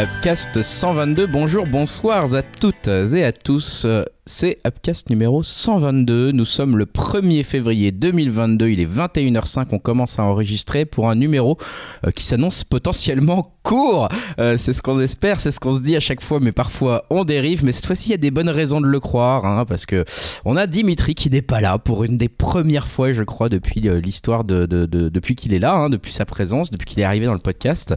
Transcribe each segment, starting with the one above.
Upcast 122. Bonjour, bonsoir à toutes et à tous. C'est Upcast numéro 122. Nous sommes le 1er février 2022. Il est 21h05. On commence à enregistrer pour un numéro euh, qui s'annonce potentiellement court. Euh, c'est ce qu'on espère, c'est ce qu'on se dit à chaque fois, mais parfois on dérive. Mais cette fois-ci, il y a des bonnes raisons de le croire, hein, parce que on a Dimitri qui n'est pas là pour une des premières fois, je crois, depuis euh, l'histoire de, de- de- depuis qu'il est là, hein, depuis sa présence, depuis qu'il est arrivé dans le podcast.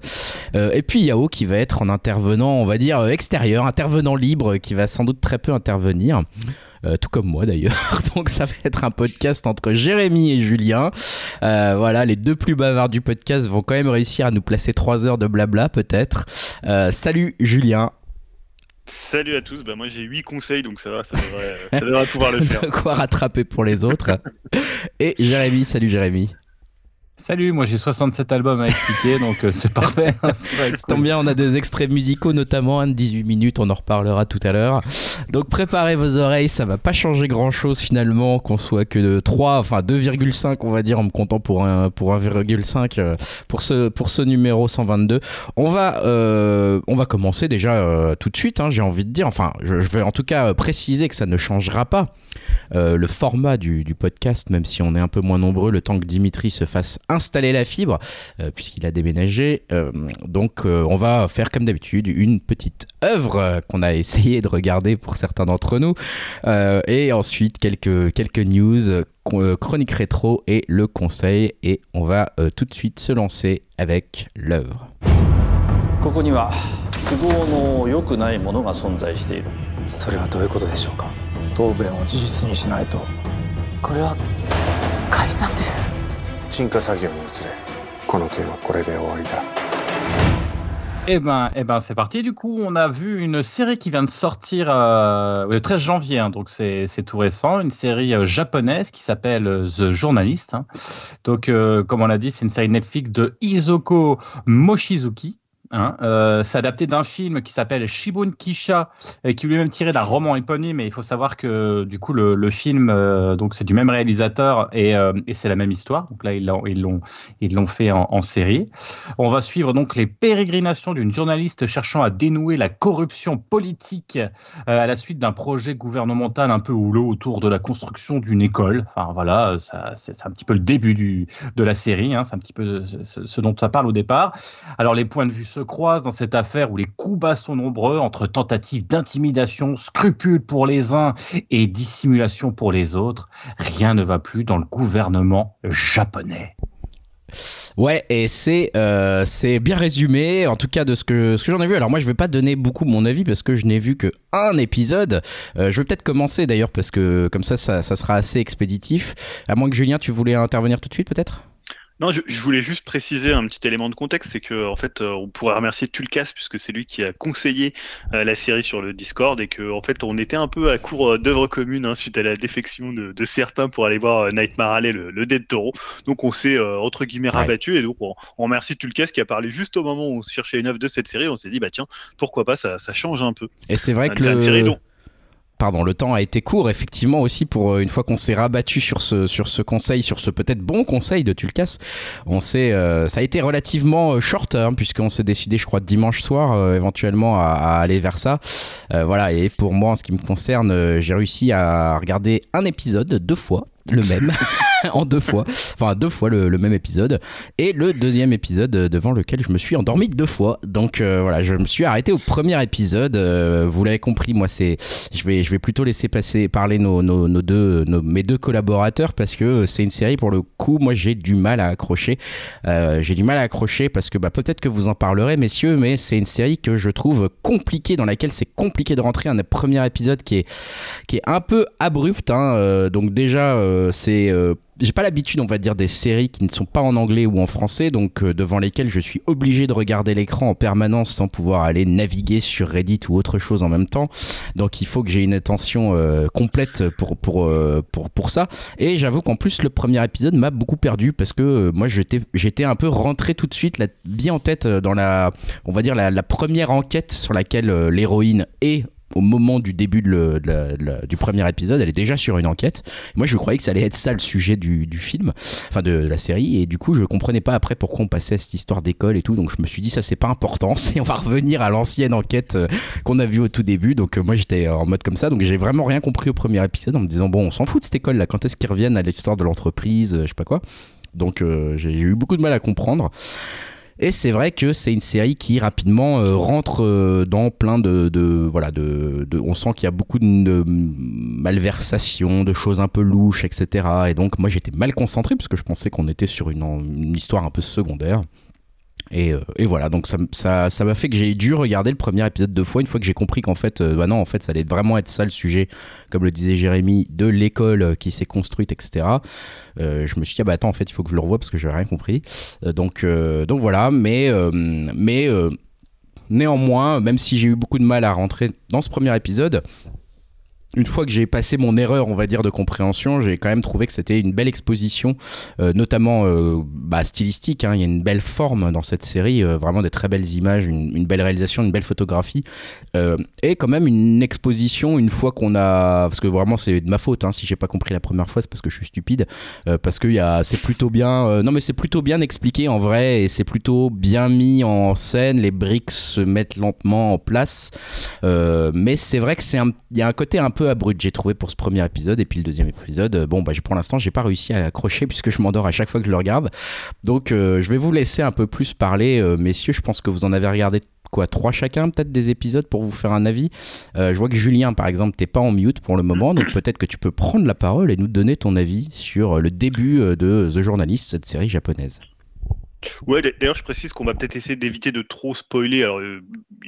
Et puis Yao qui va être en intervenant, on va dire extérieur, intervenant libre, qui va sans doute très peu intervenir. Euh, tout comme moi d'ailleurs. Donc ça va être un podcast entre Jérémy et Julien. Euh, voilà, les deux plus bavards du podcast vont quand même réussir à nous placer trois heures de blabla peut-être. Euh, salut Julien. Salut à tous, bah moi j'ai 8 conseils donc ça va, ça devrait, ça devrait pouvoir le faire. De quoi rattraper pour les autres. Et Jérémy, salut Jérémy. Salut, moi j'ai 67 albums à expliquer, donc euh, c'est parfait. Ça être Ça tombe bien, on a des extraits musicaux notamment, un de 18 minutes, on en reparlera tout à l'heure. Donc préparez vos oreilles, ça va pas changer grand chose finalement, qu'on soit que de 3, enfin 2,5 on va dire en me comptant pour un pour 1,5 euh, pour ce pour ce numéro 122. On va euh, on va commencer déjà tout de suite, hein, j'ai envie de dire. Enfin, je, je vais en tout cas préciser que ça ne changera pas. le format du, du podcast, même si on est un peu moins nombreux, le temps que Dimitri se fasse installer la fibre, euh, puisqu'il a déménagé. Euh, donc euh, on va faire comme d'habitude une petite œuvre euh, qu'on a essayé de regarder pour certains d'entre nous, Euh, et ensuite quelques, quelques news, euh, chron- euh, chronique rétro et le conseil, et on va euh, tout de suite se lancer avec l'œuvre. ここには都合の良くないものが存在しているそれはどういうことでしょうか答弁を事実にしないとこれは改ざんです 鎮火作業に移れこの件はこれで終わりだ Eh ben, eh ben c'est parti. Du coup, on a vu une série qui vient de sortir euh, le 13 janvier, hein, donc c'est c'est tout récent, une série euh, japonaise qui s'appelle euh, The Journalist. hein. Donc, euh, comme on l'a dit, c'est une série Netflix de Izoko Mochizuki. Hein, euh, c'est adapté d'un film qui s'appelle Shibun Kisha et qui lui-même tiré d'un roman éponyme. Mais il faut savoir que du coup le, film, euh, donc c'est du même réalisateur et, euh, et c'est la même histoire. Donc là ils l'ont ils l'ont ils l'ont fait en, série. On va suivre donc les pérégrinations d'une journaliste cherchant à dénouer la corruption politique euh, à la suite d'un projet gouvernemental un peu houleux autour de la construction d'une école. Enfin voilà, euh, c'est un petit peu le début de la série, hein, c'est un petit peu ce, ce- dont ça parle au départ. Alors les points de vue croisent dans cette affaire où les coups bas sont nombreux entre tentatives d'intimidation, scrupules pour les uns et dissimulation pour les autres. Rien ne va plus dans le gouvernement japonais. Ouais, et c'est euh, c'est bien résumé, en tout cas de ce que, ce que j'en ai vu. Alors moi, je vais pas donner beaucoup mon avis parce que je n'ai vu que un épisode. Euh, je vais peut-être commencer d'ailleurs parce que comme ça, ça, ça sera assez expéditif. À moins que Julien, tu voulais intervenir tout de suite peut-être? Non, je, je voulais juste préciser un petit élément de contexte, c'est que en fait, euh, on pourrait remercier Tulkas puisque c'est lui qui a conseillé euh, la série sur le Discord et que en fait, on était un peu à court euh, d'œuvres communes hein, suite à la défection de, de certains pour aller voir euh, Nightmare Alley, le, le Dead Toro. Donc, on s'est euh, entre guillemets Ouais. rabattu et donc on, on remercie Tulkas qui a parlé juste au moment où on cherchait une œuvre de cette série. On s'est dit bah tiens, pourquoi pas, ça, ça change un peu. Et c'est vrai Ah, que le. Pardon, le temps a été court effectivement aussi pour euh, une fois qu'on s'est rabattu sur ce sur ce conseil, sur ce peut-être bon conseil de Tulkas. On s'est, euh, ça a été relativement euh, short hein, puisqu'on s'est décidé, je crois, dimanche soir euh, éventuellement à, aller vers ça. Voilà. Et pour moi, en ce qui me concerne, j'ai réussi à regarder un épisode deux fois. Le même, en deux fois, enfin deux fois le, même épisode, et le deuxième épisode euh, devant lequel je me suis endormi deux fois. Donc euh, voilà, je me suis arrêté au premier épisode. euh, vous l'avez compris, moi c'est, je vais, je vais plutôt laisser passer parler nos, nos, deux, mes deux collaborateurs parce que c'est une série pour le coup, moi j'ai du mal à accrocher. J'ai du mal à accrocher parce que bah, peut-être que vous en parlerez, messieurs, mais c'est une série que je trouve compliquée, dans laquelle c'est compliqué de rentrer. Un premier épisode qui est, qui est un peu abrupt. hein, donc déjà, c'est j'ai pas l'habitude, on va dire, des séries qui ne sont pas en anglais ou en français, donc euh, devant lesquelles je suis obligé de regarder l'écran en permanence sans pouvoir aller naviguer sur Reddit ou autre chose en même temps. Donc il faut que j'ai une attention euh, complète pour pour euh, pour pour ça. Et j'avoue qu'en plus le premier épisode m'a beaucoup perdu parce que moi j'étais j'étais un peu rentré tout de suite bien en tête dans la on va dire la, première enquête sur laquelle l'héroïne est au moment du début du premier épisode, elle est déjà sur une enquête. Moi, je croyais que ça allait être ça le sujet du, film, enfin de la série, et du coup, je comprenais pas après pourquoi on passait à cette histoire d'école et tout. Donc, je me suis dit, ça, c'est pas important, c'est on va revenir à l'ancienne enquête euh, qu'on a vue au tout début. Donc, euh, moi, j'étais en mode comme ça, donc j'ai vraiment rien compris au premier épisode en me disant, bon, on s'en fout de cette école là, quand est-ce qu'ils reviennent à l'histoire de l'entreprise, euh, je sais pas quoi. Donc, j'ai eu beaucoup de mal à comprendre. Et c'est vrai que c'est une série qui rapidement euh, rentre euh, dans plein de, voilà de, on sent qu'il y a beaucoup de, malversations, de choses un peu louches, etc. Et donc moi j'étais mal concentré parce que je pensais qu'on était sur une histoire un peu secondaire. Et, euh, et voilà, donc ça m- ça ça m'a fait que j'ai dû regarder le premier épisode deux fois, une fois que j'ai compris qu'en fait, euh, bah non, en fait, ça allait vraiment être ça le sujet, comme le disait Jérémy, de l'école euh, qui s'est construite, etc. Je me suis dit, ah bah attends, en fait, il faut que je le revoie parce que j'avais rien compris. Donc, donc voilà, mais, mais néanmoins, même si j'ai eu beaucoup de mal à rentrer dans ce premier épisode, une fois que j'ai passé mon erreur, on va dire, de compréhension, j'ai quand même trouvé que c'était une belle exposition, euh, notamment euh, bah, stylistique. hein. Il y a une belle forme dans cette série, euh, vraiment des très belles images, une, belle réalisation, une belle photographie, et quand même une exposition une fois qu'on a, parce que vraiment c'est de ma faute, hein, si j'ai pas compris la première fois, c'est parce que je suis stupide, parce que a, c'est plutôt bien, non mais c'est plutôt bien expliqué en vrai, et c'est plutôt bien mis en scène. Les briques se mettent lentement en place. Mais c'est vrai que c'est il y a un côté un peu abrupt j'ai trouvé pour ce premier épisode et puis le deuxième épisode. euh, Bon bah pour l'instant j'ai pas réussi à accrocher puisque je m'endors à chaque fois que je le regarde. Donc euh, je vais vous laisser un peu plus parler, euh, messieurs. Je pense que vous en avez regardé quoi trois chacun peut-être des épisodes pour vous faire un avis. Euh, je vois que Julien par exemple t'es pas en mute pour le moment, donc peut-être que tu peux prendre la parole et nous donner ton avis sur le début de The Journalist, cette série japonaise. Ouais, d'ailleurs, je précise qu'on va peut-être essayer d'éviter de trop spoiler. Alors, euh.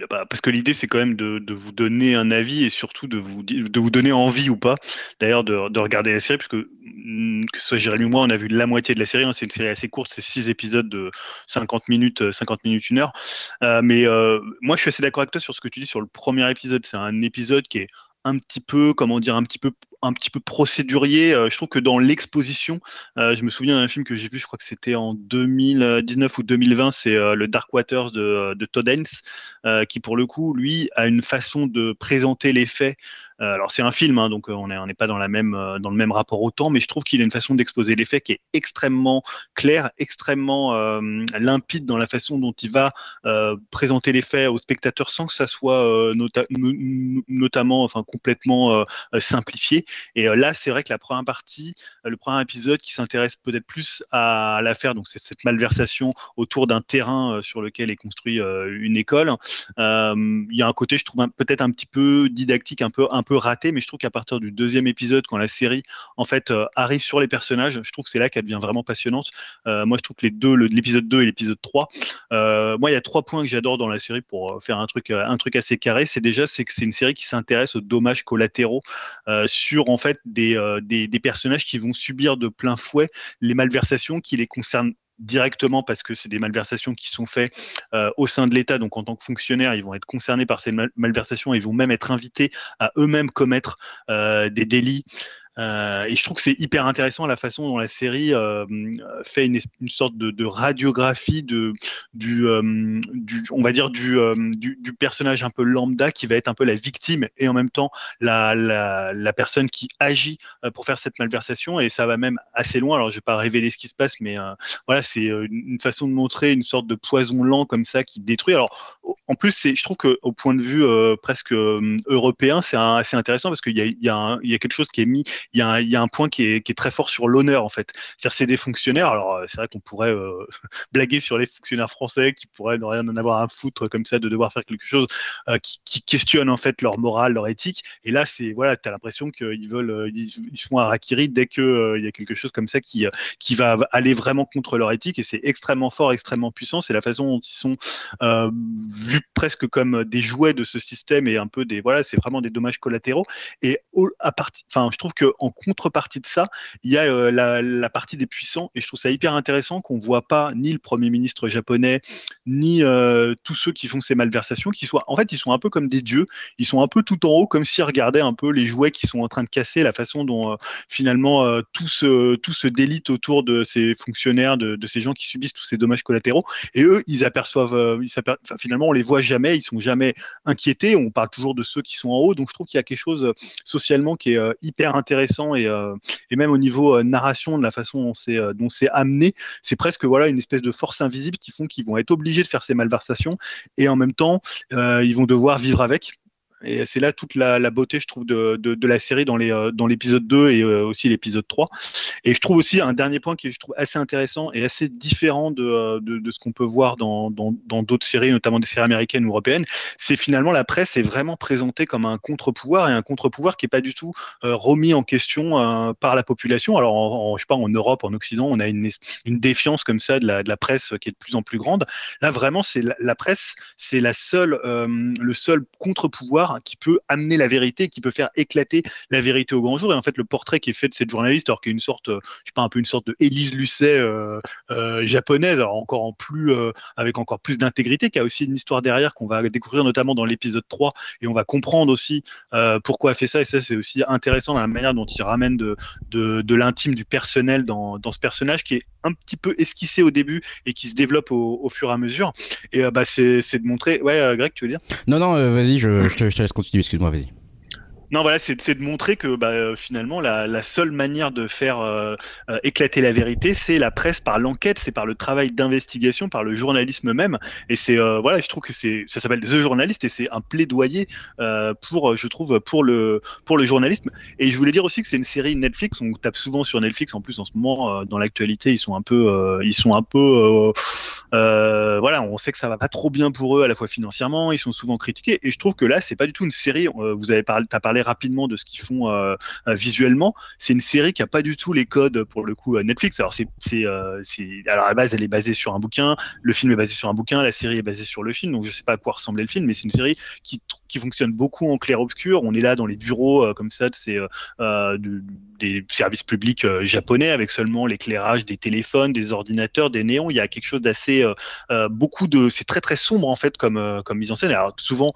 Parce que l'idée, c'est quand même de, vous donner un avis et surtout de vous, donner envie ou pas, d'ailleurs, de, de regarder la série, puisque mm, que ce soit Jérémy ou moi, on a vu la moitié de la série. hein. C'est une série assez courte, c'est six épisodes de 50 minutes, euh, 50 minutes, une heure. Euh, mais euh, moi, je suis assez d'accord avec toi sur ce que tu dis sur le premier épisode. C'est un épisode qui est un petit peu, comment dire, un petit peu, un petit peu procédurier. Euh, je trouve que dans l'exposition, euh, je me souviens d'un film que j'ai vu, je crois que c'était en 2019 ou 2020, c'est euh, le Dark Waters de, de Todd Haynes, qui pour le coup, lui, a une façon de présenter les faits. Euh, alors c'est un film, hein, donc euh, on n'est on n'est pas dans, la même, euh, dans le même rapport au temps, mais je trouve qu'il a une façon d'exposer les faits qui est extrêmement claire, extrêmement euh, limpide dans la façon dont il va euh, présenter les faits aux spectateurs sans que ça soit euh, nota- no- no- notamment, enfin complètement simplifié. Et là, c'est vrai que la première partie, le premier épisode qui s'intéresse peut-être plus à l'affaire, donc c'est cette malversation autour d'un terrain sur lequel est construit euh, une école. Il y a un côté, je trouve, peut-être un petit peu didactique, un peu, un raté, mais je trouve qu'à partir du deuxième épisode, quand la série en fait euh, arrive sur les personnages, je trouve que c'est là qu'elle devient vraiment passionnante. Euh, moi, je trouve que les deux, l'épisode 2 et l'épisode 3, euh, moi, il y a trois points que j'adore dans la série pour faire un truc, un truc assez carré. C'est déjà, c'est que c'est une série qui s'intéresse aux dommages collatéraux sur en fait des, des personnages qui vont subir de plein fouet les malversations qui les concernent directement parce que c'est des malversations qui sont faites euh, au sein de l'État. Donc en tant que fonctionnaires, ils vont être concernés par ces mal- malversations et ils vont même être invités à eux-mêmes commettre euh, des délits. Euh, et je trouve que c'est hyper intéressant la façon dont la série euh, fait une, sorte de, radiographie de, du, euh, on va dire du, personnage un peu lambda qui va être un peu la victime et en même temps la, personne qui agit pour faire cette malversation et ça va même assez loin. Alors je vais pas révéler ce qui se passe, mais voilà, c'est une façon de montrer une sorte de poison lent comme ça qui détruit. Alors en plus, je trouve que au point de vue presque européen, c'est assez intéressant parce qu'il y y, a un- y a quelque chose qui est mis, il y a un, point qui est, très fort sur l'honneur en fait. C'est-à-dire c'est des fonctionnaires. Alors euh, c'est vrai qu'on pourrait euh, blaguer sur les fonctionnaires français qui pourraient ne rien en avoir à foutre comme ça de devoir faire quelque chose euh, qui, qui questionnent en fait leur morale, leur éthique. Et là, c'est voilà, tu as l'impression qu'ils veulent, ils, ils se font un harakiri dès que il y a quelque chose comme ça qui qui va aller vraiment contre leur éthique. Et c'est extrêmement fort, extrêmement puissant. C'est la façon dont ils sont vus presque comme des jouets de ce système et un peu des voilà, c'est vraiment des dommages collatéraux. Et à partir, enfin, je trouve que en contrepartie de ça, il y a euh, la, partie des puissants, et je trouve ça hyper intéressant qu'on voit pas ni le premier ministre japonais, ni euh, tous ceux qui font ces malversations, qui soient, en fait, ils sont un peu comme des dieux, ils sont un peu tout en haut, comme s'ils regardaient un peu les jouets qui sont en train de casser, la façon dont euh, finalement tout se, délite autour de ces fonctionnaires, de, ces gens qui subissent tous ces dommages collatéraux, et eux, ils aperçoivent, finalement, on les voit jamais, ils sont jamais inquiétés, on parle toujours de ceux qui sont en haut, donc je trouve qu'il y a quelque chose socialement qui est hyper intéressant et, et même au niveau narration, de la façon dont c'est dont c'est amené, c'est presque voilà une espèce de force invisible qui font qu'ils vont être obligés de faire ces malversations et en même temps ils vont devoir vivre avec. Et c'est là toute la, beauté, je trouve, de, la série dans euh, l'épisode 2 et euh, aussi l'épisode 3. Et je trouve aussi un dernier point qui je trouve assez intéressant et assez différent de, euh, ce qu'on peut voir dans d'autres séries, notamment des séries américaines ou européennes, c'est finalement la presse est vraiment présentée comme un contre-pouvoir et un contre-pouvoir qui est pas du tout remis en question par la population. Alors, en, je sais pas, en Europe, en Occident, on a une, défiance comme ça de la, presse qui est de plus en plus grande. Là, vraiment, c'est la, presse, c'est le seul contre-pouvoir qui peut amener la vérité, qui peut faire éclater la vérité au grand jour. Et en fait, le portrait qui est fait de cette journaliste, alors qu'il y a une sorte, euh, je sais pas, un peu une sorte de Élise Lucet euh, euh, japonaise, alors encore en plus, euh, avec encore plus d'intégrité, qui a aussi une histoire derrière qu'on va découvrir notamment dans l'épisode 3, et on va comprendre aussi euh, pourquoi elle fait ça. Et ça, c'est aussi intéressant dans la manière dont il ramène de, de, de l'intime, du personnel dans, dans ce personnage qui est un petit peu esquissé au début et qui se développe au, au fur et à mesure. Et euh, bah, c'est de montrer. Ouais, Greg, tu veux dire? Non, non, vas-y, je, je, te, je te laisse continuer, excuse-moi, vas-y. Non, voilà, c'est de montrer que bah, euh, finalement, la, seule manière de faire euh, euh, éclater la vérité, c'est la presse par l'enquête, c'est par le travail d'investigation, par le journalisme même. Et c'est voilà, je trouve que ça s'appelle The Journalist et c'est un plaidoyer pour, je trouve, pour le pour le journalisme. Et je voulais dire aussi que c'est une série Netflix. On tape souvent sur Netflix. En plus, en ce moment, dans l'actualité, ils sont un peu, ils sont un peu, voilà, on sait que ça va pas trop bien pour eux à la fois financièrement. Ils sont souvent critiqués. Et je trouve que là, c'est pas du tout une série. vous avez parlé, t'as parlé rapidement de ce qu'ils font euh, euh, visuellement. C'est une série qui a pas du tout les codes pour le coup Netflix. Alors c'est c'est euh, alors à la base elle est basée sur un bouquin, le film est basé sur un bouquin, la série est basée sur le film. Donc je sais pas à quoi ressemblait le film, mais c'est une série qui qui fonctionne beaucoup en clair obscur. On est là dans les bureaux comme ça de ces de, des services publics japonais avec seulement l'éclairage des téléphones, des ordinateurs, des néons. Il y a quelque chose d'assez beaucoup de c'est très très sombre en fait comme comme mise en scène. Alors souvent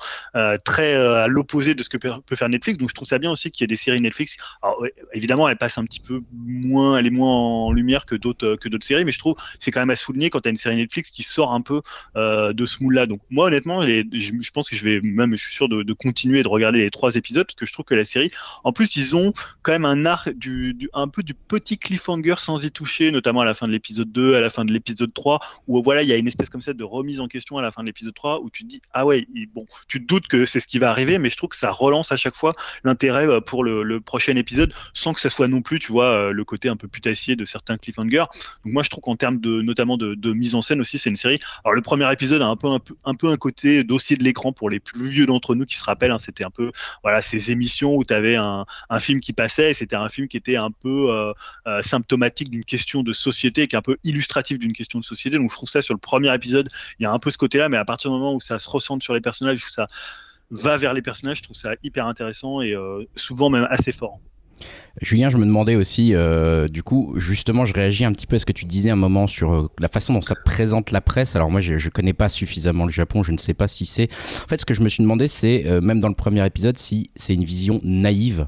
très à l'opposé de ce que peut faire Netflix. Donc je trouve ça bien aussi qu'il y ait des séries Netflix. Alors évidemment, elle passe un petit peu moins, elle est moins en lumière que d'autres que d'autres séries, mais je trouve c'est quand même à souligner quand tu as une série Netflix qui sort un peu euh, de ce moule-là. Donc moi honnêtement, je, pense que je vais même, je suis sûr de, continuer de regarder les trois épisodes parce que je trouve que la série, en plus ils ont quand même un art du un peu du petit cliffhanger sans y toucher, notamment à la fin de l'épisode 2, à la fin de l'épisode 3, où voilà il y a une espèce comme ça de remise en question à la fin de l'épisode 3 où tu te dis ah ouais bon tu te doutes que c'est ce qui va arriver, mais je trouve que ça relance à chaque fois l'intérêt euh, pour le, prochain épisode sans que ça soit non plus, tu vois, euh, le côté un peu putassier de certains cliffhangers. Donc moi, je trouve qu'en termes de, notamment de, mise en scène aussi, c'est une série. Alors le premier épisode a un peu, un côté dossier de l'écran pour les plus vieux d'entre nous qui se rappellent. Hein, c'était un peu, voilà, ces émissions où tu avais un, film qui passait et c'était un film qui était un peu euh, symptomatique d'une question de société, qui est un peu illustratif d'une question de société. Donc je trouve ça sur le premier épisode, il y a un peu ce côté-là, mais à partir du moment où ça se ressente sur les personnages, où ça va vers les personnages, je trouve ça hyper intéressant et euh, souvent même assez fort. Julien, je me demandais aussi, euh, du coup, justement, je réagis un petit peu à ce que tu disais un moment sur euh, la façon dont ça présente la presse. Alors moi, je, je connais pas suffisamment le Japon, je ne sais pas si c'est. En fait, ce que je me suis demandé, c'est euh, même dans le premier épisode, si c'est une vision naïve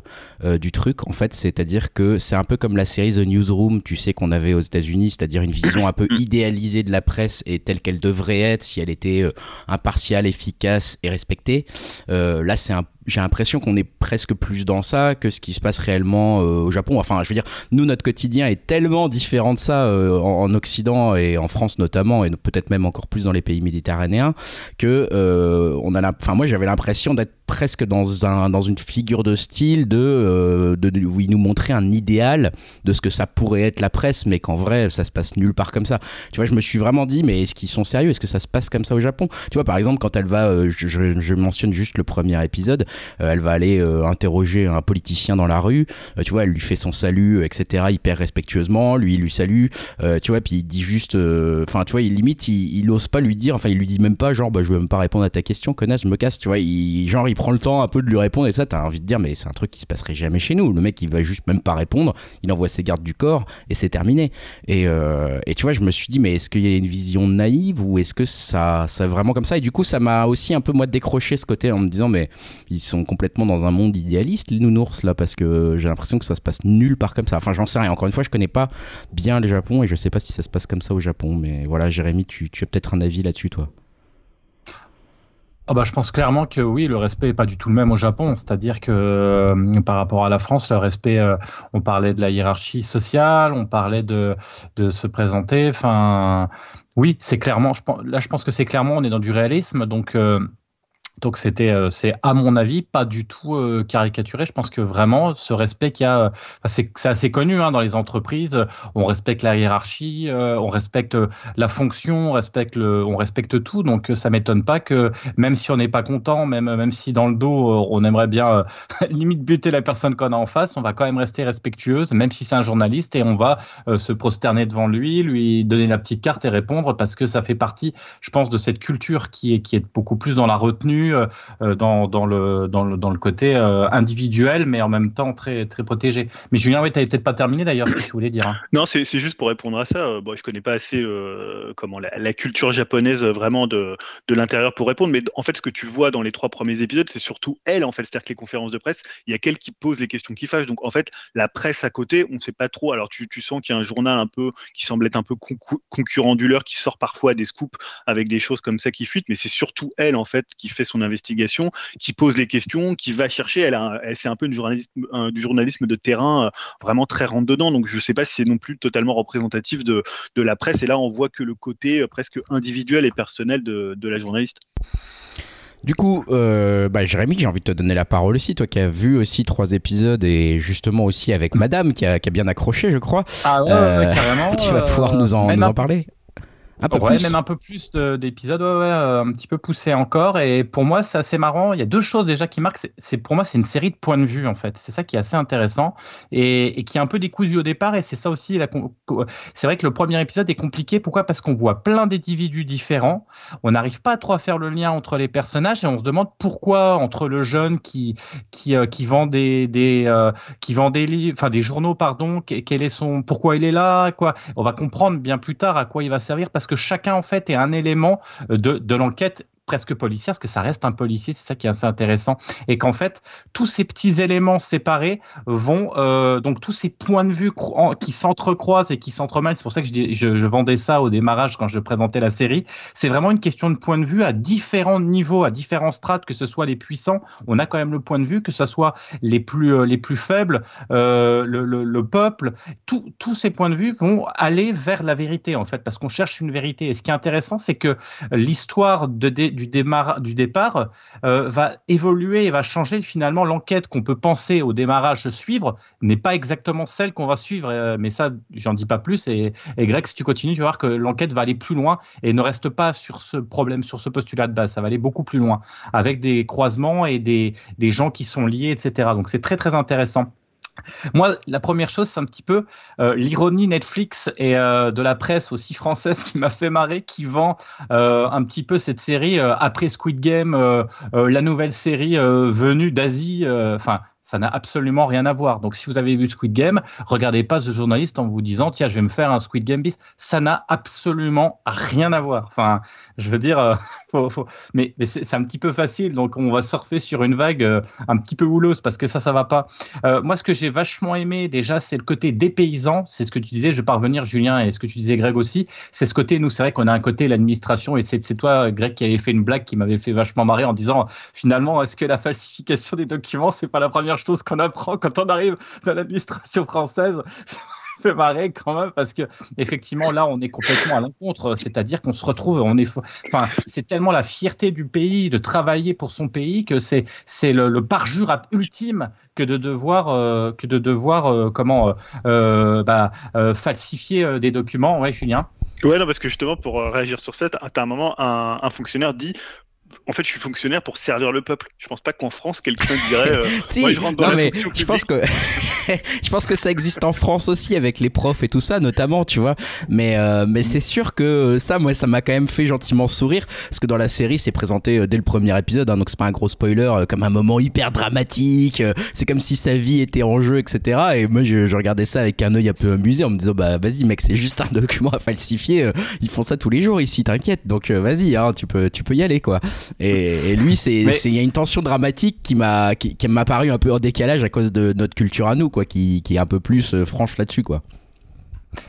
du truc. En fait, c'est-à-dire que c'est un peu comme la série The Newsroom, tu sais qu'on avait aux États-Unis, c'est-à-dire une vision un peu idéalisée de la presse et telle qu'elle devrait être si elle était impartiale, efficace et respectée. Là, c'est un j'ai l'impression qu'on est presque plus dans ça que ce qui se passe réellement euh, au Japon. Enfin, je veux dire, nous, notre quotidien est tellement différent de ça euh, en, en, Occident et en France notamment, et peut-être même encore plus dans les pays méditerranéens, que euh, on a. Enfin, moi, j'avais l'impression d'être presque dans un dans une figure de style de, euh, de, de, où il nous montrait un idéal de ce que ça pourrait être la presse, mais qu'en vrai, ça se passe nulle part comme ça. Tu vois, je me suis vraiment dit, mais est-ce qu'ils sont sérieux? Est-ce que ça se passe comme ça au Japon? Tu vois, par exemple, quand elle va, euh, je, je, mentionne juste le premier épisode euh, elle va aller interroger un politicien dans la rue, tu vois, elle lui fait son salut, etc., hyper respectueusement, lui, il lui salue, tu vois, puis il dit juste, enfin, tu vois, il limite, il, il ose pas lui dire, enfin, il lui dit même pas, genre, bah, je veux même pas répondre à ta question, connasse, je me casse, tu vois, il, genre, il prends le temps un peu de lui répondre et ça, t'as envie de dire, mais c'est un truc qui se passerait jamais chez nous. Le mec, il va juste même pas répondre, il envoie ses gardes du corps et c'est terminé. Et, euh, et tu vois, je me suis dit, mais est-ce qu'il y a une vision naïve ou est-ce que ça, ça vraiment comme ça? Et du coup, ça m'a aussi un peu moi décroché ce côté en me disant, mais ils sont complètement dans un monde idéaliste, les nounours là, parce que j'ai l'impression que ça se passe nulle part comme ça. Enfin, j'en sais rien. Encore une fois, je connais pas bien le Japon et je sais pas si ça se passe comme ça au Japon. Mais voilà, Jérémy, tu, tu as peut-être un avis là-dessus, toi. Ah bah, je pense clairement que oui, le respect n'est pas du tout le même au Japon. C'est-à-dire que euh, par rapport à la France, le respect, euh, on parlait de la hiérarchie sociale, on parlait de, de se présenter. Enfin, oui, c'est clairement, je, là je pense que c'est clairement, on est dans du réalisme. Donc, euh, donc c'était, euh, c'est à mon avis pas du tout euh, caricaturé. Je pense que vraiment ce respect qu'il y a, c'est, assez connu hein, dans les entreprises. On respecte la hiérarchie, euh, on respecte la fonction, on respecte le, on respecte tout. Donc ça m'étonne pas que même si on n'est pas content, même même si dans le dos on aimerait bien limite buter la personne qu'on a en face, on va quand même rester respectueuse, même si c'est un journaliste et on va se prosterner devant lui, lui donner la petite carte et répondre parce que ça fait partie, je pense, de cette culture qui est qui est beaucoup plus dans la retenue euh, euh, dans, le, dans, le, dans le côté euh, individuel, mais en même temps très, très protégé. Mais Julien, oui, tu n'avais peut-être pas terminé d'ailleurs ce que tu voulais dire. Hein. Non, c'est juste pour répondre à ça. Bon, je connais pas assez comment, la, culture japonaise vraiment de, de l'intérieur pour répondre, mais en fait, ce que tu vois dans les trois premiers épisodes, c'est surtout elle, en fait. C'est-à-dire que les conférences de presse, il y a qu'elle qui pose les questions qui fâchent. Donc, en fait, la presse à côté, on ne sait pas trop. Alors, tu, tu sens qu'il y a un journal un peu qui semble être un peu concurrent du leur, qui sort parfois des scoops avec des choses comme ça qui fuitent, mais c'est surtout elle, en fait, qui fait son investigation, qui pose les questions, qui va chercher. Elle, elle c'est un peu une journaliste, du journalisme de terrain euh, vraiment très rentre dedans. Donc je ne sais pas si c'est non plus totalement représentatif de, de, la presse. Et là, on voit que le côté euh, presque individuel et personnel de, de la journaliste. Du coup, euh, bah, Jérémy, j'ai envie de te donner la parole aussi, toi qui as vu aussi trois épisodes et justement aussi avec Madame qui a, qui a bien accroché, je crois. Ah ouais, euh, carrément. tu vas pouvoir nous en, nous en parler. Un peu ouais, même un peu plus d'épisodes, ouais, ouais, euh, un petit peu poussé encore. Et pour moi, c'est assez marrant. Il y a deux choses déjà qui marquent. C'est pour moi, c'est une série de points de vue en fait. C'est ça qui est assez intéressant et, et qui est un peu décousu au départ. Et c'est ça aussi. C'est vrai que le premier épisode est compliqué. Pourquoi? Parce qu'on voit plein d'individus différents. On n'arrive pas trop à faire le lien entre les personnages et on se demande pourquoi entre le jeune qui qui, euh, qui vend des, des euh, qui vend des livres, enfin des journaux, pardon. Quel est son pourquoi il est là Quoi On va comprendre bien plus tard à quoi il va servir parce que que chacun en fait est un élément de, de l'enquête presque policière, parce que ça reste un policier, c'est ça qui est assez intéressant, et qu'en fait, tous ces petits éléments séparés vont, euh, donc tous ces points de vue qui s'entrecroisent et qui s'entremêlent, c'est pour ça que je, vendais ça au démarrage quand je présentais la série, c'est vraiment une question de point de vue à différents niveaux, à différents strates, que ce soit les puissants, on a quand même le point de vue, que ce soit les plus, euh, les plus faibles, euh, le, le, le, peuple, tous ces points de vue vont aller vers la vérité, en fait, parce qu'on cherche une vérité. Et ce qui est intéressant, c'est que l'histoire de, de du, du départ euh, va évoluer et va changer. Finalement, l'enquête qu'on peut penser au démarrage suivre n'est pas exactement celle qu'on va suivre. Euh, mais ça, j'en dis pas plus. Et, Greg, si tu continues, tu vas voir que l'enquête va aller plus loin et ne reste pas sur ce problème, sur ce postulat de base. Ça va aller beaucoup plus loin avec des croisements et des, des gens qui sont liés, etc. Donc c'est très très intéressant. Moi, la première chose, c'est un petit peu euh, l'ironie Netflix et euh, de la presse aussi française qui m'a fait marrer, qui vend euh, un petit peu cette série après Squid Game, la nouvelle série venue d'Asie. Ça n'a absolument rien à voir. Donc, si vous avez vu Squid Game, regardez pas ce journaliste en vous disant tiens, je vais me faire un Squid Game bis. Ça n'a absolument rien à voir. Enfin, je veux dire, mais, mais c'est un petit peu facile. Donc, on va surfer sur une vague euh, un petit peu houleuse parce que ça, ça va pas. Euh, moi, ce que j'ai vachement aimé déjà, c'est le côté des paysans. C'est ce que tu disais. Je vais parvenir, Julien, et ce que tu disais, Greg aussi. C'est ce côté. Nous, c'est vrai qu'on a un côté l'administration, et c'est toi, Greg, qui avait fait une blague qui m'avait fait vachement marrer en disant finalement, est-ce que la falsification des documents, c'est pas la première chose qu'on apprend quand on arrive dans l'administration française fait marrer quand même parce que effectivement là on est complètement à l'encontre. C'est-à-dire qu'on se retrouve on est enfin c'est tellement la fierté du pays de travailler pour son pays que c'est c'est le, le, parjure ultime que de devoir euh, que de devoir euh, comment euh, bah, falsifier des documents. Ouais Julien. Ouais non parce que justement pour réagir sur ça à un moment un fonctionnaire dit en fait, je suis fonctionnaire pour servir le peuple. Je pense pas qu'en France, quelqu'un dirait. Euh, si, ouais, non la mais je pense que je pense que ça existe en France aussi avec les profs et tout ça notamment, tu vois. Mais euh, mais c'est sûr que ça, moi, ça m'a quand même fait gentiment sourire parce que dans la série, c'est présenté euh, dès le premier épisode, hein, donc c'est pas un gros spoiler, euh, comme un moment hyper dramatique. euh, c'est comme si sa vie était en jeu, etc. Et moi, je, je regardais ça avec un œil un peu amusé en me disant, bah vas-y mec, c'est juste un document à falsifier. ils font ça tous les jours ici, t'inquiète. Donc vas-y, hein, tu peux tu peux y aller quoi. Et, et lui, c'est il y a une tension dramatique qui m'a qui, qui m'a paru un peu en décalage à cause de notre culture à nous quoi, qui, qui est un peu plus euh, franche là-dessus quoi.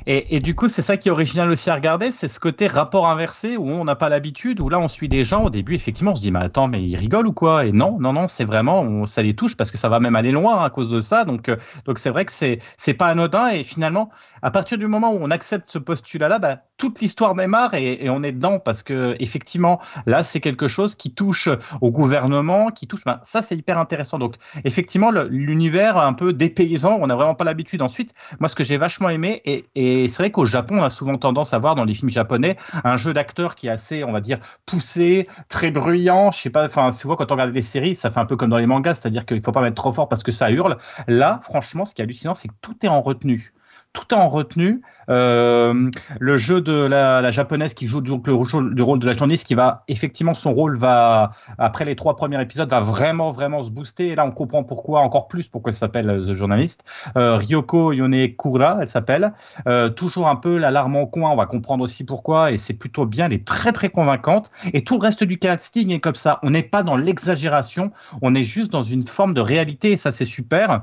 Et, et du coup, c'est ça qui est original aussi à regarder, c'est ce côté rapport inversé où on n'a pas l'habitude, où là on suit des gens au début, effectivement, on se dit, mais attends, mais ils rigolent ou quoi? Et non, non, non, c'est vraiment, on, ça les touche parce que ça va même aller loin hein, à cause de ça. Donc, euh, donc c'est vrai que c'est, c'est pas anodin. Et finalement, à partir du moment où on accepte ce postulat-là, bah, toute l'histoire démarre et, on est dedans parce que effectivement, là, c'est quelque chose qui touche au gouvernement, qui touche. bah, ça, c'est hyper intéressant. Donc, effectivement, l'univers un peu dépaysant, on n'a vraiment pas l'habitude. Ensuite, moi, ce que j'ai vachement aimé, et, c'est vrai qu'au Japon, on a souvent tendance à voir dans les films japonais un jeu d'acteur qui est assez, on va dire, poussé, très bruyant. Je sais pas, enfin, souvent quand on regarde des séries, ça fait un peu comme dans les mangas, c'est-à-dire qu'il faut pas mettre trop fort parce que ça hurle. Là, franchement, ce qui est hallucinant, c'est que tout est en retenue. Tout en retenue. Euh, le jeu de la, japonaise qui joue donc le, rôle- le rôle de la journaliste, qui va effectivement son rôle va après les trois premiers épisodes va vraiment vraiment se booster. Et là, on comprend pourquoi encore plus pourquoi elle s'appelle euh, The Journalist. Euh, Ryoko Yonekura, elle s'appelle. Euh, toujours un peu l'alarme en coin. On va comprendre aussi pourquoi. Et c'est plutôt bien. Elle est très très convaincante. Et tout le reste du casting est comme ça. On n'est pas dans l'exagération. On est juste dans une forme de réalité. Et ça, c'est super.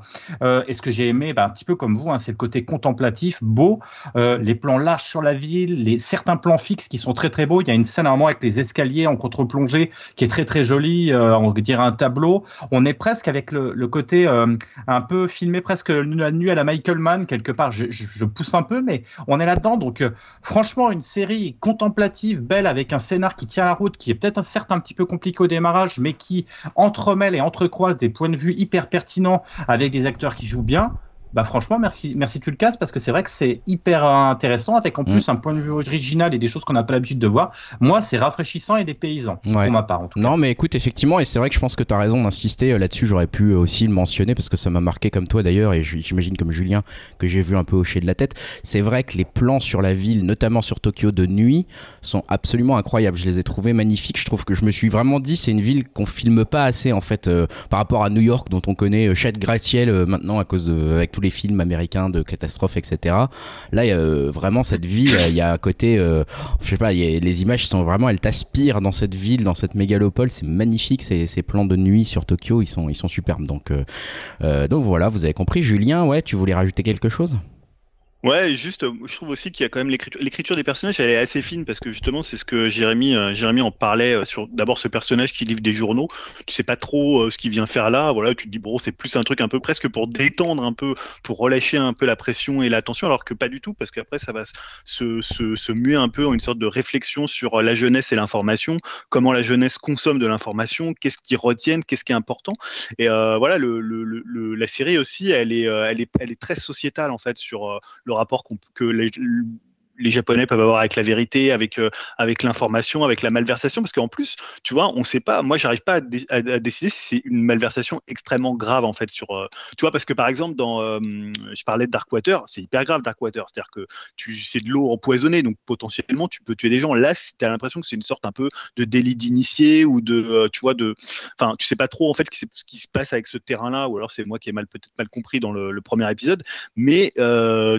Et ce que j'ai aimé, bah, un petit peu comme vous, hein, c'est le côté contemplatif, beau. Euh, les plans larges sur la ville, les certains plans fixes qui sont très très beaux. Il y a une scène à un moment avec les escaliers en contre-plongée qui est très très jolie. Euh, on dirait un tableau. On est presque avec le, côté euh, un peu filmé presque la nuit à la Michael Mann quelque part. Je, pousse un peu, mais on est là-dedans. Donc franchement, une série contemplative, belle avec un scénar qui tient la route, qui est peut-être un certes un petit peu compliqué au démarrage, mais qui entremêle et entrecroise des points de vue hyper pertinents avec des acteurs qui jouent bien. Bah franchement, merci, merci tu le casses parce que c'est vrai que c'est hyper intéressant avec en plus un point de vue original et des choses qu'on n'a pas l'habitude de voir. Moi, c'est rafraîchissant et des paysans Ouais. pour ma part en tout cas. Non, mais écoute, effectivement, et c'est vrai que je pense que tu as raison d'insister euh, là-dessus. J'aurais pu euh, aussi le mentionner parce que ça m'a marqué comme toi d'ailleurs, et j'imagine comme Julien que j'ai vu un peu hocher de la tête. C'est vrai que les plans sur la ville, notamment sur Tokyo de nuit, sont absolument incroyables. Je les ai trouvés magnifiques. Je trouve que je me suis vraiment dit, c'est une ville qu'on filme pas assez en fait euh, par rapport à New York, dont on connaît Chat gratte-ciel euh, maintenant à cause de, avec les films américains de catastrophes, etc. Là, euh, vraiment cette ville, il y a un côté, euh, je sais pas, les images sont vraiment, elles t'aspirent dans cette ville, dans cette mégalopole. C'est magnifique, ces, ces plans de nuit sur Tokyo, ils sont, ils sont superbes. Donc, euh, donc voilà, vous avez compris. Julien, ouais, tu voulais rajouter quelque chose? Ouais, juste, euh, je trouve aussi qu'il y a quand même l'écriture, l'écriture des personnages, elle est assez fine parce que justement, c'est ce que Jérémy, euh, Jérémy en parlait euh, sur d'abord ce personnage qui livre des journaux. Tu sais pas trop ce qu'il vient faire là. Voilà, tu te dis bon, c'est plus un truc un peu presque pour détendre un peu, pour relâcher un peu la pression et la tension, alors que pas du tout parce qu'après ça va se, se, se muer un peu en une sorte de réflexion sur la jeunesse et l'information, comment la jeunesse consomme de l'information, qu'est-ce qu'ils retiennent, qu'est-ce qui est important. Et voilà, le, le, le, la série aussi, elle est, elle est, elle est très sociétale en fait sur le rapport que les, les Japonais peuvent avoir avec la vérité, avec euh, avec l'information, avec la malversation, parce qu'en plus, tu vois, on sait pas. Moi, j'arrive pas à, dé- à- à décider si c'est une malversation extrêmement grave en fait sur. euh, tu vois, parce que par exemple, dans, euh, je parlais de Darkwater, c'est hyper grave Darkwater, c'est-à-dire que c'est de l'eau empoisonnée, donc potentiellement tu peux tuer des gens. Là, tu as l'impression que c'est une sorte un peu de délit d'initié ou de, tu vois, de, enfin, tu sais pas trop en fait ce qui, se passe avec ce terrain-là, ou alors c'est moi qui ai peut-être mal compris dans le, le premier épisode, mais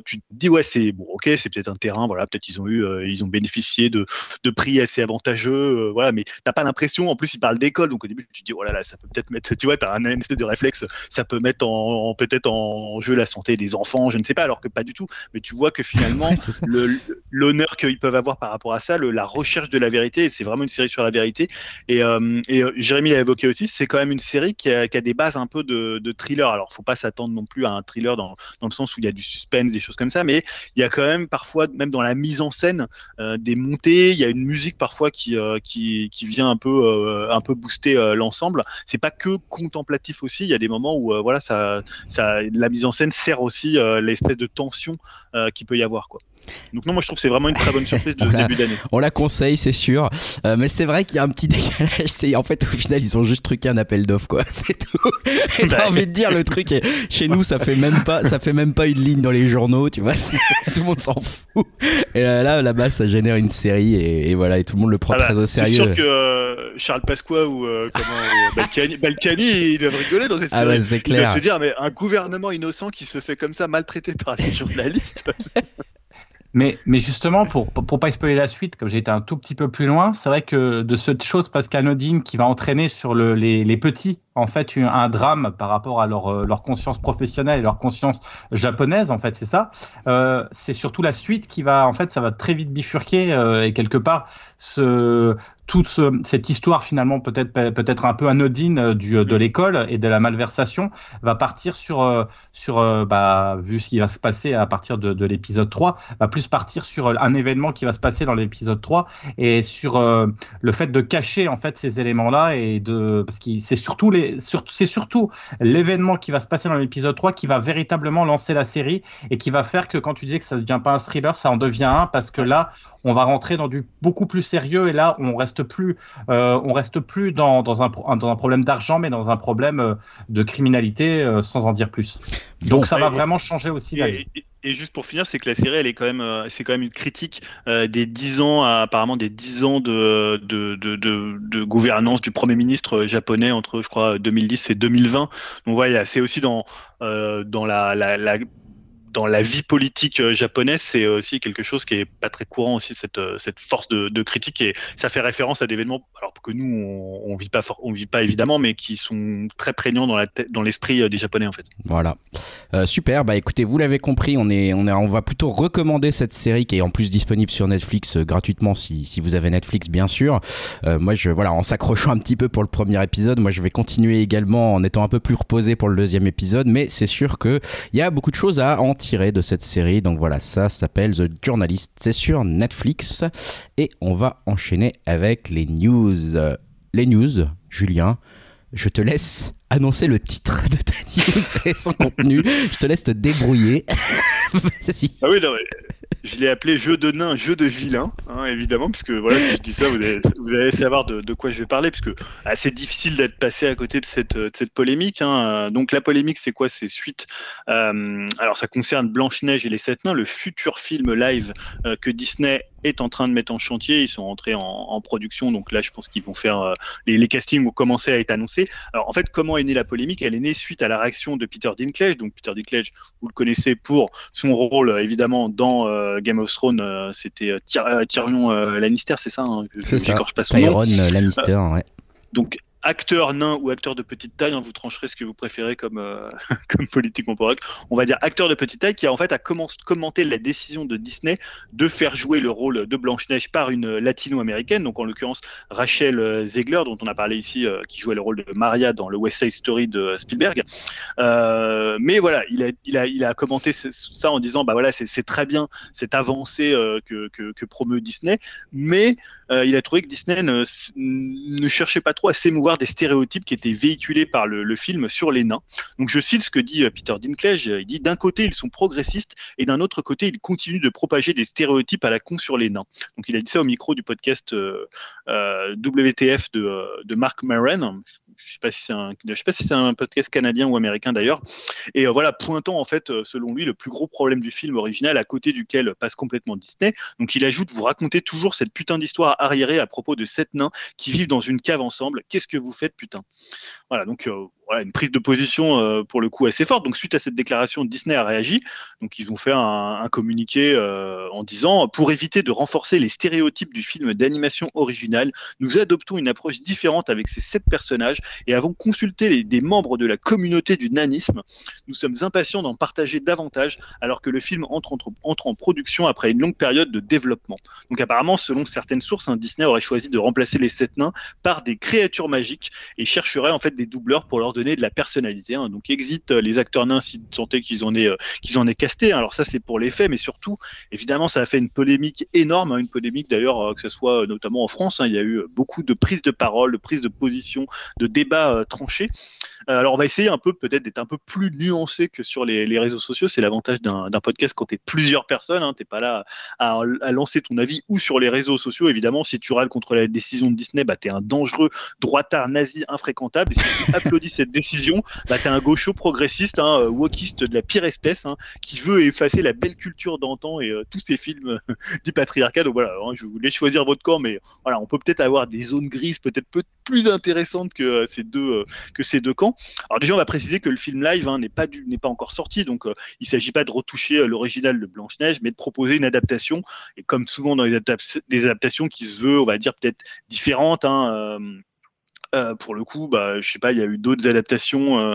tu te dis ouais, c'est bon, ok, c'est peut-être un terrain, voilà, peut-être ils ont eu, euh, ils ont bénéficié de, de prix assez avantageux, euh, voilà, mais t'as pas l'impression, en plus ils parlent d'école, donc au début tu te dis oh là là, ça peut peut-être mettre, tu vois, t'as un, espèce de réflexe, ça peut mettre en, en- peut-être en jeu la santé des enfants, je ne sais pas, alors que pas du tout, mais tu vois que finalement Ouais, l'honneur qu'ils peuvent avoir par rapport à ça, le- la recherche de la vérité, c'est vraiment une série sur la vérité. Et, euh, et euh, Jérémy l'a évoqué aussi, c'est quand même une série qui a, qui a des bases un peu de, de thriller. Alors, faut pas s'attendre non plus à un thriller dans, dans le sens où il y a du suspense, des choses comme ça, mais il y a quand même parfois, même dans la mise en scène, euh, des montées. Il y a une musique parfois qui, euh, qui, vient un peu, euh, un peu booster l'ensemble. C'est pas que contemplatif aussi. Il y a des moments où voilà, ça, ça, la mise en scène sert aussi l'espèce de tension qu'il peut y avoir. Quoi. Donc non, moi je trouve que c'est vraiment une très bonne surprise de début d'année. On la conseille, c'est sûr. Euh, mais c'est vrai qu'il y a un petit décalage. C'est en fait au final ils ont juste truqué un appel d'offres quoi. C'est tout. Et T'as envie de dire le truc. est- Chez nous ça fait même pas, ça fait même pas une ligne dans les journaux, tu vois. c'est- Tout le monde s'en fout. Et euh, là là-bas ça génère une série et, et voilà et tout le monde le prend Ah bah, très au c'est sérieux. sûr que euh, Charles Pasqua ou euh, comment, Balkany, Balkany, ils doivent rigoler dans cette Ah série. bah c'est Ils clair. doivent se dire, mais un gouvernement innocent qui se fait comme ça maltraité par les journalistes. Mais, mais justement, pour, pour, pas spoiler la suite, comme j'ai été un tout petit peu plus loin, c'est vrai que de cette chose presque anodine qui va entraîner sur le, les, les petits, en fait, un, drame par rapport à leur, euh, leur conscience professionnelle et leur conscience japonaise, en fait, c'est ça. Euh, c'est surtout la suite qui va, en fait, ça va très vite bifurquer euh, et quelque part, ce, toute ce- cette histoire finalement peut-être peut-être un peu anodine euh, du, de l'école et de la malversation va partir sur, euh, sur euh, bah, vu ce qui va se passer à partir de, de l'épisode 3, va plus partir sur euh, un événement qui va se passer dans l'épisode 3 et sur euh, le fait de cacher en fait ces éléments-là et de parce que c'est surtout les sur- c'est surtout l'événement qui va se passer dans l'épisode 3 qui va véritablement lancer la série et qui va faire que quand tu dis que ça ne devient pas un thriller, ça en devient un parce que là on va rentrer dans du beaucoup plus sérieux et là on reste plus euh, on reste plus dans, dans, un, pro- dans un problème d'argent mais dans un problème euh, de criminalité euh, sans en dire plus. Donc ça va vraiment changer aussi la vie. Et, juste pour finir, c'est que la série, elle est quand même, euh, c'est quand même une critique euh, des 10 ans, à- apparemment des 10 ans de, de, de, de, de gouvernance du premier ministre japonais entre, je crois, 2010 et 2020. Donc voilà, c'est aussi dans, euh, dans la, la, la dans la vie politique euh, japonaise, c'est aussi quelque chose qui est pas très courant aussi cette euh, force de, critique et ça fait référence à des événements alors que nous on, on vit pas évidemment mais qui sont très prégnants dans l'esprit euh, des japonais en fait. Voilà. Euh, super. Bah écoutez, vous l'avez compris, on est, on va plutôt recommander cette série qui est en plus disponible sur Netflix euh, gratuitement si, vous avez Netflix, bien sûr. Euh, moi, je, voilà, en s'accrochant un petit peu pour le premier épisode, moi, je vais continuer également en étant un peu plus reposé pour le deuxième épisode, mais c'est sûr que il y a beaucoup de choses à en tirer de cette série. Donc voilà, ça s'appelle The Journalist. C'est sur Netflix et on va enchaîner avec les news. Euh, Les news, Julien. Je te laisse annoncer le titre de ta news et son contenu. Je te laisse te débrouiller. Ah oui, je l'ai appelé jeu de nain, jeu de vilain, hein, évidemment, puisque voilà, si je dis ça, vous allez, savoir de, quoi je vais parler, puisque ah, c'est difficile d'être passé à côté de cette, polémique. Hein. Donc la polémique, c'est quoi? C'est suite. euh, alors ça concerne Blanche Neige et les Sept Nains, le futur film live euh, que Disney est en train de mettre en chantier. Ils sont entrés en, production, donc là, je pense qu'ils vont faire euh, les, castings vont commencer à être annoncés. Alors en fait, comment est née la polémique Elle est née suite à la réaction de Peter Dinklage. Donc Peter Dinklage, vous le connaissez pour son rôle évidemment dans euh, Game of Thrones, euh, c'était euh, Tyr- Tyrion Lannister, c'est ça hein, C'est ça. j'écorche pas son nom. Tyron Lannister, ouais. Donc acteur nain ou acteur de petite taille, hein, vous trancherez ce que vous préférez comme euh, comme. On va dire acteur de petite taille qui a en fait commencé commenté la décision de Disney de faire jouer le rôle de Blanche Neige par une latino-américaine, donc en l'occurrence Rachel euh, Zegler dont on a parlé ici, euh, qui jouait le rôle de Maria dans le West Side Story de Spielberg. Euh, mais voilà, il a, commenté ça en disant bah voilà, c'est très bien cette avancée que, promeut Disney, mais il a trouvé que Disney ne, ne cherchait pas trop à s'émouvoir des stéréotypes qui étaient véhiculés par le, film sur les nains. Donc je cite ce que dit euh, Peter Dinklage, il dit d'un côté ils sont progressistes et d'un autre côté ils continuent de propager des stéréotypes à la con sur les nains. Donc il a dit ça au micro du podcast euh, euh, WTF de, de Mark Maron. Je sais sais pas si c'est un podcast canadien ou américain d'ailleurs. Et euh, voilà, pointant en fait, euh, selon lui, le plus gros problème du film original à côté duquel passe complètement Disney. Donc il ajoute, vous racontez toujours cette putain d'histoire arriérée à propos de sept nains qui vivent dans une cave ensemble. Qu'est-ce que vous faites, putain? Voilà, donc euh, une prise de position euh, pour le coup assez forte. Donc suite à cette déclaration, Disney a réagi. Donc ils ont fait un, un communiqué euh, en disant, pour éviter de renforcer les stéréotypes du film d'animation original, nous adoptons une approche différente avec ces sept personnages et avons consulté des membres de la communauté du nanisme. Nous sommes impatients d'en partager davantage alors que le film entre en production après une longue période de développement. Donc apparemment, selon certaines sources, hein, Disney aurait choisi de remplacer les sept nains par des créatures magiques et chercherait en fait des doubleurs pour leur donner de la personnalité. hein. Donc exit euh, les acteurs nains si est qu'ils en aient euh, qu'ils en aient casté. hein. Alors ça c'est pour les faits, mais surtout évidemment ça a fait une polémique énorme, hein, une polémique d'ailleurs euh, que ce soit notamment en France. il y a eu beaucoup de prises de parole, de prises de position, de débats tranchés. Alors on va essayer un peu peut-être d'être un peu plus nuancé que sur les, réseaux sociaux. C'est l'avantage d'un podcast quand tu es plusieurs personnes. Hein, t'es pas là à, lancer ton avis ou sur les réseaux sociaux. Évidemment, si tu râles contre la décision de Disney, bah, tu es un dangereux droitard nazi infréquentable. Et si tu applaudis cette décision, bah, tu es un gaucho progressiste, hein, wokiste de la pire espèce, hein, qui veut effacer la belle culture d'antan et euh, tous ces films du patriarcat. Donc voilà, hein, je voulais choisir votre camp, mais voilà, on peut peut-être avoir des zones grises peut-être plus intéressantes que euh, ces deux euh, que ces deux camps. Alors déjà, on va préciser que le film live hein, n'est pas n'est pas encore sorti, donc il il s'agit pas de retoucher l'original de Blanche Neige, mais de proposer une adaptation. Et comme souvent dans les, adaptations qui se veut, on va dire peut-être différentes. Hein, euh, pour le coup, bah, je sais pas, il y a eu d'autres adaptations. Euh,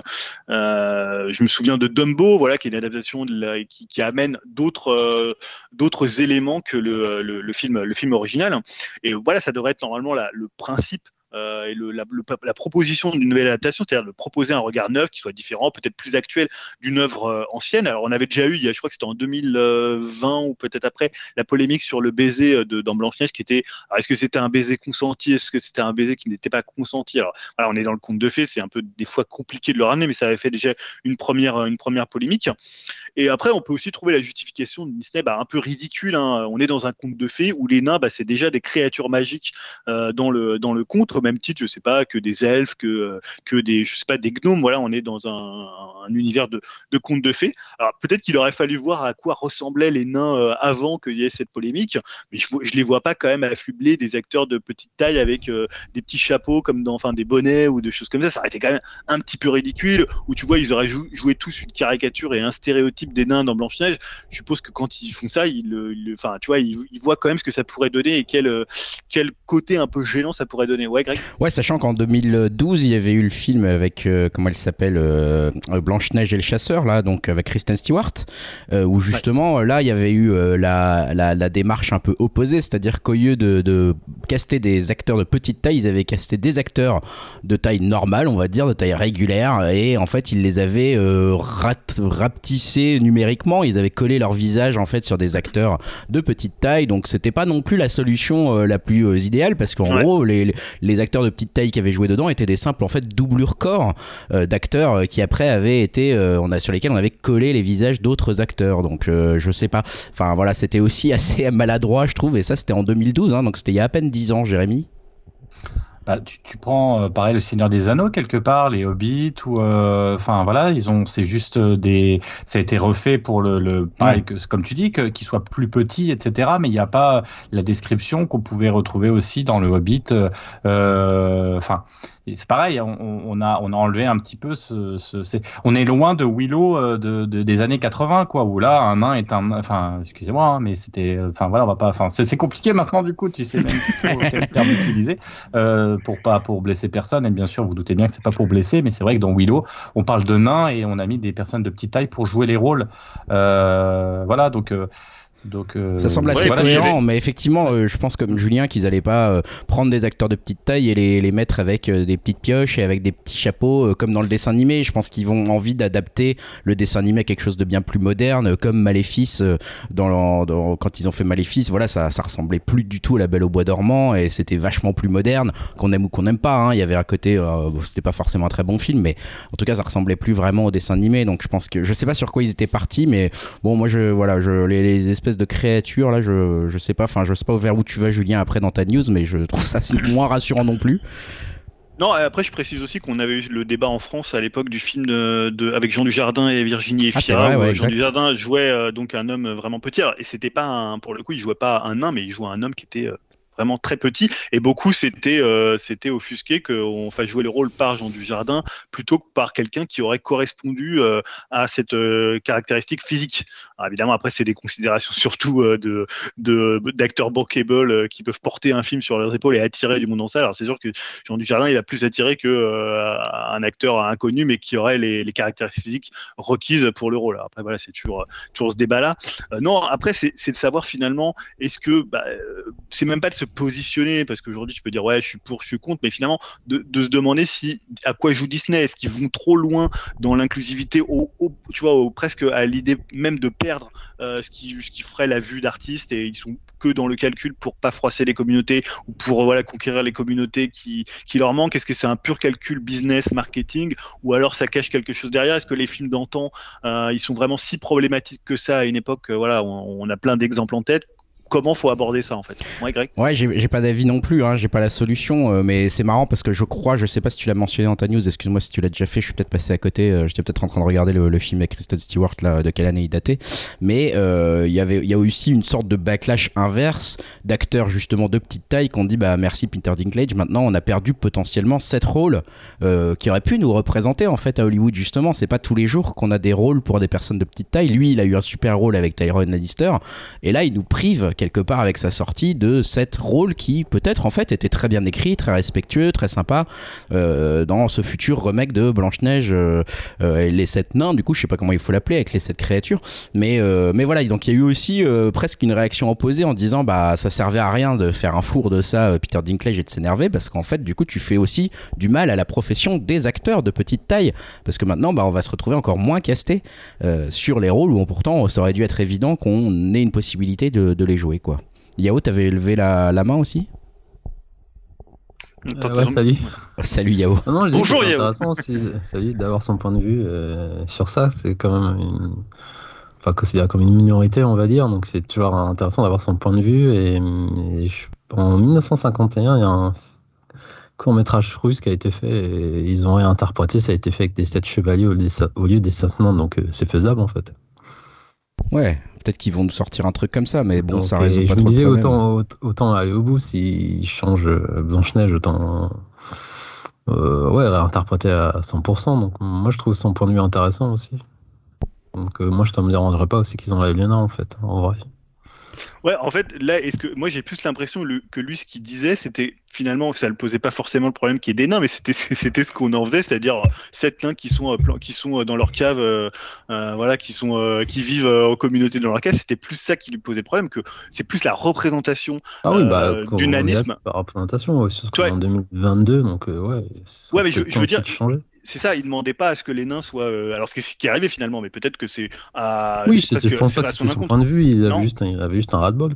euh, je me souviens de Dumbo, voilà, qui est une adaptation qui, amène d'autres d'autres éléments que le, film le film original. Et voilà, ça devrait être normalement le principe euh, et le, la, proposition d'une nouvelle adaptation, c'est-à-dire de proposer un regard neuf qui soit différent, peut-être plus actuel d'une œuvre euh, ancienne. Alors on avait déjà eu, je crois que c'était en 2020 ou peut-être après, la polémique sur le baiser de, dans Blanche-Neige qui était, est-ce que c'était un baiser consenti, est-ce que c'était un baiser qui n'était pas consenti? Alors on est dans le conte de fées, c'est un peu des fois compliqué de le ramener, mais ça avait fait déjà une première, une première polémique. Et après, on peut aussi trouver la justification de Disney bah, un peu ridicule. Hein. On est dans un conte de fées où les nains, bah, c'est déjà des créatures magiques euh, dans, le, dans le conte même titre, je sais pas, que des elfes, que, que des, je sais pas, des gnomes. Voilà, on est dans un, un univers de, de contes de fées. Alors peut-être qu'il aurait fallu voir à quoi ressemblaient les nains euh, avant qu'il y ait cette polémique, mais je, je les vois pas quand même affubler des acteurs de petite taille avec euh, des petits chapeaux comme dans, enfin, des bonnets ou des choses comme ça. Ça aurait été quand même un petit peu ridicule. Où tu vois, ils auraient joué tous une caricature et un stéréotype des nains dans Blanche Neige. Je suppose que quand ils font ça, ils, enfin, tu vois, ils, ils, voient quand même ce que ça pourrait donner et quel, euh, quel côté un peu gênant ça pourrait donner. Ouais, Greg. Ouais, sachant qu'en 2012, il y avait eu le film avec, euh, comment elle s'appelle, euh, Blanche-Neige et le chasseur, là, donc avec Kristen Stewart, euh, où justement, ouais. là, il y avait eu euh, la, la, la, démarche un peu opposée, c'est-à-dire qu'au lieu de, de, caster des acteurs de petite taille, ils avaient casté des acteurs de taille normale, on va dire, de taille régulière, et en fait, ils les avaient rat, rapetissés numériquement, ils avaient collé leur visage, en fait, sur des acteurs de petite taille, donc c'était pas non plus la solution la plus idéale, parce qu'en ouais. gros, les, les acteurs de petite taille qui avaient joué dedans étaient des simples en fait doublures corps euh, d'acteurs qui après avaient été euh, on a sur lesquels on avait collé les visages d'autres acteurs. Donc euh, je sais pas. Enfin voilà c'était aussi assez maladroit je trouve et ça c'était en 2012 hein, donc c'était il y a à peine 10 ans Jérémy bah, tu, tu, prends euh, pareil le Seigneur des Anneaux quelque part, les Hobbits ou enfin euh, voilà, ils ont c'est juste des ça a été refait pour le, le pareil ouais. que comme tu dis que qu'il soit plus petit etc. Mais il n'y a pas la description qu'on pouvait retrouver aussi dans le Hobbit. Enfin. Euh, c'est pareil, on, on, a, on a enlevé un petit peu ce. ce on est loin de Willow euh, de, de, des années 80, quoi, où là, un nain est un. Enfin, excusez-moi, hein, mais c'était. Enfin, voilà, on va pas. Enfin, c'est compliqué maintenant, du coup, tu sais même quel terme utiliser euh, pour pas pour blesser personne. Et bien sûr, vous doutez bien que c'est pas pour blesser, mais c'est vrai que dans Willow, on parle de nains et on a mis des personnes de petite taille pour jouer les rôles. Euh, voilà, donc. Euh, donc, euh, ça semble assez ouais, cohérent, mais effectivement, euh, je pense comme Julien qu'ils allaient pas euh, prendre des acteurs de petite taille et les, les mettre avec euh, des petites pioches et avec des petits chapeaux comme dans le dessin animé. Je pense qu'ils vont envie d'adapter le dessin animé à quelque chose de bien plus moderne, comme Maléfice. Dans, dans, quand ils ont fait Maléfice, voilà, ça, ça ressemblait plus du tout à La Belle au Bois dormant et c'était vachement plus moderne, qu'on aime ou qu'on n'aime pas. Hein. Il y avait un côté, c'était pas forcément un très bon film, mais en tout cas, ça ressemblait plus vraiment au dessin animé. Donc je pense que je sais pas sur quoi ils étaient partis, mais bon, moi je voilà, je les, les espèces de créatures là je, je sais pas enfin je sais pas vers où tu vas Julien après dans ta news mais je trouve ça moins rassurant non plus non, après je précise aussi qu'on avait eu le débat en France à l'époque du film de, de, avec Jean Dujardin et Virginie Efira. Ah, vrai, ouais, Jean Dujardin jouait euh, donc un homme vraiment petit. Alors, et c'était pas un, pour le coup, il jouait pas un nain, mais il jouait un homme qui était euh, vraiment très petit et beaucoup c'était euh, c'était offusqué qu'on fasse jouer le rôle par Jean Dujardin plutôt que par quelqu'un qui aurait correspondu euh, à cette euh, caractéristique physique. Alors évidemment après c'est des considérations surtout euh, de d'acteurs bankable euh, qui peuvent porter un film sur leurs épaules et attirer du monde en salle. Alors c'est sûr que Jean Dujardin il va plus attirer que euh, un acteur inconnu mais qui aurait les, caractéristiques physiques requises pour le rôle. Après voilà c'est toujours toujours ce débat là. non après c'est de savoir finalement est-ce que bah, c'est même pas de se positionner, parce qu'aujourd'hui tu peux dire ouais je suis pour, je suis contre, mais finalement de, se demander si à quoi joue Disney, est-ce qu'ils vont trop loin dans l'inclusivité, au, tu vois, au- presque à l'idée même de perdre euh, ce, qui, ce qui ferait la vue d'artiste et ils sont que dans le calcul pour pas froisser les communautés ou pour voilà conquérir les communautés qui, qui leur manquent? Est-ce que c'est un pur calcul business marketing ou alors ça cache quelque chose derrière? Est-ce que les films d'antan euh, ils sont vraiment si problématiques que ça à une époque euh, Voilà, on a plein d'exemples en tête. Comment faut aborder ça en fait. Ouais, Greg. Ouais, j'ai pas d'avis non plus, hein, j'ai pas la solution, euh, mais c'est marrant parce que je crois, je sais pas si tu l'as mentionné dans ta news, excuse-moi si tu l'as déjà fait, je suis peut-être passé à côté, euh, j'étais peut-être en train de regarder le, film avec Kristen Stewart de quelle année il datait, mais euh, il y avait, il y a aussi une sorte de backlash inverse d'acteurs justement de petite taille qui ont dit bah merci Peter Dinklage, maintenant on a perdu potentiellement sept rôles qui auraient pu nous représenter en fait à Hollywood justement, c'est pas tous les jours qu'on a des rôles pour des personnes de petite taille, lui il a eu un super rôle avec Tyrone Lannister, et là il nous prive quelque part avec sa sortie de sept rôles qui peut-être en fait étaient très bien écrits, très respectueux, très sympa euh, dans ce futur remake de Blanche-Neige euh, euh, et les sept nains, du coup je sais pas comment il faut l'appeler avec les sept créatures, mais, mais voilà, donc il y a eu aussi presque une réaction opposée en disant bah ça servait à rien de faire un four de ça Peter Dinklage et de s'énerver parce qu'en fait du coup tu fais aussi du mal à la profession des acteurs de petite taille. Parce que maintenant bah, on va se retrouver encore moins casté sur les rôles où pourtant ça aurait dû être évident qu'on ait une possibilité de, de les jouer quoi. Yao, t'avais levé la, la main aussi? Euh, ouais, salut. Salut Yao. Non, non, je dis que Bonjour, c'est Yao. intéressant aussi, salut, d'avoir son point de vue euh, sur ça. C'est quand même une... enfin, considéré comme une minorité, on va dire. Donc, c'est toujours intéressant d'avoir son point de vue. Et, et je- en 1951, il y a un court métrage russe qui a été fait et ils ont réinterprété. Ça a été fait avec des sept chevaliers au lieu des sept- au lieu des sept nains. Donc, euh, c'est faisable en fait. Ouais, peut-être qu'ils vont nous sortir un truc comme ça, mais bon, Donc, ça résout je pas me trop disais, le problème. autant, aut- autant aller au bout s'ils changent euh, Blanche-Neige, autant euh, ouais, réinterpréter à 100%. Donc moi, je trouve son point de vue intéressant aussi. Donc euh, moi, je ne me dérangerais pas aussi qu'ils enlèvent les nains, en fait, en vrai. Ouais, en fait, là, est-ce que moi j'ai plus l'impression que lui, ce qu'il disait, c'était finalement, ça ne posait pas forcément le problème qu'il y ait des nains, mais c'était c'était ce qu'on en faisait, c'est-à-dire sept nains qui sont euh, qui sont euh, dans leur cave, euh, voilà, qui sont euh, qui vivent en communauté dans leur cave. C'était plus ça qui lui posait problème que c'est plus la représentation. Ah oui, bah, du est nanisme. par représentation, ouais, surtout Ouais. en 2022, donc ouais. ça Ouais, mais je- je veux dire- changeait. C'est ça, il demandait pas à ce que les nains soient. euh, alors, ce qui est arrivé finalement, mais peut-être que c'est. à- Oui, c'est c'était- je que- pense pas que c'était son point de vue, il avait juste un, il avait juste un ras-de-bol.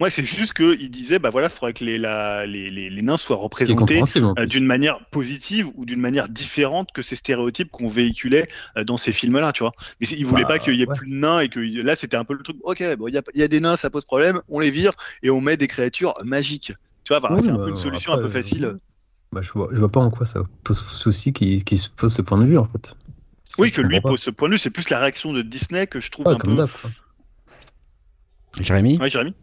Ouais, c'est juste qu'il disait, bah voilà, il faudrait que les, la- les, les, les nains soient représentés euh, d'une manière positive ou d'une manière différente que ces stéréotypes qu'on véhiculait euh, dans ces films-là, tu vois. Mais il voulait Bah, pas qu'il y ait ouais. plus de nains et que là c'était un peu le truc. Ok, bon, il y a, il y a des nains, ça pose problème, on les vire et on met des créatures magiques. Tu vois, Oui, c'est un bah, peu une solution après, un peu facile. Bah, je, vois, je vois pas en quoi ça pose souci qu'il qu'il se pose ce point de vue, en fait. oui, que lui pose ce point de vue, c'est plus la réaction de Disney que je trouve Ouais, un comme peu. Jérémy? Ouais, Jérémy.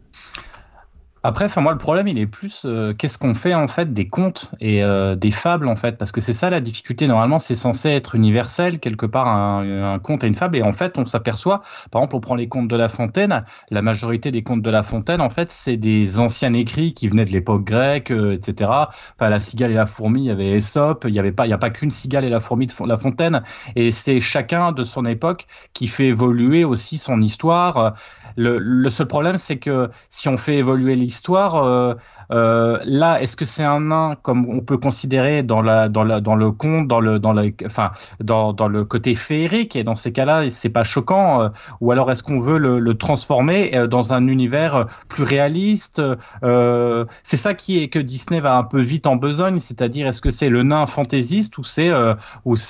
Après, enfin moi le problème il est plus euh, qu'est-ce qu'on fait en fait des contes et euh, des fables en fait? Parce que c'est ça la difficulté normalement c'est censé être universel quelque part un, un conte et une fable. Et en fait on s'aperçoit par exemple on prend les contes de La Fontaine. La majorité des contes de La Fontaine en fait c'est des anciens écrits qui venaient de l'époque grecque euh, etc enfin la cigale et la fourmi il y avait Ésope il y avait pas il y a pas qu'une cigale et la fourmi de La Fontaine. Et c'est chacun de son époque qui fait évoluer aussi son histoire le, seul problème c'est que si on fait évoluer l'histoire, euh, là, est-ce que c'est un nain comme on peut considérer dans le conte, dans le côté féerique? Et dans ces cas-là, c'est pas choquant, euh, ou alors est-ce qu'on veut le, transformer euh, dans un univers plus réaliste euh, C'est ça qui est que Disney va un peu vite en besogne, c'est-à-dire est-ce que c'est le nain fantaisiste ou c'est euh,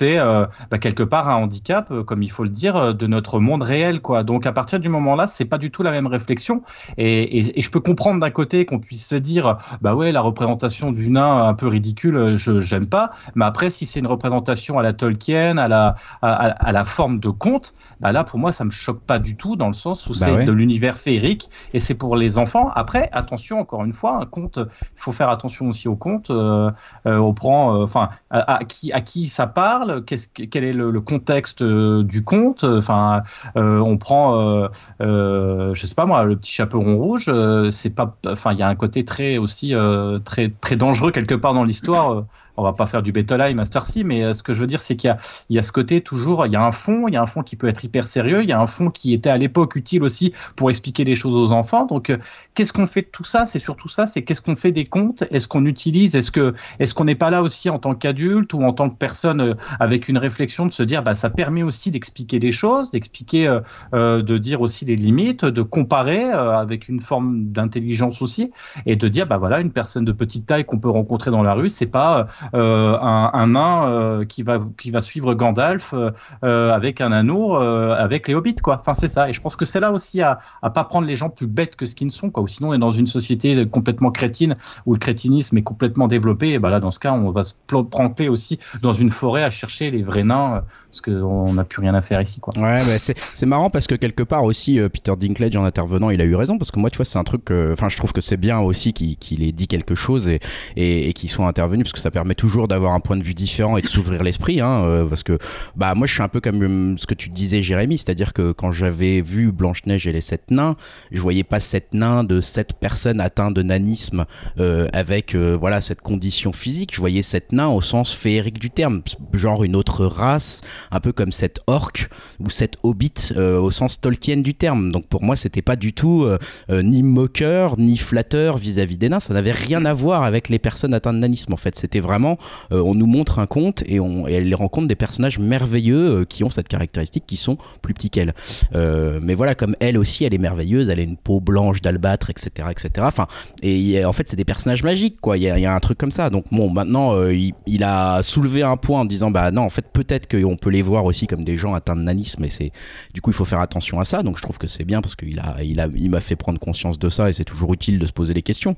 euh, bah, quelque part un handicap, euh, comme il faut le dire, euh, de notre monde réel. Donc à partir du moment-là, c'est pas du tout la même réflexion. Et je peux comprendre d'un côté qu'on puisse se dire, bah ouais, la représentation du nain un peu ridicule, euh, je j'aime pas. Mais après, si c'est une représentation à la Tolkien, à la à, la forme de conte, bah là pour moi ça me choque pas du tout dans le sens où Bah c'est ouais. de l'univers féerique et c'est pour les enfants. Après, attention encore une fois, un conte, il faut faire attention aussi au conte. Euh, euh, on prend, euh, enfin, à, à qui à qui ça parle, qu'est-ce que- quel est le, le contexte euh, du conte. Enfin, euh, on prend, euh, euh, je sais pas moi, le petit chaperon rouge. euh, c'est pas, enfin, il y a un côté très aussi euh, très très dangereux quelque part dans l'histoire. On va pas faire du Bettelheim C, mais euh, ce que je veux dire, c'est qu'il y a, ce côté toujours, il y a un fond, il y a un fond qui peut être hyper sérieux, il y a un fond qui était à l'époque utile aussi pour expliquer les choses aux enfants. Donc, euh, qu'est-ce qu'on fait de tout ça? C'est surtout ça, c'est qu'est-ce qu'on fait des contes? Est-ce qu'on utilise? Est-ce que, est-ce qu'on n'est pas là aussi en tant qu'adulte ou en tant que personne euh, avec une réflexion de se dire, bah, ça permet aussi d'expliquer des choses, d'expliquer, de dire aussi les limites, de comparer avec une forme d'intelligence aussi, et de dire, bah voilà, une personne de petite taille qu'on peut rencontrer dans la rue, c'est pas un, un nain euh, qui va suivre Gandalf euh, euh, avec un anneau, euh, avec les hobbits, quoi. Enfin, c'est ça. Et je pense que c'est là aussi à, à pas prendre les gens plus bêtes que ce qu'ils ne sont, quoi. Ou sinon, on est dans une société complètement crétine où le crétinisme est complètement développé. Et bah là, dans ce cas, on va se pl- planter aussi dans une forêt à chercher les vrais nains, euh, parce qu'on n'a plus rien à faire ici, quoi. Ouais, bah, c'est c'est marrant parce que quelque part aussi, euh, Peter Dinklage en intervenant, il a eu raison parce que moi, tu vois, c'est un truc. Enfin, je trouve que c'est bien aussi qu'il qu'il ait dit quelque chose et, et, et qu'il soit intervenu parce que ça permet toujours d'avoir un point de vue différent et de s'ouvrir l'esprit. Hein, euh, parce que, bah, moi, je suis un peu comme euh, ce que tu disais, Jérémy, c'est-à-dire que quand j'avais vu Blanche-Neige et les sept nains, je voyais pas sept nains de sept personnes atteintes de nanisme euh, avec, euh, voilà, cette condition physique. Je voyais sept nains au sens féerique du terme, genre une autre race, un peu comme cette orque ou cette hobbit euh, au sens Tolkien du terme. Donc pour moi, c'était pas du tout euh, euh, ni moqueur ni flatteur vis-à-vis des nains. Ça n'avait rien à voir avec les personnes atteintes de nanisme. En fait, c'était vraiment, on nous montre un conte et on elle rencontre des personnages merveilleux qui ont cette caractéristique, qui sont plus petits qu'elle. Mais voilà, comme elle aussi, elle est merveilleuse. Elle a une peau blanche d'albâtre, etc., etc. Enfin, et en fait, c'est des personnages magiques, quoi. Il y, a, un truc comme ça. Donc bon, maintenant, il a soulevé un point en disant, bah non, en fait, peut-être qu'on peut les voir aussi comme des gens atteints de nanisme, et c'est du coup, il faut faire attention à ça. Donc je trouve que c'est bien parce qu'il a, il a, il m'a fait prendre conscience de ça, et c'est toujours utile de se poser les questions.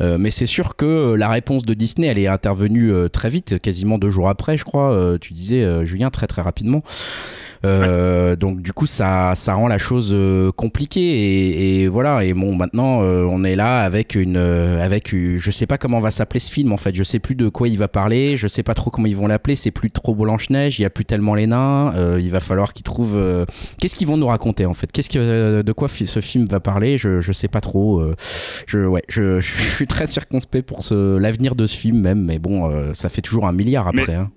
Euh, mais c'est sûr que euh, la réponse de Disney, elle est intervenue euh, très vite, quasiment deux jours après, je crois. Tu disais, Julien, très très rapidement. Euh, Donc du coup, ça, ça rend la chose euh, compliquée et, et voilà. Et bon, maintenant, euh, on est là avec une, euh, avec, une- je sais pas comment va s'appeler ce film en fait. Je sais plus de quoi il va parler. Je sais pas trop comment ils vont l'appeler. C'est plus trop Blanche Neige. Il y a plus tellement les nains. Euh, il va falloir qu'ils trouvent. euh, Qu'est-ce qu'ils vont nous raconter en fait? Qu'est-ce que, euh, de quoi ce film va parler? Je, je sais pas trop. euh, je, ouais, je, je suis très circonspect pour ce, l'avenir de ce film même. Mais bon, euh, ça fait toujours un milliard après. Mais- hein.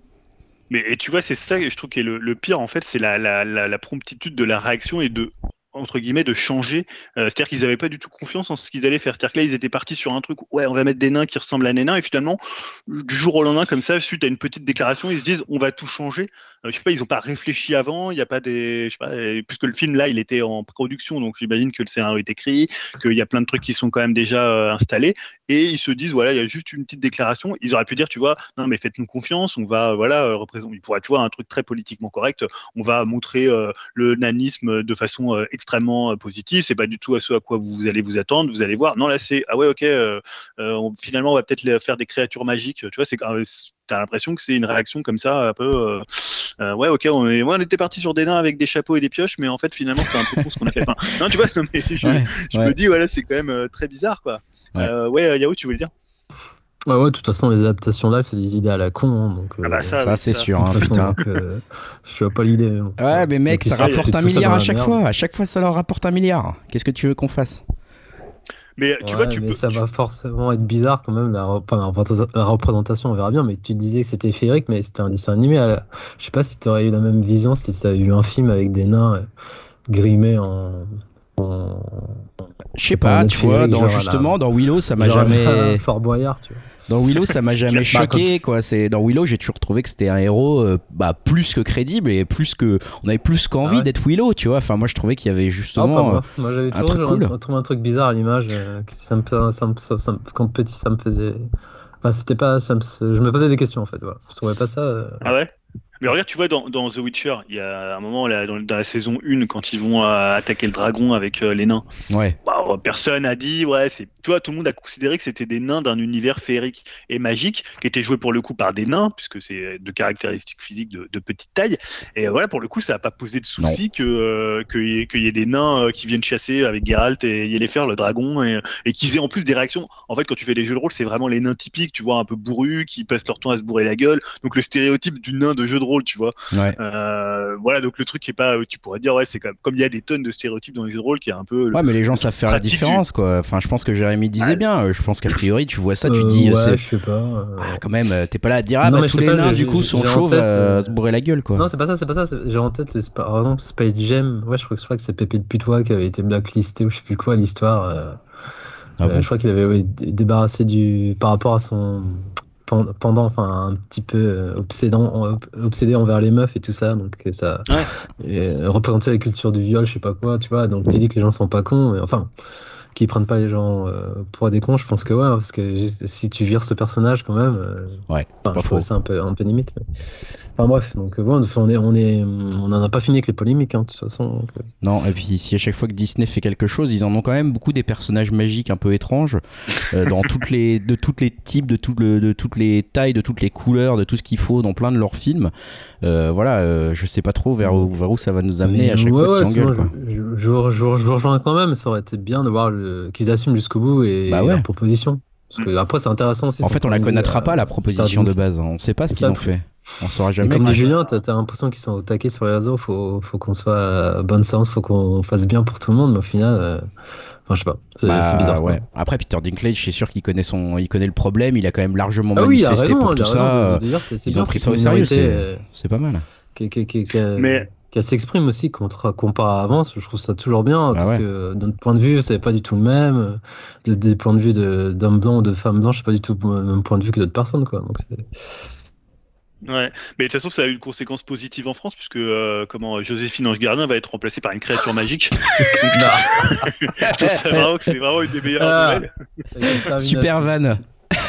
Mais et tu vois, c'est ça que je trouve qui le, pire en fait, c'est la promptitude de la réaction et de entre guillemets de changer. Euh, C'est-à-dire qu'ils n'avaient pas du tout confiance en ce qu'ils allaient faire. C'est-à-dire que là, ils étaient partis sur un truc, ouais, on va mettre des nains qui ressemblent à des nains, et finalement, du jour au lendemain, comme ça, suite à une petite déclaration, ils se disent, on va tout changer. Euh, je sais pas, ils n'ont pas réfléchi avant. Il n'y a pas des, je sais pas, euh, puisque le film là, il était en production, donc j'imagine que le scénario est écrit, qu'il y a plein de trucs qui sont quand même déjà euh, installés, et ils se disent, voilà, il y a juste une petite déclaration. Ils auraient pu dire, tu vois, non mais faites-nous confiance, on va, voilà, représenter. Il pourrait, tu vois, un truc très politiquement correct. On va montrer le nanisme de façon extrêmement positive. C'est pas du tout à ce à quoi vous allez vous attendre. Vous allez voir. Non, là, c'est ah ouais, ok. finalement, on va peut-être faire des créatures magiques. Tu vois, c'est quand même- T'as l'impression que c'est une réaction comme ça, un peu. euh, euh, ouais, ok. On, est, ouais, on était parti sur des nains avec des chapeaux et des pioches, mais en fait, finalement, c'est un peu con ce qu'on a fait. Enfin, non, tu vois, non, mais je, Ouais, je ouais. me dis, voilà, c'est quand même euh, très bizarre, quoi. Ouais. Euh, ouais, Yahoo, tu voulais dire? Ouais, ouais, de toute façon, les adaptations live, c'est des idées à la con. hein, donc, Ah bah euh, ça, c'est sûr, hein, façon, putain. donc, euh, je vois pas l'idée. hein. Ouais, mais mec, Donc, ça rapporte un milliard à chaque merde. fois. À chaque fois, ça leur rapporte un milliard. Qu'est-ce que tu veux qu'on fasse? Mais tu Ouais, vois, tu mais peux. ça tu- va forcément être bizarre quand même, la, enfin, représentation, on verra bien, mais tu disais que c'était féerique, mais c'était un dessin animé. la- Je sais pas si tu aurais eu la même vision si tu avais eu un film avec des nains euh, grimés en. en... Je sais pas, tu vois, dans, la- justement, dans Willow, ça m'a jamais. Fort Boyard, tu vois. Dans Willow, ça m'a jamais Bah, choqué, quoi. C'est dans Willow, j'ai toujours trouvé que c'était un héros, euh, bah, plus que crédible et plus que, on avait plus qu'envie Ah ouais d'être Willow, tu vois. Enfin, moi, je trouvais qu'il y avait Ah, pas justement. moi. Moi, j'avais un toujours truc cool. trouvé un truc bizarre à l'image. euh, que ça me, ça me- ça me- quand petit, ça me faisait. Enfin, c'était pas. ça me- je me posais des questions en fait. Voilà. Je trouvais pas ça. euh, Ah ouais? Mais regarde, tu vois, dans, dans The Witcher, il y a un moment là, dans, dans la saison 1, quand ils vont euh, attaquer le dragon avec euh, les nains, Ouais. bah, euh, personne a dit, ouais, c'est. Tu vois, tout le monde a considéré que c'était des nains d'un univers féerique et magique, qui était joué pour le coup par des nains, puisque c'est de caractéristiques physiques de, de petite taille. Et euh, voilà, pour le coup, ça n'a pas posé de souci que euh, qu'il y, ait- qu'il y ait des nains euh, qui viennent chasser avec Geralt et Yennefer, le dragon, et, et qu'ils aient en plus des réactions. En fait, quand tu fais des jeux de rôle, c'est vraiment les nains typiques, tu vois, un peu bourrus, qui passent leur temps à se bourrer la gueule. Donc le stéréotype du nain de jeu de rôle, tu vois. Ouais. Euh, voilà, donc le truc qui est pas, tu pourrais dire, ouais, c'est comme, comme il y a des tonnes de stéréotypes dans les jeux de rôle qui est un peu. le- Ouais, mais les gens savent faire la différence, quoi. Enfin, je pense que Jérémy disait Ouais. bien. euh, Je pense qu'a priori, tu vois ça, tu Euh, dis, ouais, c'est. je sais pas. euh, Ah, quand même, t'es pas là à dire, ah Non, bah tous les pas, nains, du coup, sont chauves à se bourrer la gueule, quoi. Non, c'est pas ça, c'est pas ça. J'ai en tête, le- par exemple, Space Jam. Ouais, je crois que, c'est Pépé de Putois qui avait été blacklisté ou je sais plus quoi, l'histoire. Ah euh, bon je crois qu'il avait ouais, débarrassé du. par rapport à son. Pen- Pendant, enfin, un petit peu euh, obsédant, ob- obsédé envers les meufs et tout ça, donc euh, ça Ouais. euh, représenter la culture du viol, je sais pas quoi, tu vois. Donc tu dis que les gens sont pas cons, mais enfin, qu'ils prennent pas les gens pour des cons, je pense que ouais, parce que si tu vires ce personnage quand même, Ouais, c'est un peu, un peu limite. mais- Enfin bref, donc euh, bon, on est, on est, on en a pas fini avec les polémiques, hein, de toute façon. donc, euh. Non, et puis si à chaque fois que Disney fait quelque chose, ils en ont quand même beaucoup des personnages magiques un peu étranges, euh, dans toutes les, de tous les types, de, tout le, de toutes les tailles, de toutes les couleurs, de tout ce qu'il faut dans plein de leurs films. Euh, voilà, euh, je sais pas trop vers où, vers où ça va nous amener Mais, à chaque ouais, fois ouais, si on sinon, gueule, je, je, je, vous- je rejoins quand même, ça aurait été bien de voir qu'ils assument jusqu'au bout et Bah ouais. leur proposition. Parce que après, c'est intéressant aussi. En fait, on la euh, pas la proposition de base. hein. On sait pas ce qu'ils ont fait. On saura Et jamais. comme dit Julien, t'as l'impression qu'ils sont au taquet sur les réseaux, faut, faut qu'on soit à bonne séance, faut qu'on fasse bien pour tout le monde, mais au final, euh, enfin, je sais pas, c'est Bah, bizarre. ouais. Après Peter Dinklage, je suis sûr qu'il connaît son, il connaît le problème. Il a quand même largement Ah oui, manifesté raison, pour il a tout ça. euh, dire, ils ont pris ça au sérieux. C'est, euh, c'est pas mal. Mais- qui s'exprime aussi contre comparé à avant, je trouve ça toujours bien, parce ouais. que notre point de vue, c'est pas du tout le même. De- des points de vue de- d'hommes blancs ou de femmes blanches, c'est pas du tout le même point de vue que d'autres personnes, quoi. Donc, c'est- Ouais, mais de toute façon, ça a eu une conséquence positive en France, puisque euh, comment Joséphine Ange Gardien va être remplacée par une créature magique. Ça vraiment que c'est vraiment une des meilleures Ah. nouvelles. Super van.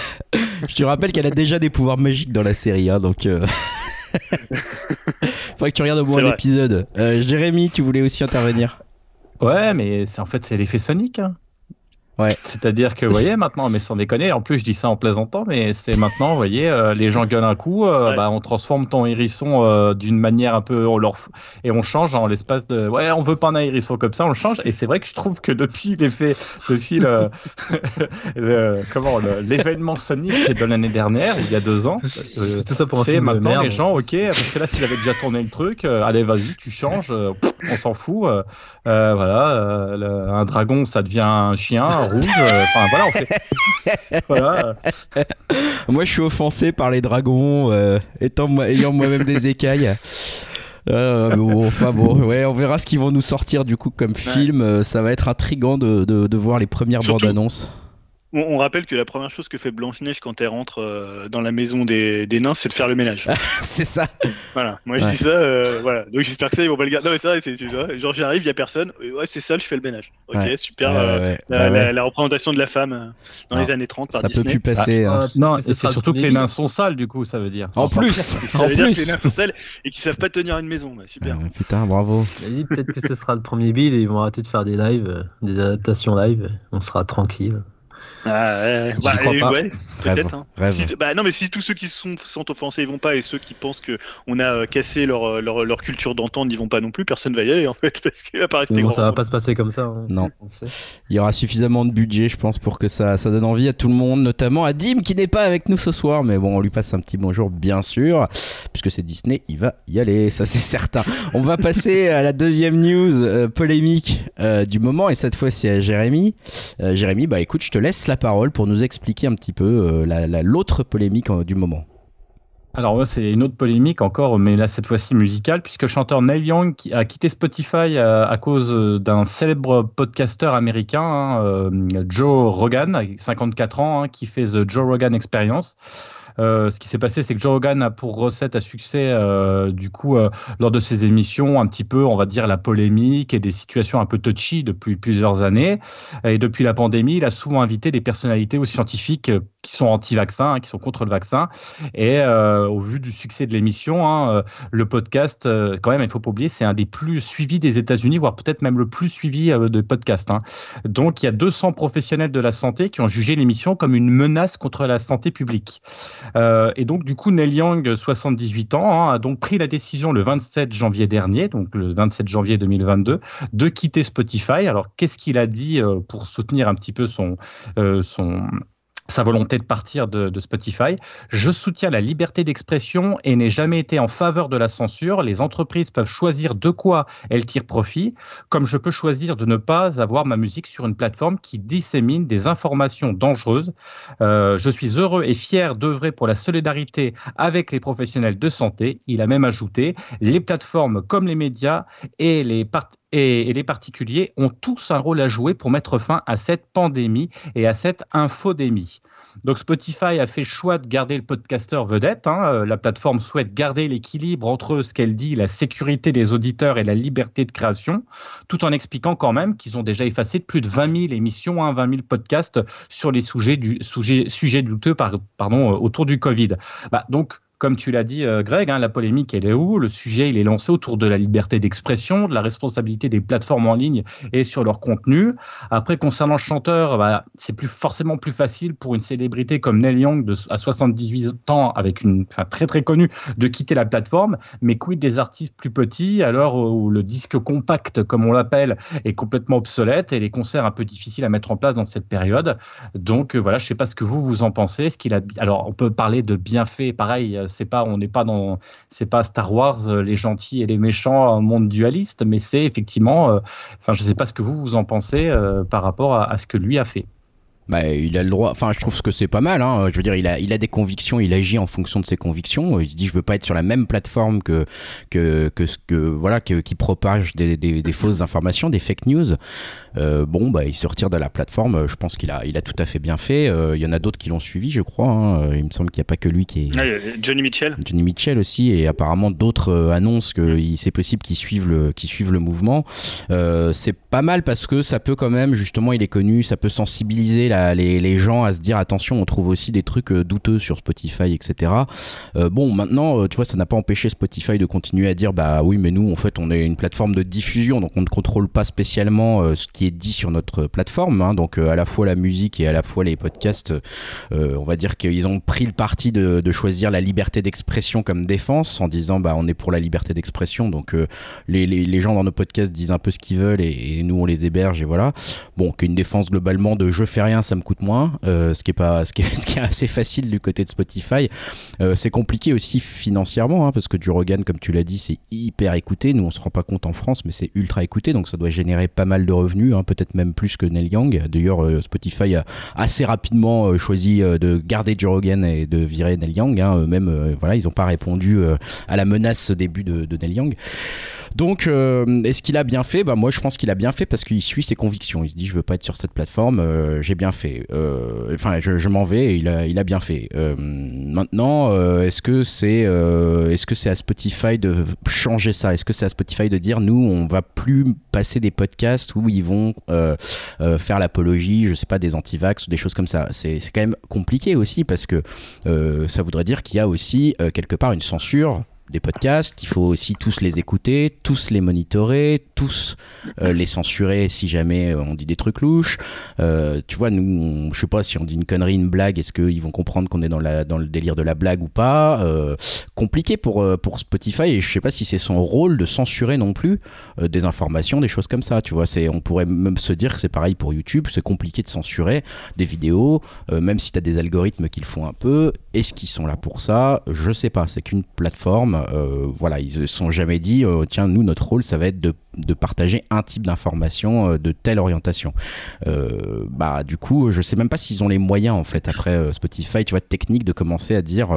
je te rappelle qu'elle a déjà des pouvoirs magiques dans la série, hein, donc. Euh... Faudrait que tu regardes au moins C'est un épisode. Euh, Jérémy, tu voulais aussi intervenir? Ouais, mais c'est en fait c'est l'effet Sonic. hein. Ouais. C'est-à-dire que, vous voyez, maintenant, mais sans déconner, en plus je dis ça en plaisantant, mais c'est maintenant, vous voyez, euh, les gens gueulent un coup, euh, Ouais. bah, on transforme ton hérisson euh, d'une manière un peu, on leur et on change en l'espace de, ouais, on veut pas un hérisson comme ça, on le change, et c'est vrai que je trouve que depuis l'effet, depuis le, le- comment, l'événement Sonic de l'année dernière, il y a deux ans, Tout ça, euh, tout ça pour un c'est film de maintenant merde. les gens, ok, parce que là, s'il avait déjà tourné le truc, euh, allez, vas-y, tu changes, euh, pff, on s'en fout. euh, euh, voilà, euh, le- un dragon, ça devient un chien un rouge. euh, Enfin, voilà, on fait. voilà. Moi, je suis offensé par les dragons, euh, étant moi- ayant moi-même des écailles. Euh, mais bon, enfin bon, ouais, on verra ce qu'ils vont nous sortir du coup comme film. Euh, Ça va être intriguant de, de, de voir les premières Surtout- bandes annonces. On, on rappelle que la première chose que fait Blanche-Neige quand elle rentre euh, dans la maison des, des nains, c'est de faire le ménage. C'est ça. voilà, moi Ouais. je dis ça, euh, voilà. Donc j'espère que ça, ils vont pas le garder. Non, mais c'est vrai, c'est- genre j'arrive, il y a personne. Et Ouais, c'est ça, je fais le ménage. Ok, Ouais. super. Euh, ouais, la, bah ouais. la- la représentation de la femme euh, dans Ah, les années 30 par Ça peut Disney. plus passer. hein. Ah, Non, c'est surtout que les nains sont sales, du coup, ça veut dire. En plus, Ça veut dire que les nains sont tels et qu'ils savent pas tenir une maison. Bah, super. Ah, putain, bravo. Peut-être que ce sera le premier build et ils vont arrêter de faire des lives, des adaptations live. On sera tranquille. Ah, ouais, bah, crois euh, pas. ouais, peut-être. hein. rêve. Si- bah, non, mais si tous ceux qui sont, sont offensés ils vont pas et ceux qui pensent que on a euh, cassé leur, euh, leur, leur culture d'antan n'y vont pas non plus, personne va y aller en fait parce pas rester Mais bon, ça va pas se passer comme ça. hein. Non. Il y aura suffisamment de budget, je pense, pour que ça, ça donne envie à tout le monde, notamment à Dim qui n'est pas avec nous ce soir. Mais bon, on lui passe un petit bonjour, bien sûr, puisque c'est Disney, il va y aller, ça c'est certain. On va passer à la deuxième news euh, polémique euh, du moment, et cette fois c'est à Jérémy. Euh, Jérémy, bah écoute, je te laisse la parole pour nous expliquer un petit peu euh, la- la- l'autre polémique euh, du moment. Alors, c'est une autre polémique encore, mais là, cette fois-ci musicale, puisque le chanteur Neil Young a quitté Spotify euh, à cause d'un célèbre podcasteur américain, hein, Joe Rogan, avec 54 ans, hein, qui fait The Joe Rogan Experience. Euh, ce qui s'est passé, c'est que Joe Rogan a pour recette à succès, euh, du coup, euh, lors de ses émissions, un petit peu, on va dire, la polémique et des situations un peu touchy depuis plusieurs années. Et depuis la pandémie, il a souvent invité des personnalités ou scientifiques qui sont anti-vaccins, hein, qui sont contre le vaccin. Et au vu du succès de l'émission, hein, le podcast, quand même, il faut pas oublier, c'est un des plus suivis des États-Unis, voire peut-être même le plus suivi de podcasts. hein. Donc, il y a 200 professionnels de la santé qui ont jugé l'émission comme une menace contre la santé publique. Euh, et donc, du coup, Neil Young, 78 ans, hein, a donc pris la décision le 27 janvier dernier, donc le 27 janvier 2022, de quitter Spotify. Alors, qu'est-ce qu'il a dit euh, pour soutenir un petit peu son, euh, son sa volonté de partir de, Spotify. Je soutiens la liberté d'expression et n'ai jamais été en faveur de la censure. Les entreprises peuvent choisir de quoi elles tirent profit, comme je peux choisir de ne pas avoir ma musique sur une plateforme qui dissémine des informations dangereuses. Euh, je suis heureux et fier d'œuvrer pour la solidarité avec les professionnels de santé. Il a même ajouté, les plateformes comme les médias et les, et, les particuliers ont tous un rôle à jouer pour mettre fin à cette pandémie et à cette infodémie. Donc Spotify a fait le choix de garder le podcasteur vedette. Hein. Euh, la plateforme souhaite garder l'équilibre entre ce qu'elle dit, la sécurité des auditeurs et la liberté de création, tout en expliquant quand même qu'ils ont déjà effacé plus de 20 000 émissions, hein, 20 000 podcasts sur les sujets, du, douteux pardon, euh, autour du Covid. Bah, donc comme tu l'as dit, euh, Greg, hein, la polémique, elle est où? Le sujet, il est lancé autour de la liberté d'expression, de la responsabilité des plateformes en ligne et sur leur contenu. Après, concernant le chanteur, bah, c'est plus forcément plus facile pour une célébrité comme Neil Young de, à 78 ans, avec une très très connue, de quitter la plateforme. Mais quid des artistes plus petits, alors où le disque compact, comme on l'appelle, est complètement obsolète et les concerts un peu difficiles à mettre en place dans cette période? Donc voilà, je ne sais pas ce que vous vous en pensez. Ce qu'il a, alors on peut parler de bienfaits, pareil c'est pas, on n'est pas dans, c'est pas Star Wars, euh, les gentils et les méchants, un monde dualiste, mais c'est effectivement, euh, enfin, je sais pas ce que vous vous en pensez euh, par rapport à, ce que lui a fait. Bah, il a le droit. Enfin, je trouve que c'est pas mal. Hein. Je veux dire, il a, il a des convictions, il agit en fonction de ses convictions. Il se dit, je veux pas être sur la même plateforme que que que, que voilà, que, qui propage des, des, des fausses informations, des fake news. Euh, bon, bah, il se retire de la plateforme. Je pense qu'il a, il a tout à fait bien fait. Euh, il y en a d'autres qui l'ont suivi, je crois. Hein. Il me semble qu'il n'y a pas que lui qui est. Johnny Mitchell. Johnny Mitchell aussi, et apparemment d'autres euh, annoncent que c'est possible qu'ils suivent le, qu'ils suivent le mouvement. c'est pas mal parce que ça peut quand même, justement, il est connu, ça peut sensibiliser la, les, gens à se dire attention, on trouve aussi des trucs douteux sur Spotify, etc. bon, maintenant, tu vois, ça n'a pas empêché Spotify de continuer à dire bah oui, mais nous, en fait, on est une plateforme de diffusion, donc on ne contrôle pas spécialement ce qui dit sur notre plateforme. Hein. donc euh, à la fois la musique et à la fois les podcasts, euh, on va dire qu'ils ont pris le parti de, choisir la liberté d'expression comme défense en disant bah on est pour la liberté d'expression. Donc euh, les, gens dans nos podcasts disent un peu ce qu'ils veulent et, nous on les héberge et voilà. Bon, qu'une défense globalement de je fais rien, ça me coûte moins, ce qui est pas ce qui est, assez facile du côté de Spotify. c'est compliqué aussi financièrement hein, parce que du comme tu l'as dit, c'est hyper écouté. Nous on se rend pas compte en France, mais c'est ultra écouté, donc ça doit générer pas mal de revenus. Hein, peut-être même plus que Neil Young. D'ailleurs, euh, Spotify a assez rapidement euh, choisi euh, de garder Rogan et de virer Neil Young. Hein. Même, voilà, ils n'ont pas répondu à la menace début de, de Neil Young. Donc, euh, est-ce qu'il a bien fait? Bah moi, je pense qu'il a bien fait parce qu'il suit ses convictions. Il se dit, je veux pas être sur cette plateforme. Euh, j'ai bien fait. Euh, enfin, je, m'en vais. Et il a, il a bien fait. maintenant, est-ce que c'est, est-ce que c'est à Spotify de changer ça? Est-ce que c'est à Spotify de dire, nous, on va plus passer des podcasts où ils vont faire l'apologie, je sais pas, des antivax ou des choses comme ça? C'est, c'est quand même compliqué aussi parce que ça voudrait dire qu'il y a aussi quelque part une censure des podcasts, il faut aussi tous les écouter, tous les monitorer, tous euh, les censurer si jamais euh, on dit des trucs louches. Euh, tu vois, nous, je sais pas si on dit une connerie, une blague, est-ce qu'ils vont comprendre qu'on est dans, le délire de la blague ou pas Compliqué pour, pour Spotify et je sais pas si c'est son rôle de censurer non plus des informations, des choses comme ça. Tu vois, on pourrait même se dire que c'est pareil pour YouTube, c'est compliqué de censurer des vidéos, même si tu as des algorithmes qui le font un peu. Est-ce qu'ils sont là pour ça? Je sais pas, c'est qu'une plateforme voilà, ils se sont jamais dit, euh, tiens, nous, notre rôle, ça va être de de partager un type d'information euh, de telle orientation. Euh, bah du coup, je sais même pas s'ils ont les moyens en fait après euh, Spotify, tu vois, technique de commencer à dire,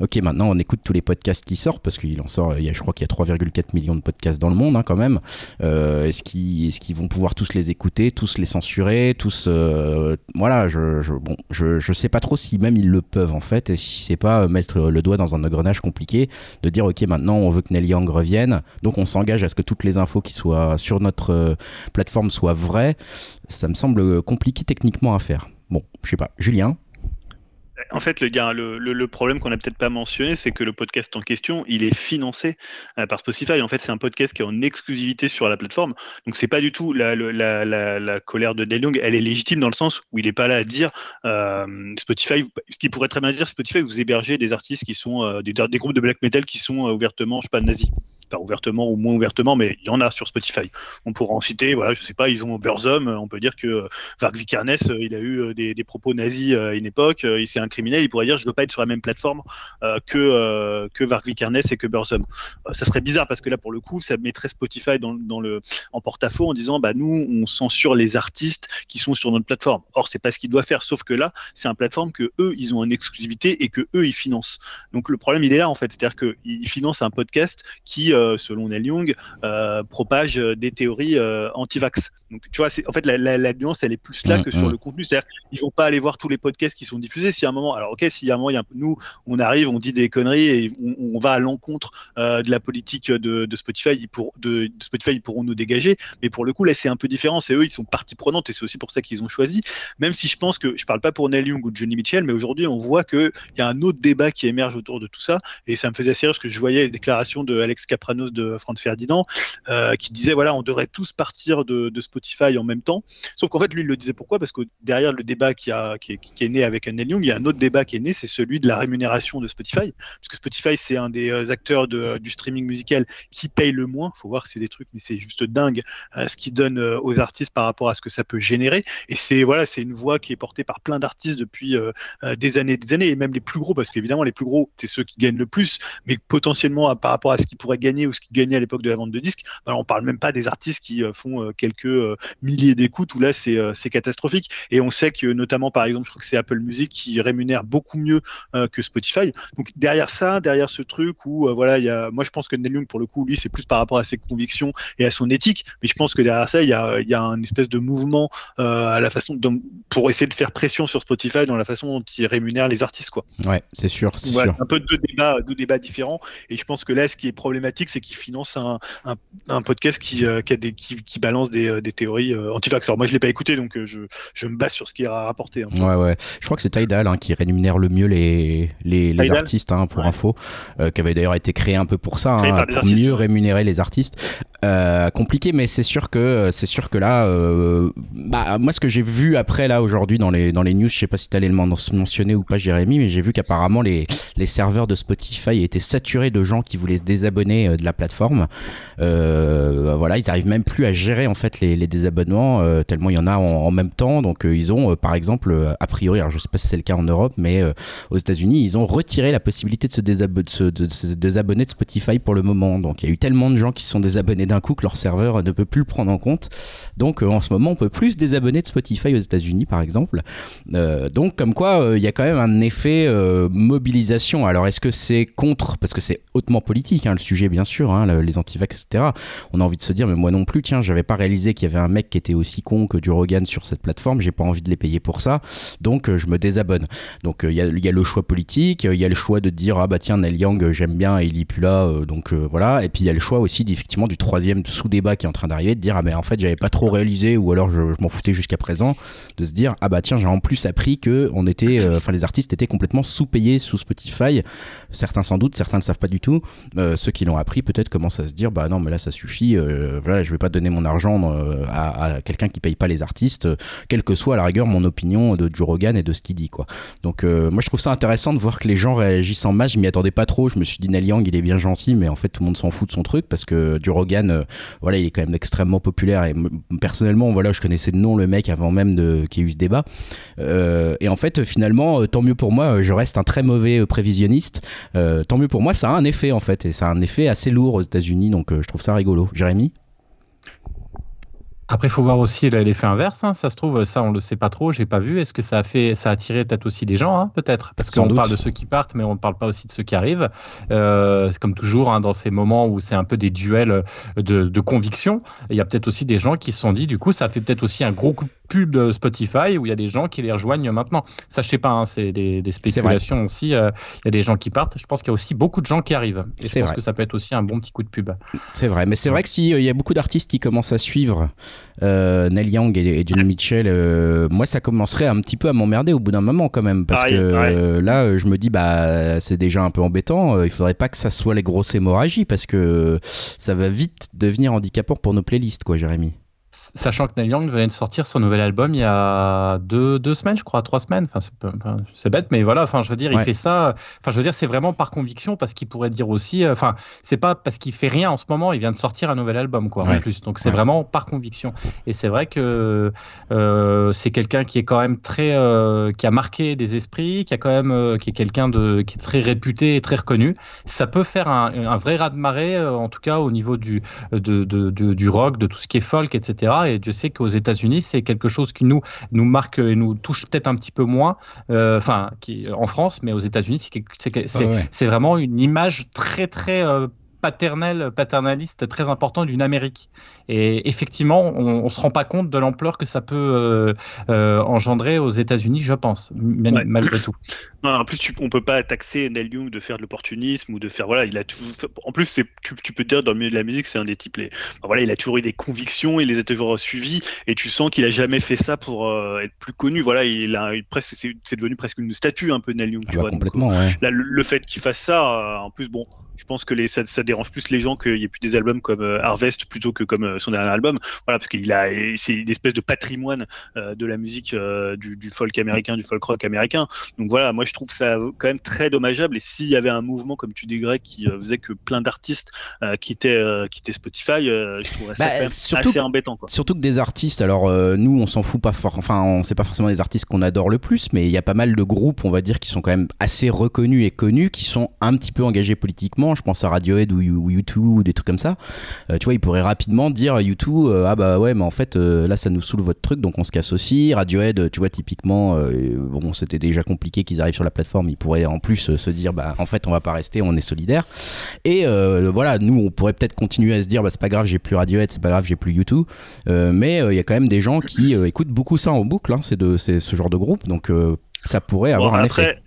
ok, maintenant on écoute tous les podcasts qui sortent parce qu'il en sort, il y a, je crois qu'il y a 3,4 millions de podcasts dans le monde hein, quand même. est-ce qu'ils est-ce qu'ils vont pouvoir tous les écouter, tous les censurer, tous, voilà, je, je, bon, je, je sais pas trop si même ils le peuvent en fait, et si c'est pas mettre le doigt dans un engrenage compliqué de dire, ok, maintenant on veut que Nelly Young revienne, donc on s'engage à ce que toutes les infos qui soit sur notre euh, plateforme soit vrai, ça me semble compliqué techniquement à faire. Bon, je sais pas. Julien? En fait, le, problème qu'on n'a peut-être pas mentionné, c'est que le podcast en question, il est financé euh, par Spotify. En fait, c'est un podcast qui est en exclusivité sur la plateforme. Donc, c'est pas du tout la, colère de Dale Young. Elle est légitime dans le sens où il n'est pas là à dire euh, Spotify. Ce qui pourrait très bien dire Spotify, vous hébergez des artistes qui sont des, des, groupes de black metal qui sont ouvertement, je sais pas, nazis. Pas ouvertement ou moins ouvertement, mais il y en a sur Spotify. On pourra en citer, voilà, je sais pas, ils ont Burzum, on peut dire que Varg Vikernes, il a eu des, des, propos nazis à une époque, il c'est un criminel, il pourrait dire je veux pas être sur la même plateforme que que Vikernes et que Burzum. ça serait bizarre parce que là pour le coup, ça mettrait Spotify dans, le en porte-à-faux en disant bah nous on censure les artistes qui sont sur notre plateforme. Or c'est pas ce qu'il doit faire, sauf que là c'est une plateforme que eux ils ont en exclusivité et que eux ils financent. Donc le problème il est là en fait, c'est-à-dire qu'ils financent un podcast qui, euh, selon Neil Young, euh, propage des théories euh, anti-vax. Donc tu vois, en fait la, la, nuance elle est plus là mm, que sur mm. le contenu, c'est-à-dire ils vont pas aller voir tous les podcasts qui sont diffusés. Si à un moment, alors ok, si à un moment y a, nous on arrive, on dit des conneries et on, va à l'encontre de la politique de, de Spotify, pour, de, de, Spotify ils pourront nous dégager. Mais pour le coup là c'est un peu différent, c'est eux ils sont partie prenante et c'est aussi pour ça qu'ils ont choisi. Même si je pense que je parle pas pour Neil Young ou Johnny Mitchell, mais aujourd'hui on voit qu'il y a un autre débat qui émerge autour de tout ça et ça me faisait assez rire parce que je voyais les déclarations de Alex Capranos de Franz Ferdinand euh, qui disait voilà on devrait tous partir de, Spotify en même temps. Sauf qu'en fait lui il le disait pourquoi? Parce que derrière le débat qui, a, qui, est, né avec Neil Young, il y a un autre débat qui est né, c'est celui de la rémunération de Spotify. Parce que Spotify c'est un des euh, acteurs de, du streaming musical qui paye le moins. Faut voir que c'est des trucs, mais c'est juste dingue euh, ce qu'il donne aux artistes par rapport à ce que ça peut générer. Et c'est voilà, une voix qui est portée par plein d'artistes depuis des années, des années, et même les plus gros, parce qu'évidemment les plus gros c'est ceux qui gagnent le plus, mais potentiellement par rapport à ce qu'ils pourraient gagner ou ce qu'ils gagnaient à l'époque de la vente de disques, bah, on parle même pas des artistes qui euh, font euh, quelques euh, milliers d'écoutes où là c'est catastrophique. Et on sait que notamment par exemple, je crois que c'est Apple Music qui rémunère beaucoup mieux que Spotify. Donc derrière ça, derrière ce truc où voilà, il y a, moi je pense que Neil Young pour le coup, lui c'est plus par rapport à ses convictions et à son éthique, mais je pense que derrière ça il y a, il y a une espèce de mouvement à la façon pour essayer de faire pression sur Spotify dans la façon dont il rémunère les artistes quoi. Ouais, c'est sûr, c'est sûr. Un peu deux débats, deux débats différents et je pense que là ce qui est problématique, c'est qu'il finance un, un, podcast qui, euh, qui, a des, qui, qui balance des, euh, des théories euh, anti-vax. Alors moi, je l'ai pas écouté, donc je, je, me base sur ce qu'il a rapporté. Hein. Ouais, ouais. Je crois que c'est Tidal hein, qui rémunère le mieux les, les, les artistes, hein, pour info, qui avait d'ailleurs été créé un peu pour ça, hein, pour mieux rémunérer les artistes. compliqué, mais c'est sûr que c'est sûr que là, bah, moi, ce que j'ai vu après là aujourd'hui dans les dans les news, je sais pas si t'allais le mentionner ou pas, Jérémy, mais j'ai vu qu'apparemment les les serveurs de Spotify étaient saturés de gens qui voulaient se désabonner euh, de la plateforme. Euh, voilà, ils arrivent même plus à gérer en fait les, désabonnements euh, tellement il y en a en, même temps. Donc ils ont par exemple a priori, alors je sais pas si c'est le cas en Europe, mais aux États-Unis ils ont retiré la possibilité de se, désabonner de, se, de se désabonner de Spotify pour le moment. Donc il y a eu tellement de gens qui se sont désabonnés d'un coup que leur serveur ne peut plus le prendre en compte. Donc en ce moment on peut plus se désabonner de Spotify aux États-Unis par exemple. donc comme quoi il y a quand même un effet mobilisation. Alors est-ce que c'est contre? Parce que c'est hautement politique hein, le sujet bien sûr, hein, les antivax, etc. On a envie de se dire, mais moi non plus, tiens, j'avais pas réalisé qu'il y avait un mec qui était aussi con que du Rogan sur cette plateforme, j'ai pas envie de les payer pour ça, donc euh, je me désabonne. Donc euh, il y, a, le choix politique, il y a le choix de dire, ah bah tiens, Neil Young, j'aime bien et il est plus là, euh, donc voilà. Et puis il y a le choix aussi, effectivement, du troisième sous-débat qui est en train d'arriver, de dire, ah mais en fait, j'avais pas trop réalisé, ou alors je, m'en foutais jusqu'à présent, de se dire, ah bah tiens, j'ai en plus appris que on était, enfin les artistes étaient complètement sous-payés sous Spotify. Certains sans doute, certains ne savent pas du tout. ceux qui l'ont appris peut-être commencent à se dire bah non mais là ça suffit euh, voilà je vais pas donner mon argent euh, à, quelqu'un qui paye pas les artistes euh, quelle que soit à la rigueur mon opinion de Joe Rogan et de ce qu'il dit quoi. Donc moi je trouve ça intéressant de voir que les gens réagissent en masse. Je m'y attendais pas trop. Je me suis dit Young il est bien gentil mais en fait tout le monde s'en fout de son truc parce que Joe Rogan voilà il est quand même extrêmement populaire et personnellement voilà je connaissais de nom le mec avant même de qu'il y ait eu ce débat. Et en fait finalement tant mieux pour moi je reste un très mauvais prévisionniste. Tant mieux pour moi ça a un effet en fait et ça a un effet assez lourd aux États-Unis, donc euh, je trouve ça rigolo. Jérémy? Après, il faut voir aussi l'effet inverse. Hein. Ça se trouve, ça, on le sait pas trop. J'ai pas vu. Est-ce que ça a fait, ça a attiré peut-être aussi des gens, hein, peut-être, parce qu'on parle de ceux qui partent, mais on ne parle pas aussi de ceux qui arrivent. Euh, c'est comme toujours hein, dans ces moments où c'est un peu des duels de, de conviction. Il y a peut-être aussi des gens qui se sont dit, du coup, ça fait peut-être aussi un gros coup de pub de Spotify où il y a des gens qui les rejoignent maintenant. Ça, je sais pas. Hein, c'est des, des, spéculations aussi. Euh, il y a des gens qui partent. Je pense qu'il y a aussi beaucoup de gens qui arrivent. Et je pense que ça peut être aussi un bon petit coup de pub. C'est vrai. Mais c'est vrai que s'il euh, y a beaucoup d'artistes qui commencent à suivre euh, Neil Young et, Johnny Mitchell, euh, moi ça commencerait un petit peu à m'emmerder au bout d'un moment quand même, parce que euh, là je me dis bah c'est déjà un peu embêtant, il faudrait pas que ça soit les grosses hémorragies parce que ça va vite devenir handicapant pour nos playlists quoi, Jérémy. Sachant que Neil Young venait de sortir son nouvel album il y a deux, deux semaines, je crois, trois semaines. Enfin, c'est bête, mais voilà. Enfin, je veux dire, il fait ça. Enfin, je veux dire, c'est vraiment par conviction parce qu'il pourrait dire aussi. euh, Enfin, c'est pas parce qu'il fait rien en ce moment. Il vient de sortir un nouvel album, quoi, Ouais. en plus. Donc, c'est Ouais. vraiment par conviction. Et c'est vrai que euh, c'est quelqu'un qui est quand même très, euh, qui a marqué des esprits, qui a quand même, euh, qui est quelqu'un de, qui est très réputé et très reconnu. Ça peut faire un, un vrai raz de marée, en tout cas au niveau du, de, de- de- du rock, de tout ce qui est folk, etc. Et Dieu sait qu'aux États-Unis, c'est quelque chose qui nous nous marque et nous touche peut-être un petit peu moins. euh, Enfin, qui en France, mais aux États-Unis, c'est quelque- c'est que- c'est Ouais, ouais. c'est vraiment une image très très paternelle, paternaliste, très importante d'une Amérique. Et effectivement, on, on se rend pas compte de l'ampleur que ça peut euh, euh, engendrer aux États-Unis, je pense, Ouais. malgré tout. Non, en plus, tu, on peut pas taxer Neil Young de faire de l'opportunisme ou de faire voilà, il a tout. En plus, tu, tu peux te dire dans le milieu de la musique, c'est un des types les. enfin, voilà, il a toujours eu des convictions, il les a toujours suivies, et tu sens qu'il a jamais fait ça pour euh, être plus connu. Voilà, il a il- presque, c'est c'est devenu presque une statue un peu Neil Young. Ah Tu bah, vois, donc, complètement, ouais. Là, le, le fait qu'il fasse ça, euh, en plus, bon, je pense que les, ça, ça dérange plus les gens qu'il n'y ait plus des albums comme euh, Harvest plutôt que comme euh, son dernier album. Voilà, parce qu'il a, c'est une espèce de patrimoine euh, de la musique du, du folk américain, du folk rock américain. Donc voilà, moi je trouve ça quand même très dommageable. Et s'il y avait un mouvement, comme tu Greg, qui faisait que plein d'artistes quittaient, quittaient Spotify, je trouverais ça Bah, quand même surtout- assez embêtant. Quoi. Surtout que des artistes, alors nous on s'en fout pas fort, enfin on sait pas forcément des artistes qu'on adore le plus, mais il y a pas mal de groupes, on va dire, qui sont quand même assez reconnus et connus, qui sont un petit peu engagés politiquement. Je pense à Radiohead ou, ou U2 ou des trucs comme ça. Euh, tu vois, ils pourraient rapidement dire U2, euh, ah bah ouais, mais en fait euh, là ça nous saoule votre truc, donc on se casse aussi. Radiohead, euh, tu vois, typiquement, bon c'était déjà compliqué qu'ils arrivent sur la plateforme, ils pourraient en plus se dire, bah en fait on va pas rester, on est solidaire. Et voilà, nous on pourrait peut-être continuer à se dire, bah c'est pas grave, j'ai plus Radiohead, c'est pas grave, j'ai plus U2. Euh, mais il y a quand même des gens qui écoutent beaucoup ça en boucle, hein, c'est de ce genre de groupe, donc ça pourrait avoir Bon, un après, effet.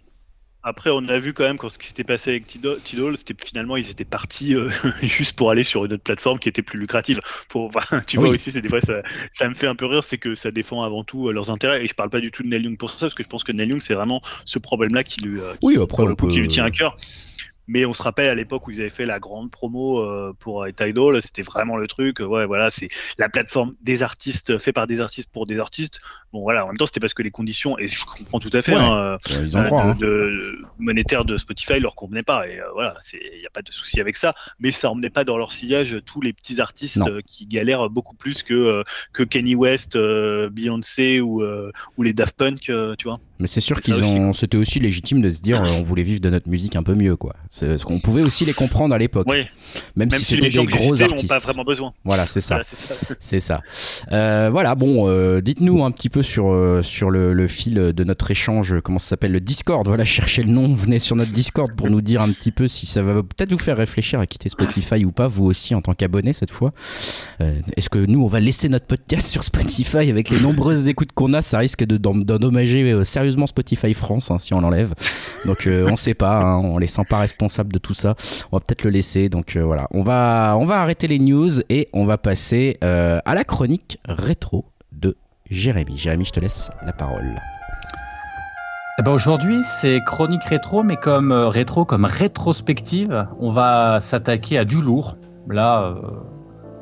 Après, on a vu quand même quand ce qui s'était passé avec Tidal, c'était finalement ils étaient partis euh, juste pour aller sur une autre plateforme qui était plus lucrative. Pour, enfin, tu Oui. vois aussi, c'est des fois ça, ça me fait un peu rire, c'est que ça défend avant tout euh, leurs intérêts. Et je parle pas du tout de Neil Young pour ça, parce que je pense que Neil Young c'est vraiment ce problème-là qui lui, euh, qui, Oui, après, on lui tient à cœur. Mais on se rappelle à l'époque où ils avaient fait la grande promo euh, pour euh, Tidal, c'était vraiment le truc. euh, Ouais, voilà, c'est la plateforme des artistes, fait par des artistes pour des artistes. Bon, voilà, en même temps, c'était parce que les conditions, et je comprends tout à fait, Ouais. hein, euh, Euh, ils euh, de, hein. de- monétaire de Spotify leur convenait pas et euh, voilà il y a pas de souci avec ça mais ça emmenait pas dans leur sillage tous les petits artistes euh, qui galèrent beaucoup plus que euh, que Kanye West euh, Beyoncé ou euh, ou les Daft Punk euh, tu vois Mais c'est sûr qu'ils ont. C'était aussi légitime de se dire, euh, on voulait vivre de notre musique un peu mieux, quoi. Ce qu'on pouvait aussi les comprendre à l'époque, oui même, même si si c'était des gros artistes. pas vraiment besoin Voilà, c'est ça. Voilà, c'est ça. Euh, voilà, bon, euh, dites-nous un petit peu sur, euh, sur le, le fil de notre échange, comment ça s'appelle, le Discord. Voilà, cherchez le nom, venez sur notre Discord pour nous dire un petit peu si ça va peut-être vous faire réfléchir à quitter Spotify ou pas, vous aussi en tant qu'abonné cette fois. Est-ce que nous, on va laisser notre podcast sur Spotify avec les nombreuses écoutes qu'on a? Ça risque de- d'en- d'endommager sérieusement Spotify France hein, si on l'enlève. Donc on sait pas, hein, on les sent pas responsables de tout ça. On va peut-être le laisser. Donc euh, voilà, on va, on va arrêter les news et on va passer euh, à la chronique rétro de Jérémy. Jérémy, je te laisse la parole. Eh ben aujourd'hui, c'est chronique rétro, mais comme euh, rétro, comme rétrospective, on va s'attaquer à du lourd. Là,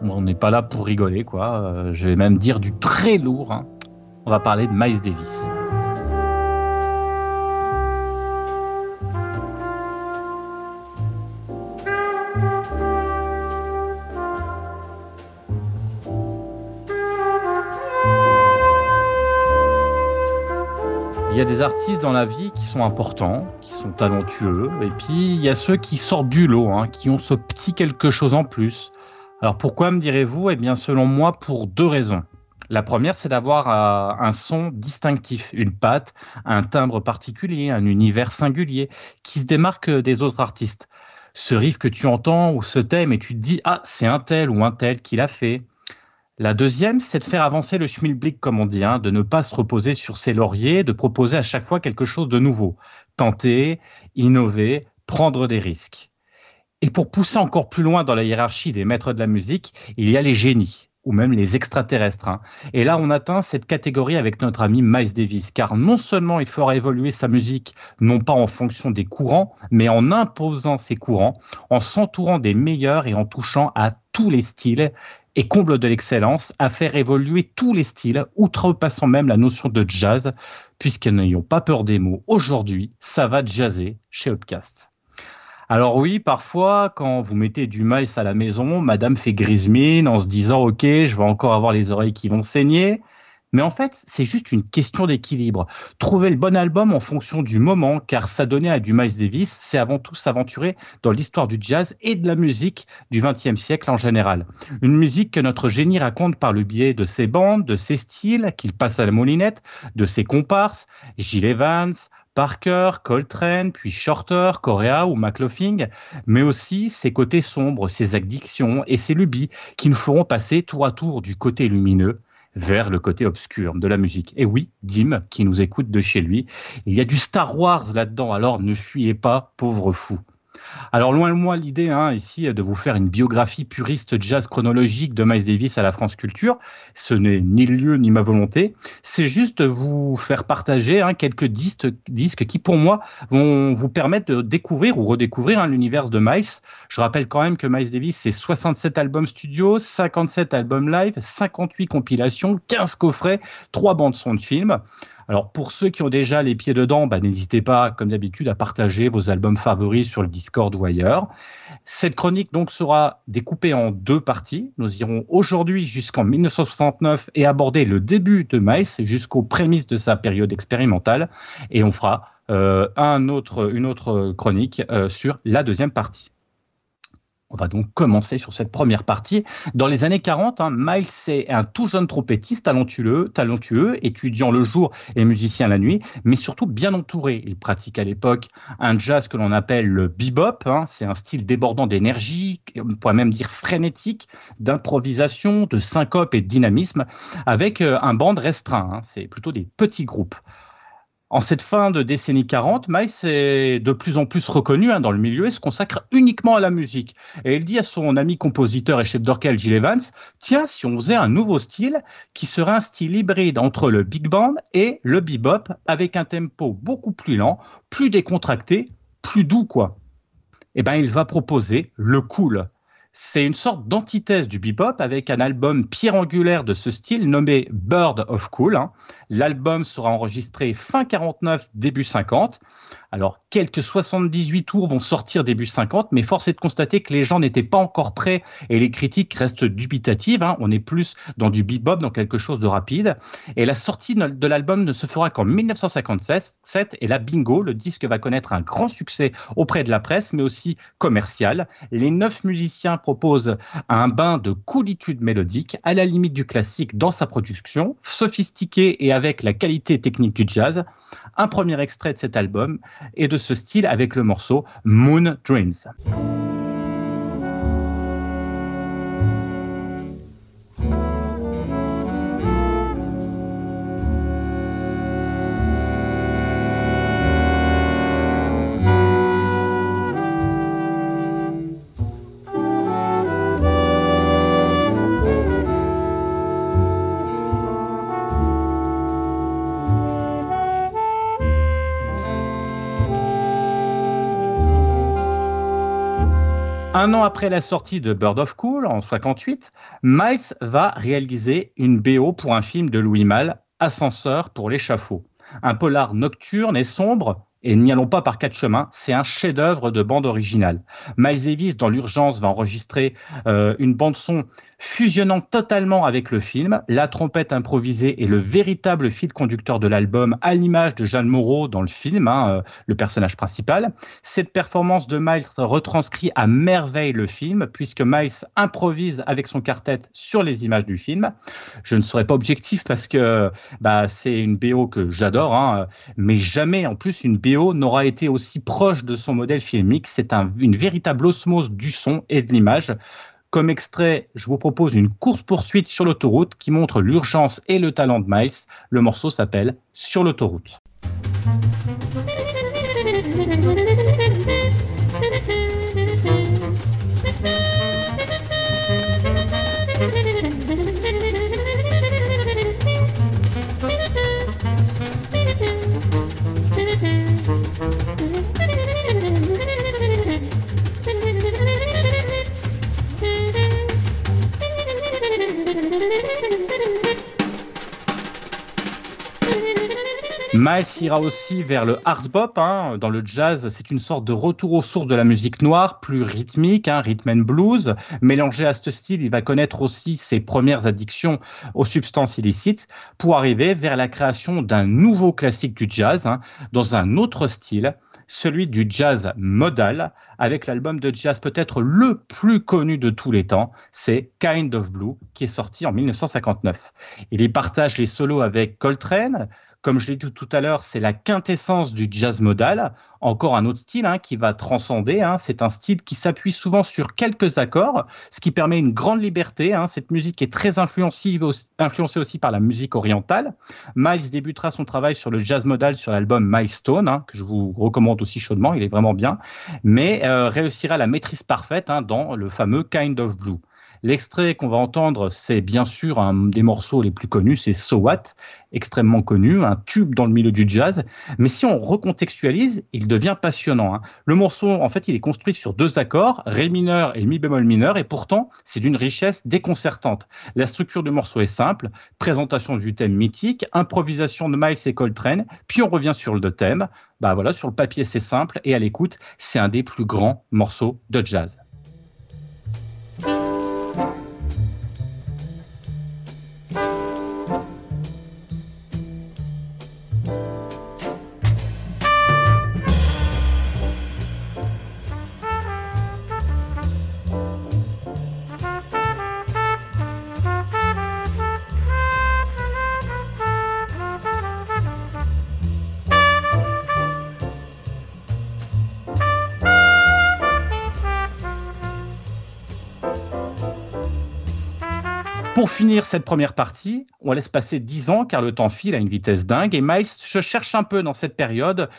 on n'est pas là pour rigoler, quoi. Je vais même dire du très lourd. hein. On va parler de Miles Davis. Y a des artistes dans la vie qui sont importants, qui sont talentueux, et puis il y a ceux qui sortent du lot, hein, qui ont ce petit quelque chose en plus. Alors pourquoi me direz-vous? Eh bien selon moi pour deux raisons. La première, c'est d'avoir euh, un son distinctif, une patte, un timbre particulier, un univers singulier qui se démarque des autres artistes. Ce riff que tu entends ou ce thème et tu te dis ah c'est un tel ou un tel qui l'a fait. La deuxième, c'est de faire avancer le schmilblick, comme on dit, hein, de ne pas se reposer sur ses lauriers, de proposer à chaque fois quelque chose de nouveau. Tenter, innover, prendre des risques. Et pour pousser encore plus loin dans la hiérarchie des maîtres de la musique, il y a les génies, ou même les extraterrestres. hein. Et là, on atteint cette catégorie avec notre ami Miles Davis, car non seulement il fera évoluer sa musique, non pas en fonction des courants, mais en imposant ces courants, en s'entourant des meilleurs et en touchant à tous les styles et comble de l'excellence, à faire évoluer tous les styles, outrepassant même la notion de jazz, puisque n'ayons pas peur des mots, aujourd'hui, ça va jazzer chez Upcast. Alors oui, parfois, quand vous mettez du maïs à la maison, madame fait grise mine en se disant, OK, je vais encore avoir les oreilles qui vont saigner. Mais en fait, c'est juste une question d'équilibre. Trouver le bon album en fonction du moment, car s'adonner à du Miles Davis, c'est avant tout s'aventurer dans l'histoire du jazz et de la musique du XXe siècle en général. Une musique que notre génie raconte par le biais de ses bandes, de ses styles, qu'il passe à la moulinette, de ses comparses, Gilles Evans, Parker, Coltrane, puis Shorter, Correa ou McLaughlin, mais aussi ses côtés sombres, ses addictions et ses lubies qui nous feront passer tour à tour du côté lumineux vers le côté obscur de la musique. Et oui, Dim, qui nous écoute de chez lui, il y a du Star Wars là-dedans, alors ne fuyez pas, pauvre fou. Alors loin de moi l'idée hein, ici de vous faire une biographie puriste jazz chronologique de Miles Davis à la France Culture. Ce n'est ni le lieu ni ma volonté. C'est juste vous faire partager hein, quelques disques, qui pour moi vont vous permettre de découvrir ou redécouvrir hein, l'univers de Miles. Je rappelle quand même que Miles Davis c'est 67 albums studio, 57 albums live, 58 compilations, 15 coffrets, 3 bandes son de films. Alors pour ceux qui ont déjà les pieds dedans, bah, n'hésitez pas, comme d'habitude, à partager vos albums favoris sur le Discord ou ailleurs. Cette chronique donc sera découpée en deux parties. Nous irons aujourd'hui jusqu'en 1969 et aborder le début de Miles jusqu'aux prémices de sa période expérimentale, et on fera euh, une autre chronique euh, sur la deuxième partie. On va donc commencer sur cette première partie. Dans les années 40, hein, Miles est un tout jeune trompettiste talentueux, talentueux, étudiant le jour et musicien la nuit, mais surtout bien entouré. Il pratique à l'époque un jazz que l'on appelle le bebop. Hein. C'est un style débordant d'énergie, on pourrait même dire frénétique, d'improvisation, de syncope et de dynamisme, avec euh, un band restreint. Hein. C'est plutôt des petits groupes. En cette fin de décennie 40, Miles est de plus en plus reconnu hein, dans le milieu et se consacre uniquement à la musique. Et il dit à son ami compositeur et chef d'orchestre Gilles Evans, tiens, si on faisait un nouveau style qui serait un style hybride entre le big band et le bebop, avec un tempo beaucoup plus lent, plus décontracté, plus doux quoi. Eh ben, il va proposer le cool. C'est une sorte d'antithèse du bebop avec un album pierre angulaire de ce style nommé Bird of Cool. Hein. L'album sera enregistré fin 49, début 50. Alors, quelques 78 tours vont sortir début 50, mais force est de constater que les gens n'étaient pas encore prêts et les critiques restent dubitatives. Hein. On est plus dans du bebop, dans quelque chose de rapide. Et la sortie de l'album ne se fera qu'en 1957. Et là, bingo, le disque va connaître un grand succès auprès de la presse, mais aussi commercial. Les neuf musiciens proposent un bain de coolitude mélodique, à la limite du classique dans sa production, sophistiqué et avec la qualité technique du jazz. Un premier extrait de cet album est de ce style avec le morceau Moon Dreams. Un an après la sortie de Bird of Cool en 58, Miles va réaliser une BO pour un film de Louis Malle, Ascenseur pour l'échafaud. Un polar nocturne et sombre et n'y allons pas par quatre chemins, c'est un chef-d'œuvre de bande originale. Miles Davis, dans l'urgence, va enregistrer euh, une bande-son fusionnant totalement avec le film. La trompette improvisée est le véritable fil conducteur de l'album, à l'image de Jeanne Moreau dans le film, hein, euh, le personnage principal. Cette performance de Miles retranscrit à merveille le film, puisque Miles improvise avec son quartet sur les images du film. Je ne serai pas objectif parce que bah, c'est une BO que j'adore, hein, mais jamais en plus une BO n'aura été aussi proche de son modèle filmique. C'est un, une véritable osmose du son et de l'image. Comme extrait, je vous propose une course-poursuite sur l'autoroute qui montre l'urgence et le talent de Miles. Le morceau s'appelle Sur l'autoroute. Miles ira aussi vers le hard bop. Hein. Dans le jazz, c'est une sorte de retour aux sources de la musique noire, plus rythmique, hein, rhythm and blues. Mélangé à ce style, il va connaître aussi ses premières addictions aux substances illicites pour arriver vers la création d'un nouveau classique du jazz, hein, dans un autre style, celui du jazz modal, avec l'album de jazz peut-être le plus connu de tous les temps, c'est Kind of Blue, qui est sorti en 1959. Il y partage les solos avec Coltrane, comme je l'ai dit tout à l'heure, c'est la quintessence du jazz modal. Encore un autre style hein, qui va transcender. Hein. C'est un style qui s'appuie souvent sur quelques accords, ce qui permet une grande liberté. Hein. Cette musique est très influencée, aussi par la musique orientale. Miles débutera son travail sur le jazz modal sur l'album Milestone, que je vous recommande aussi chaudement. Il est vraiment bien. Mais euh, réussira la maîtrise parfaite dans le fameux Kind of Blue. L'extrait qu'on va entendre, c'est bien sûr un des morceaux les plus connus, c'est So What, extrêmement connu, un tube dans le milieu du jazz. Mais si on recontextualise, il devient passionnant. Hein. Le morceau, en fait, il est construit sur deux accords, Ré mineur et Mi bémol mineur, et pourtant, c'est d'une richesse déconcertante. La structure du morceau est simple, présentation du thème mythique, improvisation de Miles et Coltrane, puis on revient sur le thème. Bah voilà, sur le papier, c'est simple, et à l'écoute, c'est un des plus grands morceaux de jazz. Cette première partie, on laisse passer 10 ans car le temps file à une vitesse dingue et Miles je cherche un peu dans cette période.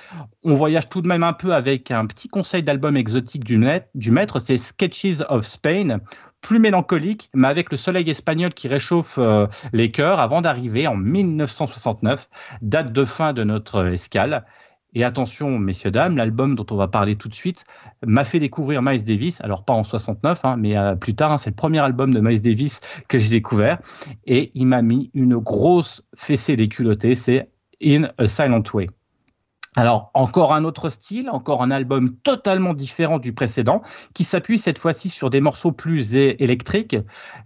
On voyage tout de même un peu avec un petit conseil d'album exotique du, du maître, c'est Sketches of Spain, plus mélancolique, mais avec le soleil espagnol qui réchauffe euh, les cœurs avant d'arriver en 1969, date de fin de notre escale. Et attention, messieurs, dames, l'album dont on va parler tout de suite m'a fait découvrir Miles Davis. Alors, pas en 69, hein, mais euh, plus tard. Hein, c'est le premier album de Miles Davis que j'ai découvert. Et il m'a mis une grosse fessée des culottés. C'est In a Silent Way. Alors, encore un autre style, encore un album totalement différent du précédent, qui s'appuie cette fois-ci sur des morceaux plus électriques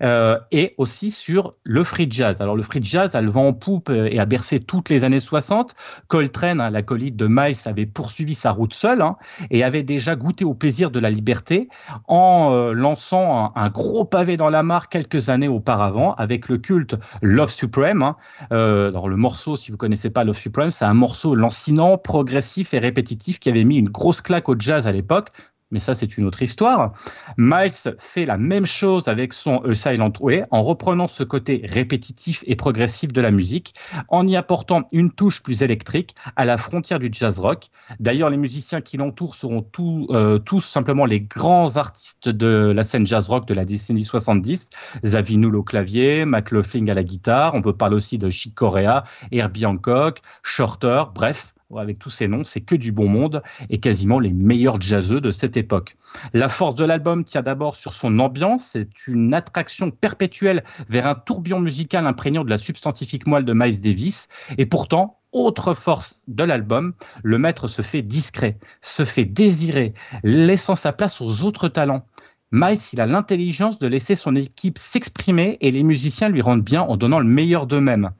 euh, et aussi sur le free jazz. Alors, le free jazz a le vent en poupe et a bercé toutes les années 60. Coltrane, hein, l'acolyte de Miles, avait poursuivi sa route seul hein, et avait déjà goûté au plaisir de la liberté en euh, lançant un, gros pavé dans la mare quelques années auparavant avec le culte Love Supreme. Hein. Euh, alors, le morceau, si vous connaissez pas Love Supreme, c'est un morceau lancinant, progressif et répétitif qui avait mis une grosse claque au jazz à l'époque. Mais ça, c'est une autre histoire. Miles fait la même chose avec son A Silent Way en reprenant ce côté répétitif et progressif de la musique, en y apportant une touche plus électrique à la frontière du jazz rock. D'ailleurs, les musiciens qui l'entourent seront euh, tous simplement les grands artistes de la scène jazz rock de la décennie 70. Zawinul au clavier, McLaughlin à la guitare. On peut parler aussi de Chick Corea, Herbie Hancock, Shorter, bref avec tous ces noms, c'est que du bon monde et quasiment les meilleurs jazzeux de cette époque. La force de l'album tient d'abord sur son ambiance, c'est une attraction perpétuelle vers un tourbillon musical imprégnant de la substantifique moelle de Miles Davis, et pourtant, autre force de l'album, le maître se fait discret, se fait désirer, laissant sa place aux autres talents. Miles, il a l'intelligence de laisser son équipe s'exprimer et les musiciens lui rendent bien en donnant le meilleur d'eux-mêmes.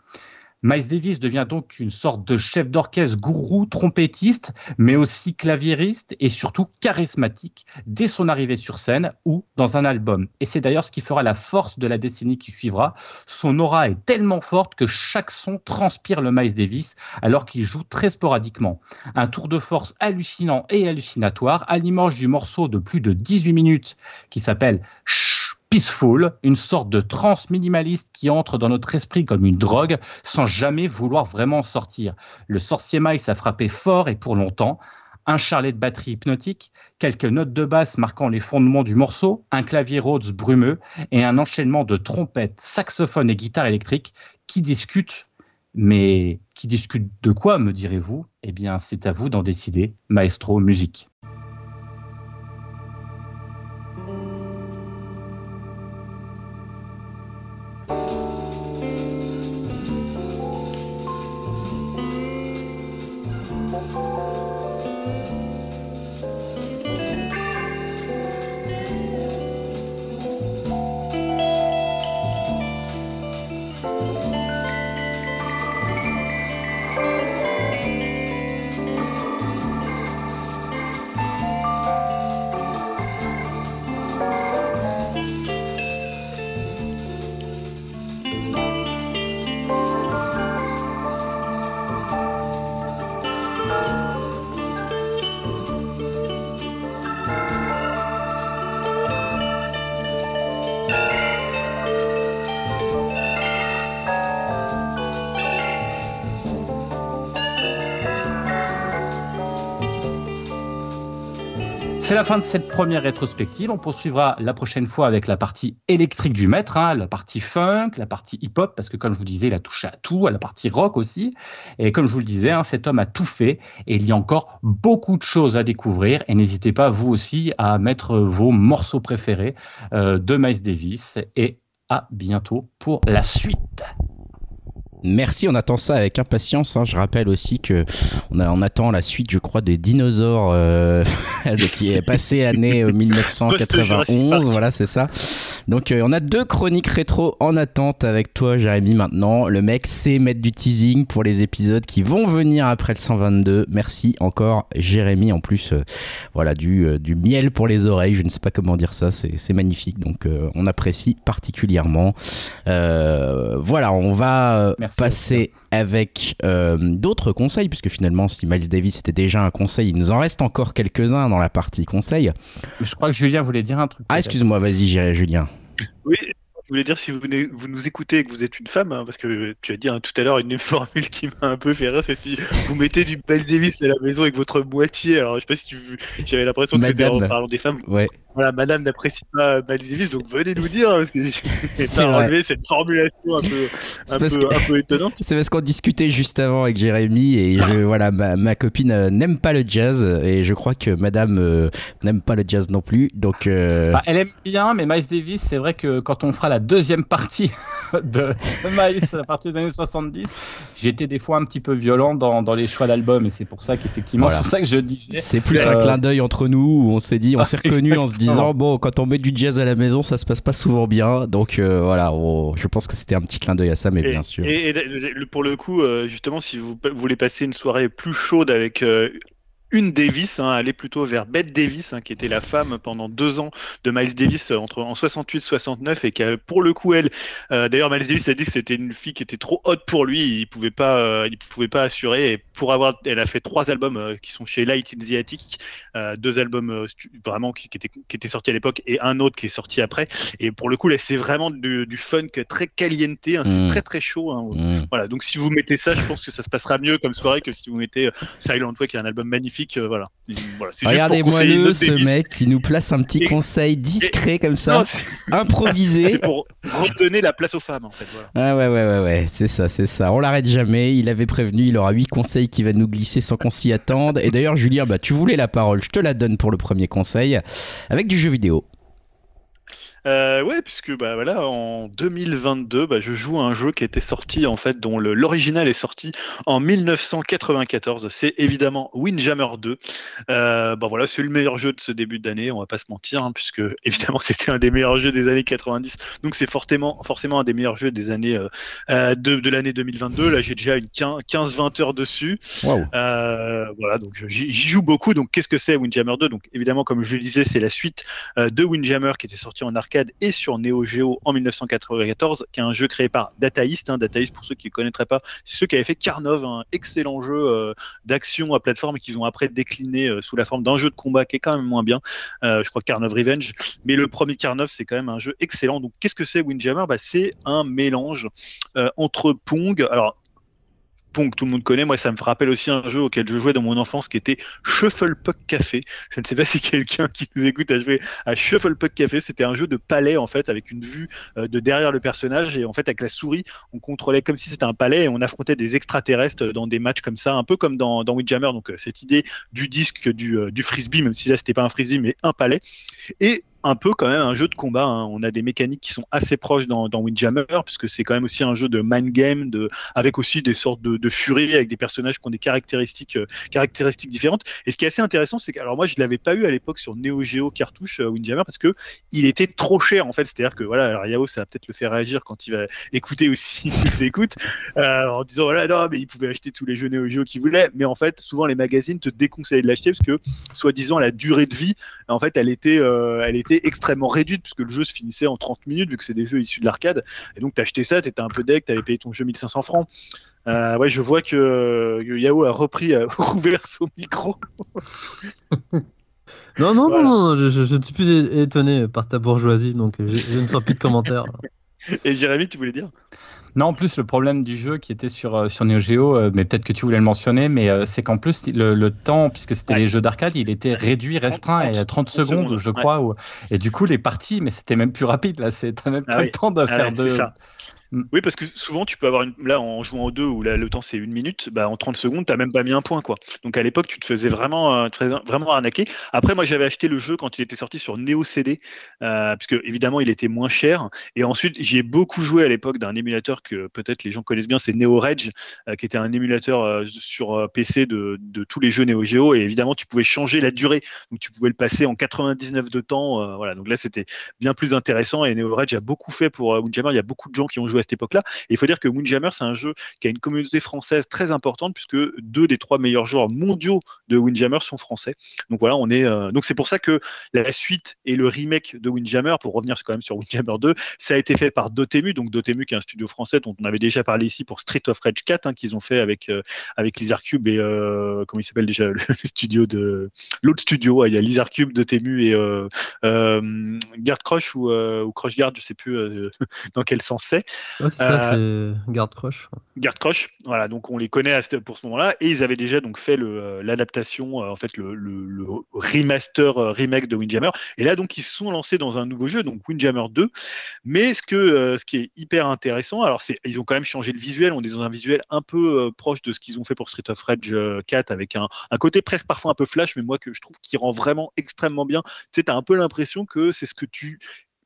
Miles Davis devient donc une sorte de chef d'orchestre gourou, trompettiste, mais aussi claviériste et surtout charismatique dès son arrivée sur scène ou dans un album. Et c'est d'ailleurs ce qui fera la force de la décennie qui suivra. Son aura est tellement forte que chaque son transpire le Miles Davis alors qu'il joue très sporadiquement. Un tour de force hallucinant et hallucinatoire à l'image du morceau de plus de 18 minutes qui s'appelle peaceful, une sorte de trance minimaliste qui entre dans notre esprit comme une drogue sans jamais vouloir vraiment sortir. Le sorcier Miles a frappé fort et pour longtemps. Un charlet de batterie hypnotique, quelques notes de basse marquant les fondements du morceau, un clavier Rhodes brumeux et un enchaînement de trompettes, saxophones et guitares électriques qui discutent. Mais qui discutent de quoi, me direz-vous? Eh bien, c'est à vous d'en décider, maestro musique. C'est la fin de cette première rétrospective. On poursuivra la prochaine fois avec la partie électrique du maître, hein, la partie funk, la partie hip-hop, parce que comme je vous disais, il a touché à tout, à la partie rock aussi. Et comme je vous le disais, hein, cet homme a tout fait et il y a encore beaucoup de choses à découvrir. Et n'hésitez pas, vous aussi, à mettre vos morceaux préférés euh, de Miles Davis. Et à bientôt pour la suite. Merci, on attend ça avec impatience. Hein. Je rappelle aussi que on, a, on attend la suite, je crois, des dinosaures euh, qui est passé année 1991. voilà, c'est ça. Donc, euh, on a deux chroniques rétro en attente avec toi, Jérémy. Maintenant, le mec sait mettre du teasing pour les épisodes qui vont venir après le 122. Merci encore, Jérémy. En plus, euh, voilà, du, euh, du miel pour les oreilles. Je ne sais pas comment dire ça. C'est magnifique. Donc, on apprécie particulièrement. Voilà, on va. Passer avec euh, d'autres conseils, puisque finalement, si Miles Davis était déjà un conseil, il nous en reste encore quelques-uns dans la partie conseil. Mais je crois que Julien voulait dire un truc. Ah, excuse-moi, vas-y, Jéré- Julien. Oui, voulais dire si vous, nous écoutez et que vous êtes une femme, hein, parce que tu as dit hein, tout à l'heure une formule qui m'a un peu fait rire, c'est si vous mettez du Miles Davis à la maison avec votre moitié. Alors je sais pas si tu, j'avais l'impression que c'était en Madame. parlant des femmes. Ouais. Voilà, Madame n'apprécie pas Miles Davis, donc venez nous dire hein, parce que enlevé cette formulation un peu, un parce peu, que- un peu étonnante. C'est parce qu'on discutait juste avant avec Jérémy et je, voilà, ma, ma copine euh, n'aime pas le jazz et je crois que madame euh, n'aime pas le jazz non plus. Donc, euh, Bah, elle aime bien, mais Miles Davis, c'est vrai que quand on fera la deuxième partie de, Miles à partir des années 70, j'étais des fois un petit peu violent dans, dans les choix d'albums et c'est pour ça qu'effectivement, Voilà. c'est pour ça que je disais. c'est plus un Euh, clin d'œil entre nous où on s'est dit, on Ah, s'est reconnu en se disant, bon, quand on met du jazz à la maison, ça se passe pas souvent bien. Donc, euh, voilà, on- je pense que c'était un petit clin d'œil à ça, mais Et, bien sûr. et- pour le coup, euh, justement, si vous voulez passer une soirée plus chaude avec une Davis, hein, allez plutôt vers Bette Davis, hein, qui était la femme pendant deux ans de Miles Davis euh, entre en 68 69 et qui a, pour le coup elle, euh, d'ailleurs Miles Davis a dit que c'était une fille qui était trop haute pour lui, il pouvait pas, euh, il pouvait pas assurer. Et pour avoir, elle a fait trois albums euh, qui sont chez Light in the Attic, deux albums vraiment qui, qui étaient qui étaient sortis à l'époque et un autre qui est sorti après. Et pour le coup là, c'est vraiment du, du funk très caliente, hein, c'est Mm. très très chaud. Hein, Mm. voilà, donc si vous mettez ça, je pense que ça se passera mieux comme soirée que si vous mettez Silent Way, qui est un album magnifique. Euh, voilà. voilà Regardez-moi le, ce mec qui nous place un petit Et- conseil discret comme Non, ça, improvisé. pour redonner la place aux femmes, en fait. Voilà. Ah ouais, ouais, ouais, ouais, c'est ça, c'est ça. On l'arrête jamais. Il avait prévenu, il aura huit conseils qui va nous glisser sans qu'on s'y attende. Et d'ailleurs, Julien, bah, tu voulais la parole, je te la donne pour le premier conseil, avec du jeu vidéo. Euh, ouais, puisque bah voilà, en 2022, bah, je joue à un jeu qui était sorti en fait, dont l'original est sorti en 1994. C'est évidemment Windjammer 2. Euh, bah voilà, c'est le meilleur jeu de ce début d'année. On va pas se mentir, hein, puisque évidemment c'était un des meilleurs jeux des années 90. Donc c'est forcément, forcément un des meilleurs jeux des années euh, euh, de, de l'année 2022. Là, j'ai déjà une 15-20 heures dessus. Waouh. Euh, voilà, donc j'y joue beaucoup. Donc qu'est-ce que c'est Windjammer 2 Donc évidemment, comme je le disais, c'est la suite euh, de Windjammer qui était sorti en arcade et sur Neo Geo en 1994, qui est un jeu créé par Data East. Hein. Data East, pour ceux qui ne connaîtraient pas, c'est ceux qui avaient fait Carnov, un excellent jeu euh, d'action à plateforme qu'ils ont après décliné euh, sous la forme d'un jeu de combat qui est quand même moins bien. Euh, je crois Carnov Revenge. Mais le premier Carnov, c'est quand même un jeu excellent. Donc qu'est-ce que c'est Windjammer? Bah, C'est un mélange entre Pong. Alors, Pong, tout le monde connaît. Moi, ça me rappelle aussi un jeu auquel je jouais dans mon enfance qui était Shuffle Puck Café. Je ne sais pas si quelqu'un qui nous écoute a joué à Shuffle Puck Café. C'était un jeu de palais, en fait, avec une vue euh, de derrière le personnage. Et en fait, avec la souris, on contrôlait comme si c'était un palais et on affrontait des extraterrestres dans des matchs comme ça, un peu comme dans, dans. Donc, euh, cette idée du disque, du, euh, du frisbee, même si là, c'était pas un frisbee, mais un palais. Et un peu quand même un jeu de combat. hein. On a des mécaniques qui sont assez proches dans, dans Windjammer, puisque c'est quand même aussi un jeu de mind game, de, avec aussi des sortes de, de furies, avec des personnages qui ont des caractéristiques, euh, caractéristiques différentes. Et ce qui est assez intéressant, c'est que alors moi je l'avais pas eu à l'époque sur Neo Geo cartouche euh, Windjammer parce que il était trop cher en fait. C'est-à-dire que voilà, alors Yao ça va peut-être le faire réagir quand il va écouter aussi, il écoute, euh, en disant voilà non mais il pouvait acheter tous les jeux Neo Geo qu'il voulait, mais en fait souvent les magazines te déconseillaient de l'acheter parce que soi-disant la durée de vie en fait, elle était, euh, elle était extrêmement réduite puisque le jeu se finissait en 30 minutes vu que c'est des jeux issus de l'arcade. Et donc, t'achetais ça, t'étais un peu deck, t'avais payé ton jeu 1500 francs. Euh, ouais, je vois que, Yao a repris, a rouvert son micro. Non, non, Voilà. non, non, je, je- suis plus étonné par ta bourgeoisie, donc je, je ne ferai plus de commentaires. Et Jérémy, tu voulais dire? Non, en plus, le problème du jeu qui était sur, euh, sur Neo Geo, euh, mais peut-être que tu voulais le mentionner, mais euh, c'est qu'en plus, le, le temps, puisque c'était Ouais. les jeux d'arcade, il était réduit, restreint, et à 30 secondes, je ouais. crois. où- Et du coup, les parties, mais c'était même plus rapide, là. c'est- T'as même Ah pas oui. le temps de Ah faire ouais, de. Mm. Oui, parce que souvent, tu peux avoir une. Là, en jouant au 2, où là, le temps c'est une minute, bah, en 30 secondes, tu même pas mis un point. quoi. Donc à l'époque, tu te faisais vraiment, euh, vraiment arnaquer. Après, moi, j'avais acheté le jeu quand il était sorti sur Neo CD, euh, puisque évidemment, il était moins cher. Et ensuite, j'y ai beaucoup joué à l'époque d'un émulateur que peut-être les gens connaissent bien, c'est Neo Rage, euh, qui était un émulateur euh, sur PC de, tous les jeux Neo Geo. Et évidemment, tu pouvais changer la durée. Donc tu pouvais le passer en 99 de temps. voilà. Donc là, c'était bien plus intéressant. Et Neo Rage a beaucoup fait pour Windjammer. Il y a beaucoup de gens qui ont joué cette époque-là. Et il faut dire que Windjammer, c'est un jeu qui a une communauté française très importante puisque deux des trois meilleurs joueurs mondiaux de Windjammer sont français. Donc voilà, on est. euh, Donc c'est pour ça que la suite et le remake de Windjammer, pour revenir quand même sur Windjammer 2, ça a été fait par Dotemu. Donc Dotemu, qui est un studio français dont on avait déjà parlé ici pour Street of Rage 4, hein, qu'ils ont fait avec euh, avec Lizard Cube et euh, comment il s'appelle déjà le studio de l'autre studio. Il y a Lizard Cube, Dotemu et euh, Guard Crush ou, euh, ou Crush Guard, je sais plus euh, dans quel sens c'est. Ouais, c'est ça, c'est Garde Crush. Garde Crush, voilà, donc on les connaît à ce- pour ce moment-là, et ils avaient déjà donc fait euh, l'adaptation, euh, en fait le, le- le remaster euh, remake de Windjammer, et là donc ils se sont lancés dans un nouveau jeu, donc Windjammer 2, mais ce que euh, ce qui est hyper intéressant, alors c'est ils ont quand même changé le visuel, on est dans un visuel un peu euh, proche de ce qu'ils ont fait pour Street of Rage euh, 4 avec un, un côté presque parfois un peu flash, mais moi que je trouve qui rend vraiment extrêmement bien. Tu sais, t'as un peu l'impression que c'est ce que tu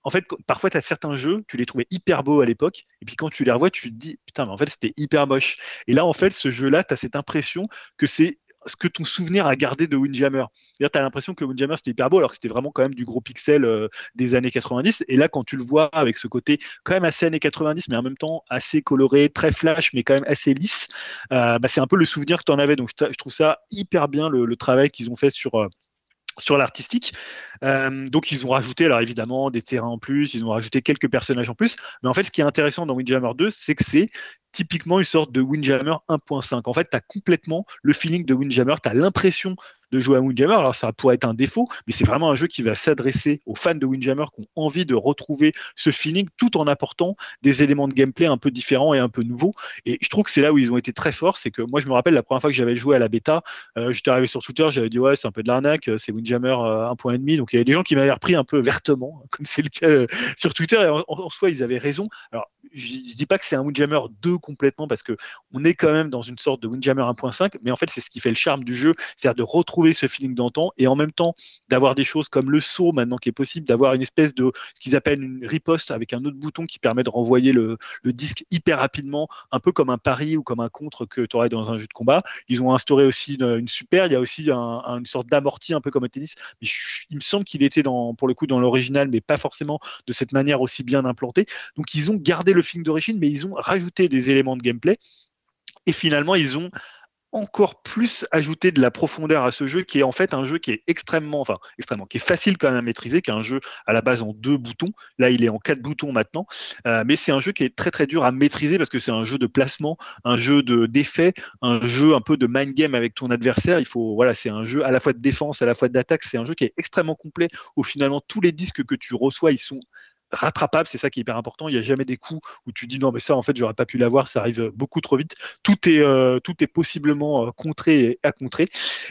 en fait, parfois, tu as certains jeux, tu les trouvais hyper beaux à l'époque, et puis quand tu les revois, tu te dis, putain, mais en fait, c'était hyper moche. Et là, en fait, ce jeu-là, tu as cette impression que c'est ce que ton souvenir a gardé de Windjammer. C'est-à-dire, tu as l'impression que Windjammer, c'était hyper beau, alors que c'était vraiment quand même du gros pixel euh, des années 90. Et là, quand tu le vois avec ce côté quand même assez années 90, mais en même temps assez coloré, très flash, mais quand même assez lisse, euh, bah, c'est un peu le souvenir que tu en avais. Donc, je, trouve ça hyper bien le, le travail qu'ils ont fait sur. euh, sur l'artistique. Euh, donc ils ont rajouté alors évidemment des terrains en plus, ils ont rajouté quelques personnages en plus, mais en fait ce qui est intéressant dans Windjammer 2, c'est que c'est typiquement une sorte de Windjammer 1.5. En fait, tu as complètement le feeling de Windjammer, tu as l'impression de jouer à Windjammer. Alors ça pourrait être un défaut, mais c'est vraiment un jeu qui va s'adresser aux fans de Windjammer qui ont envie de retrouver ce feeling tout en apportant des éléments de gameplay un peu différents et un peu nouveaux. Et je trouve que c'est là où ils ont été très forts, c'est que moi je me rappelle la première fois que j'avais joué à la bêta, euh, j'étais arrivé sur Twitter, j'avais dit ouais c'est un peu de l'arnaque, c'est Windjammer euh, 1.5, donc il y avait des gens qui m'avaient repris un peu vertement, comme c'est le cas euh, sur Twitter, et en, en soi ils avaient raison. Alors je, dis pas que c'est un Windjammer 2 complètement parce que on est quand même dans une sorte de Windjammer 1.5, mais en fait c'est ce qui fait le charme du jeu, c'est-à-dire de retrouver ce feeling d'antan et en même temps d'avoir des choses comme le saut maintenant qui est possible, d'avoir une espèce de ce qu'ils appellent une riposte avec un autre bouton qui permet de renvoyer le, disque hyper rapidement, un peu comme un pari ou comme un contre que tu aurais dans un jeu de combat. Ils ont instauré aussi une, super, il y a aussi un, un- une sorte d'amorti un peu comme au tennis, mais il me semble qu'il était dans, pour le coup dans l'original, mais pas forcément de cette manière aussi bien implanté. Donc ils ont gardé le feeling d'origine, mais ils ont rajouté des éléments de gameplay. Et finalement, ils ont encore plus ajouté de la profondeur à ce jeu qui est en fait un jeu qui est extrêmement, enfin extrêmement, qui est facile quand même à maîtriser, qui est un jeu à la base en deux boutons. Là, il est en quatre boutons maintenant, Euh, mais c'est un jeu qui est très très dur à maîtriser parce que c'est un jeu de placement, un jeu de d'effet, un jeu un peu de mind game avec ton adversaire. Il faut, voilà, c'est un jeu à la fois de défense, à la fois d'attaque. C'est un jeu qui est extrêmement complet où finalement tous les disques que tu reçois, ils sont rattrapable, c'est ça qui est hyper important. Il n'y a jamais des coups où tu dis non, mais ça, en fait, j'aurais pas pu l'avoir, ça arrive beaucoup trop vite. Tout est, euh, tout est possiblement euh, contré et à contrer.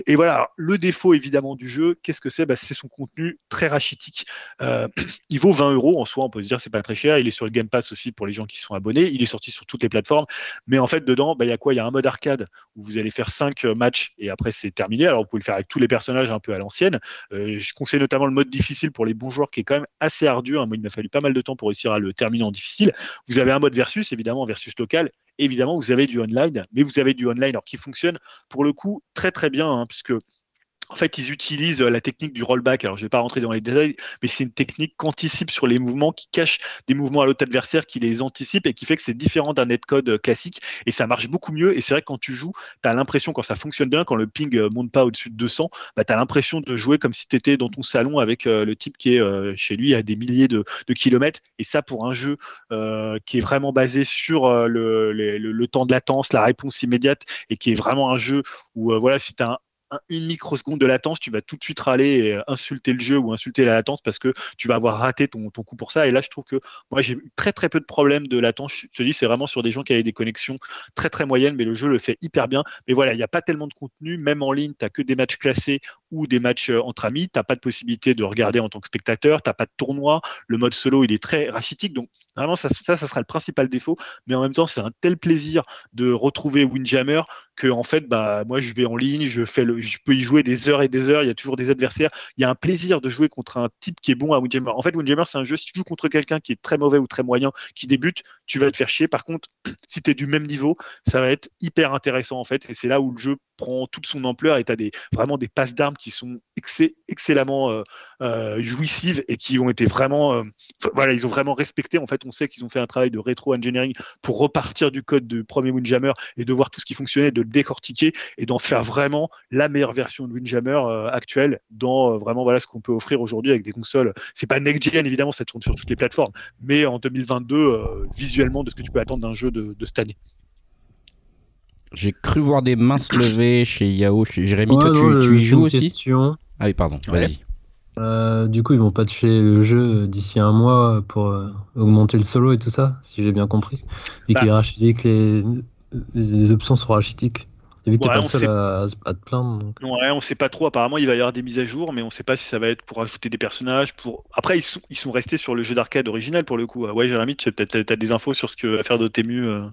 Et voilà, le défaut évidemment du jeu, qu'est-ce que c'est? Bah, C'est son contenu très rachitique. Euh, il vaut 20 euros en soi, on peut se dire c'est pas très cher. Il est sur le Game Pass aussi pour les gens qui sont abonnés. Il est sorti sur toutes les plateformes. Mais en fait, dedans, bah, il y a quoi? Il y a un mode arcade où vous allez faire 5 matchs et après c'est terminé. Alors vous pouvez le faire avec tous les personnages un peu à l'ancienne. Euh, je conseille notamment le mode difficile pour les bons joueurs qui est quand même assez ardu. hein. Moi, il m'a fallu pas mal de temps pour réussir à le terminer en difficile. Vous avez un mode versus, évidemment, versus local. Évidemment, vous avez du online, mais vous avez du online alors qui fonctionne pour le coup très très bien, hein, puisque en fait, ils utilisent la technique du rollback. Alors, je ne vais pas rentrer dans les détails, mais c'est une technique qui anticipe sur les mouvements, qui cache des mouvements à l'autre adversaire, qui les anticipe et qui fait que c'est différent d'un netcode classique. Et ça marche beaucoup mieux. Et c'est vrai que quand tu joues, tu as l'impression, quand ça fonctionne bien, quand le ping euh, monte pas au-dessus de 200, bah, tu as l'impression de jouer comme si tu étais dans ton salon avec euh, le type qui est euh, chez lui à des milliers de, kilomètres. Et ça, pour un jeu euh, qui est vraiment basé sur euh, le, le, temps de latence, la réponse immédiate, et qui est vraiment un jeu où, euh, voilà, si tu as un- une microseconde de latence, tu vas tout de suite râler et euh, insulter le jeu ou insulter la latence parce que tu vas avoir raté ton, coup pour ça. Et là, je trouve que moi, j'ai très très peu de problèmes de latence. Je te dis, c'est vraiment sur des gens qui avaient des connexions très très moyennes, mais le jeu le fait hyper bien. Mais voilà, il n'y a pas tellement de contenu, même en ligne, tu n'as que des matchs classés ou des matchs euh, entre amis. Tu n'as pas de possibilité de regarder en tant que spectateur, tu n'as pas de tournoi. Le mode solo, il est très rachitique. Donc, vraiment, ça, ça, ça sera le principal défaut. Mais en même temps, c'est un tel plaisir de retrouver Windjammer que, en fait, bah, moi, je vais en ligne, je, fais le, je peux y jouer des heures et des heures. Il y a toujours des adversaires. Il y a un plaisir de jouer contre un type qui est bon à Windjammer. En fait, Windjammer, c'est un jeu, si tu joues contre quelqu'un qui est très mauvais ou très moyen, qui débute, tu vas te faire chier. Par contre, si tu es du même niveau, ça va être hyper intéressant, en fait. Et c'est là où le jeu prend toute son ampleur et tu as des, vraiment des passes d'armes qui sont excellemment euh, euh, jouissives et qui ont été vraiment, euh, voilà, ils ont vraiment respecté. En fait, on sait qu'ils ont fait un travail de rétro-engineering pour repartir du code du premier Windjammer et de voir tout ce qui fonctionnait, de le décortiquer et d'en faire vraiment la meilleure version de Windjammer actuelle dans vraiment voilà ce qu'on peut offrir aujourd'hui avec des consoles. C'est pas next gen évidemment, ça tourne sur toutes les plateformes, mais en 2022 euh, visuellement de ce que tu peux attendre d'un jeu de cette année. J'ai cru voir des mains se lever chez Yao. Chez Jérémy, Ouais, toi, non, tu, y joues aussi question. Ah oui, pardon, Ouais. vas-y. Euh, du coup, ils vont patcher le jeu d'ici un mois pour euh, augmenter le solo et tout ça, si j'ai bien compris. Vu Bah. qu'il rachitique, les, les options sont rachitiques. Et vu que t'es Ouais, pas le on seul sait- à, à te plaindre. donc. Ouais, on sait pas trop. Apparemment, il va y avoir des mises à jour, mais on sait pas si ça va être pour ajouter des personnages. Pour après, ils sont, ils sont restés sur le jeu d'arcade original pour le coup. Ouais, Jérémy, tu as peut-être t'as des infos sur ce que va faire Dotemu. euh.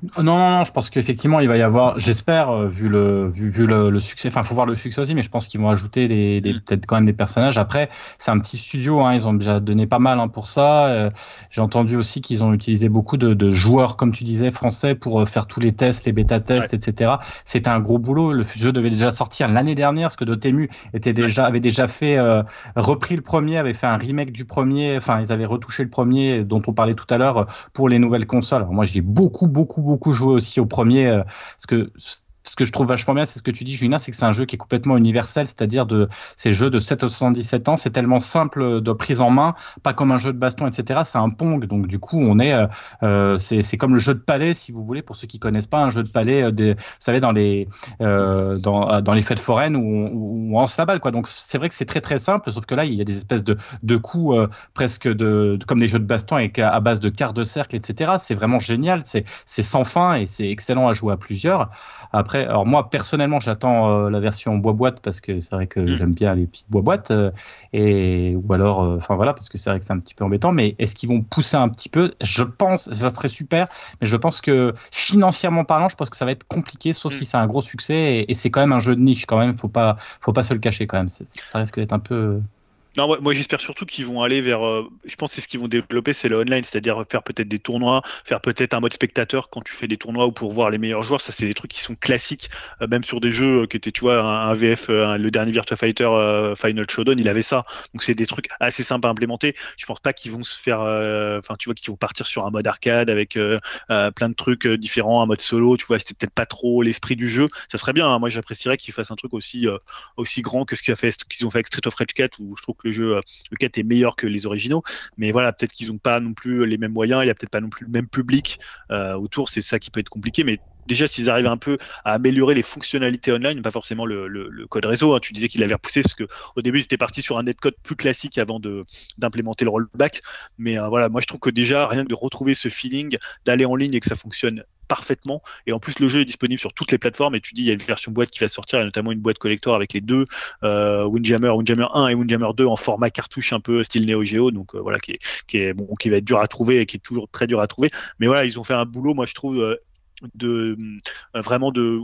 Non, non, non, je pense qu'effectivement, il va y avoir, j'espère, euh, vu le, vu, vu le, le succès, enfin, faut voir le succès aussi, mais je pense qu'ils vont ajouter des, des- Mm. peut-être quand même des personnages. Après, c'est un petit studio, hein, ils ont déjà donné pas mal hein, pour ça. Euh, J'ai entendu aussi qu'ils ont utilisé beaucoup de, de joueurs, comme tu disais, français pour euh, faire tous les tests, les bêta-tests, etc. C'était un gros boulot. Le jeu devait déjà sortir l'année dernière, parce que Dotemu était déjà, avait déjà fait, euh, repris le premier, avait fait un remake du premier, enfin, ils avaient retouché le premier dont on parlait tout à l'heure pour les nouvelles consoles. Alors moi, j'ai beaucoup, beaucoup, beaucoup joué aussi au premier, euh, parce que ce que je trouve vachement bien, c'est ce que tu dis, Julien, c'est que c'est un jeu qui est complètement universel, c'est-à-dire de ces jeux de 7 à 77 ans, c'est tellement simple de prise en main, pas comme un jeu de baston, etc. C'est un Pong, donc du coup, on est, euh, euh, c'est comme le jeu de palais, si vous voulez, pour ceux qui connaissent pas, un jeu de palais, euh, vous savez, dans les, dans, les fêtes foraines où on, où on lance la balle, quoi. Donc c'est vrai que c'est très très simple, sauf que là, il y a des espèces de, de coups presque de, comme des jeux de baston avec à base de quarts de cercle, etc. C'est vraiment génial, c'est sans fin et c'est excellent à jouer à plusieurs. Après, alors moi personnellement, j'attends euh, la version bois boîte parce que c'est vrai que Mm. j'aime bien les petites bois boîtes euh, et ou alors, euh, enfin voilà, parce que c'est vrai que c'est un petit peu embêtant. Mais est-ce qu'ils vont pousser un petit peu? Je pense, ça serait super, mais je pense que financièrement parlant, je pense que ça va être compliqué, sauf Mm. si c'est un gros succès et, et c'est quand même un jeu de niche quand même. Faut pas, faut pas se le cacher quand même. Ça risque d'être un peu. Non, moi, j'espère surtout qu'ils vont aller vers. euh, je pense c'est ce qu'ils vont développer, c'est le online, c'est-à-dire faire peut-être des tournois, faire peut-être un mode spectateur quand tu fais des tournois ou pour voir les meilleurs joueurs. Ça, c'est des trucs qui sont classiques, euh, même sur des jeux euh, qui étaient, tu vois, un, VF, le dernier Virtua Fighter Final Showdown, il avait ça. Donc, c'est des trucs assez simples à implémenter. Je pense pas qu'ils vont se faire. Enfin, tu vois, qu'ils vont partir sur un mode arcade avec plein de trucs différents, un mode solo. Tu vois, c'était peut-être pas trop l'esprit du jeu. Ça serait bien. hein. Moi, j'apprécierais qu'ils fassent un truc aussi. aussi grand que ce qu'ils ont fait avec Street of Rage 4 où je trouve que le jeu le 4 est meilleur que les originaux. Mais voilà peut-être qu'ils n'ont pas non plus les mêmes moyens il y a peut-être pas non plus le même public euh, autour c'est ça qui peut être compliqué. Mais déjà s'ils arrivent un peu à améliorer les fonctionnalités online pas forcément le, code réseau hein. tu disais qu'ils l'avaient repoussé parce que au début ils étaient partis sur un netcode plus classique avant de d'implémenter le rollback. Mais euh, voilà moi je trouve que déjà rien que de retrouver ce feeling d'aller en ligne et que ça fonctionne parfaitement. Et en plus le jeu est disponible sur toutes les plateformes. Et tu dis il y a une version boîte qui va sortir et notamment une boîte collector avec les deux euh, Windjammer, Windjammer 1 et Windjammer 2 en format cartouche un peu style Neo Geo, donc euh, voilà qui est, bon, qui va être dur à trouver et qui est toujours très dur à trouver. Mais voilà, ils ont fait un boulot, moi je trouve. euh, de vraiment de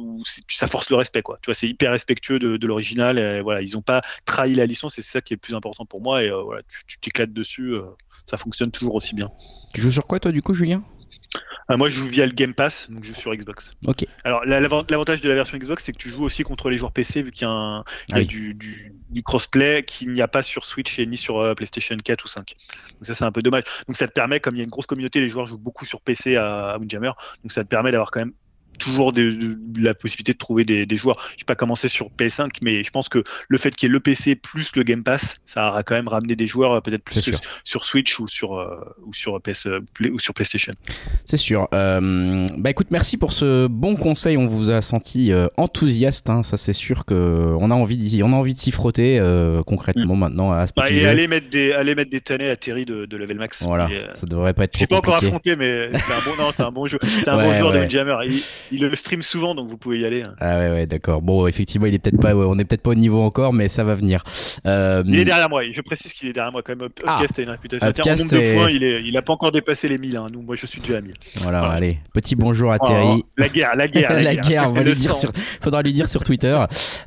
ça force le respect quoi. Tu vois c'est hyper respectueux de, l'original voilà ils ont pas trahi la licence et c'est ça qui est le plus important pour moi. Et voilà tu t'éclates dessus ça fonctionne toujours aussi bien. Tu joues sur quoi, toi, du coup, Julien? Euh, moi je joue via le Game Pass donc je joue sur Xbox Ok. alors la- l'avant- l'avantage de la version Xbox c'est que tu joues aussi contre les joueurs PC vu qu'il y a, un, il y a Ah oui. du, du, du crossplay qu'il n'y a pas sur Switch et ni sur euh, PlayStation 4 ou 5 donc ça c'est un peu dommage donc ça te permet comme il y a une grosse communauté les joueurs jouent beaucoup sur PC à, à Windjammer donc ça te permet d'avoir quand même toujours des- de- la possibilité de trouver des, des joueurs. Je sais pas commencé sur PS5, mais je pense que le fait qu'il y ait le PC plus le Game Pass, ça aura quand même ramené des joueurs euh, peut-être plus que sur Switch ou sur euh, ou sur PS euh, ou sur PlayStation. C'est sûr. Euh, bah écoute, merci pour ce bon conseil. On vous a senti euh, enthousiaste. hein. Ça, c'est sûr que on a envie d'y, on a envie de s'y frotter concrètement maintenant à ce Bah, petit et jeu. aller mettre des aller mettre des tannés à Terry de, de level max. Voilà, Et, ça devrait pas être je pas encore affronté, mais c'est un bon, non, c'est un bon jeu, c'est un Ouais, bon joueur ouais. de Windjammer. Il, il le stream souvent, donc vous pouvez y aller. hein. Ah ouais, ouais, d'accord. Bon, effectivement, il est peut-être pas, ouais, on est peut-être pas au niveau encore, mais ça va venir. Euh, Il est derrière moi. Je précise qu'il est derrière moi quand même. Up- Ah. Upcast a une réputation. Upcast en nombre de points, il est, il a pas encore dépassé les 1000. Hein. Nous, moi, je suis déjà à 1000. voilà, Voilà. allez, petit bonjour à Oh, Terry. la guerre, la guerre, la guerre, on va Le lui dire sur, faudra lui dire sur Twitter.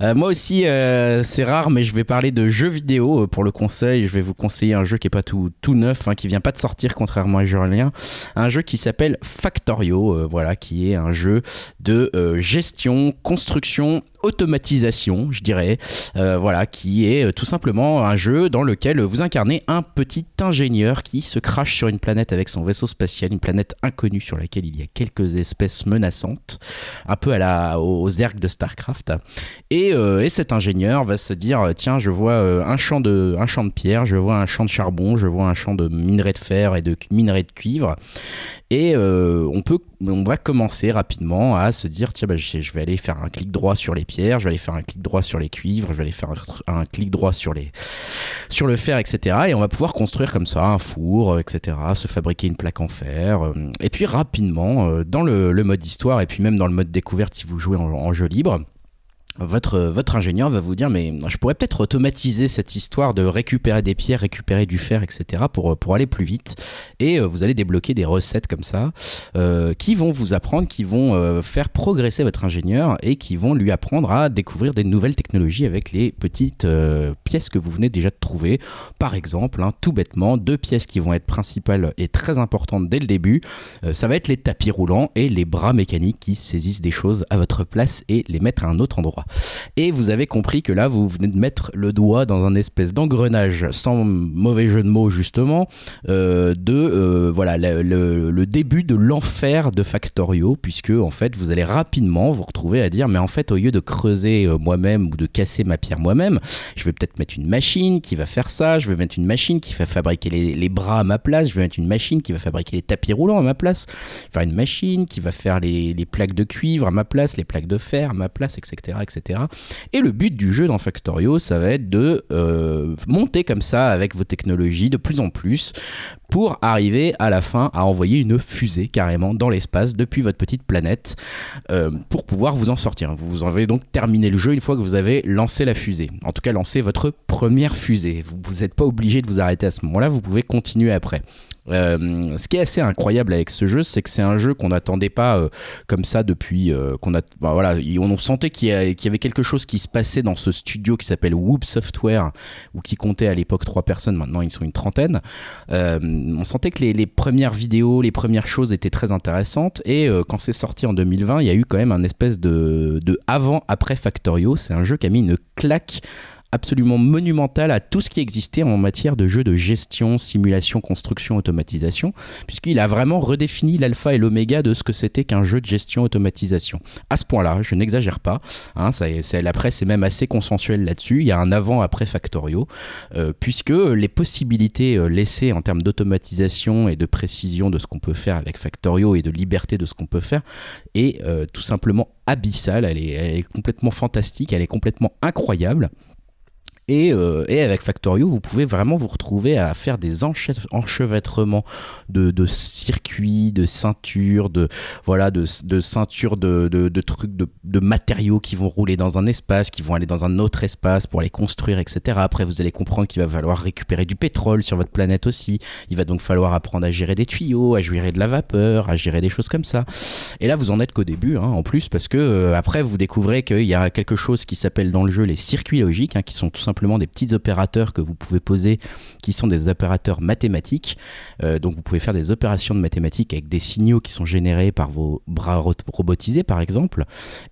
Euh, moi aussi, euh, c'est rare, mais je vais parler de jeux vidéo pour le conseil. Je vais vous conseiller un jeu qui est pas tout, tout neuf, hein, qui vient pas de sortir, contrairement à Julien. Un jeu qui s'appelle Factorio, voilà, qui est un jeu de euh, gestion, construction, automatisation, je dirais, Euh, voilà, qui est euh, tout simplement un jeu dans lequel vous incarnez un petit ingénieur qui se crache sur une planète avec son vaisseau spatial, une planète inconnue sur laquelle il y a quelques espèces menaçantes, un peu à la, aux Zerg de Starcraft. Et, euh, et cet ingénieur va se dire tiens, je vois un champ de un champ de pierre, je vois un champ de charbon, je vois un champ de minerai de fer et de minerai de cuivre. Et on peut, on va commencer rapidement à se dire tiens, bah, je vais aller faire un clic droit sur les pierres, je vais aller faire un clic droit sur les cuivres, je vais aller faire un, clic droit sur le fer, etc. Et on va pouvoir construire comme ça un four, euh, etc. Se fabriquer une plaque en fer. euh, Et puis rapidement, euh, dans le, mode histoire et puis même dans le mode découverte, si vous jouez en jeu libre. Votre, votre ingénieur va vous dire mais je pourrais peut-être automatiser cette histoire de récupérer des pierres, récupérer du fer, etc. pour, pour aller plus vite. Et euh, vous allez débloquer des recettes comme ça euh, qui vont vous apprendre, qui vont euh, faire progresser votre ingénieur et qui vont lui apprendre à découvrir des nouvelles technologies avec les petites euh, pièces que vous venez déjà de trouver. Par exemple, hein, tout bêtement, deux pièces qui vont être principales et très importantes dès le début. Euh, ça va être les tapis roulants et les bras mécaniques qui saisissent des choses à votre place et les mettre à un autre endroit. Et vous avez compris que là, vous venez de mettre le doigt dans un espèce d'engrenage, sans mauvais jeu de mots justement, euh, de euh, voilà le, début de l'enfer de Factorio, puisque en fait vous allez rapidement vous retrouver à dire mais en fait au lieu de creuser euh, moi-même ou de casser ma pierre moi-même, je vais peut-être mettre une machine qui va faire ça, je vais mettre une machine qui va fabriquer les, les bras à ma place, je vais mettre une machine qui va fabriquer les tapis roulants à ma place, faire une machine qui va faire les, les plaques de cuivre à ma place, les plaques de fer à ma place, etc., etc. Et le but du jeu dans Factorio, ça va être de euh, monter comme ça avec vos technologies de plus en plus pour arriver à la fin à envoyer une fusée carrément dans l'espace depuis votre petite planète euh, pour pouvoir vous en sortir. Vous en avez donc terminé le jeu une fois que vous avez lancé la fusée. En tout cas, lancé votre première fusée. Vous n'êtes pas obligé de vous arrêter à ce moment-là, vous pouvez continuer après. Euh, ce qui est assez incroyable avec ce jeu, c'est que c'est un jeu qu'on n'attendait pas euh, comme ça depuis euh, qu'on a. bah voilà, on sentait qu'il y, avait quelque chose qui se passait dans ce studio qui s'appelle Whoop Software ou qui comptait à l'époque trois personnes. Maintenant, ils sont une trentaine. On sentait que les, premières vidéos, les premières choses étaient très intéressantes. Et quand c'est sorti en 2020, il y a eu quand même un espèce de, de avant-après Factorio. C'est un jeu qui a mis une claque absolument monumentale à tout ce qui existait en matière de jeux de gestion, simulation, construction, automatisation, puisqu'il a vraiment redéfini l'alpha et l'oméga de ce que c'était qu'un jeu de gestion automatisation. À ce point-là, je n'exagère pas, hein, la presse est même assez consensuelle là-dessus, il y a un avant-après Factorio, euh, puisque les possibilités euh, laissées en termes d'automatisation et de précision de ce qu'on peut faire avec Factorio et de liberté de ce qu'on peut faire est euh, tout simplement abyssale, elle est complètement fantastique, elle est complètement incroyable. Et, euh, et avec Factorio, vous pouvez vraiment vous retrouver à faire des enche- enchevêtrements de, circuits, de ceintures, de voilà, de, ceintures de, trucs, de matériaux qui vont rouler dans un espace, qui vont aller dans un autre espace pour les construire, etc. Après, vous allez comprendre qu'il va falloir récupérer du pétrole sur votre planète aussi. Il va donc falloir apprendre à gérer des tuyaux, à gérer de la vapeur, à gérer des choses comme ça. Et là, vous en êtes qu'au début, hein, en plus, parce que euh, après, vous découvrez qu'il y a quelque chose qui s'appelle dans le jeu les circuits logiques, hein, qui sont tout simplement simplement des petits opérateurs que vous pouvez poser qui sont des opérateurs mathématiques. Euh, donc vous pouvez faire des opérations de mathématiques avec des signaux qui sont générés par vos bras ro- robotisés par exemple.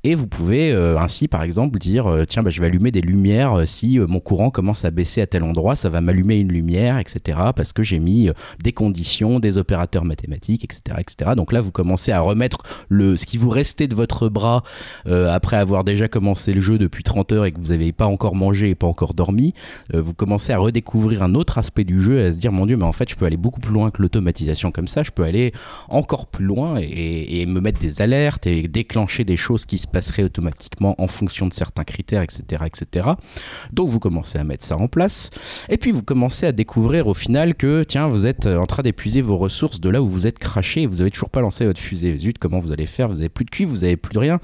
Et vous pouvez euh, ainsi par exemple dire euh, tiens bah, je vais allumer des lumières si mon courant commence à baisser à tel endroit, ça va m'allumer une lumière, etc. Parce que j'ai mis des conditions, des opérateurs mathématiques, etc., etc. Donc là vous commencez à remettre le, ce qui vous restait de votre bras après avoir déjà commencé le jeu depuis 30 heures et que vous n'avez pas encore mangé et pas encore dormi, euh, vous commencez à redécouvrir un autre aspect du jeu et à se dire mon dieu mais en fait je peux aller beaucoup plus loin que l'automatisation comme ça, je peux aller encore plus loin et, me mettre des alertes et déclencher des choses qui se passeraient automatiquement en fonction de certains critères, etc., etc. Donc vous commencez à mettre ça en place et puis vous commencez à découvrir au final que tiens vous êtes en train d'épuiser vos ressources de là où vous êtes craché vous avez toujours pas lancé votre fusée. Zut comment vous allez faire? Vous avez plus de cuivre, vous avez plus de rien.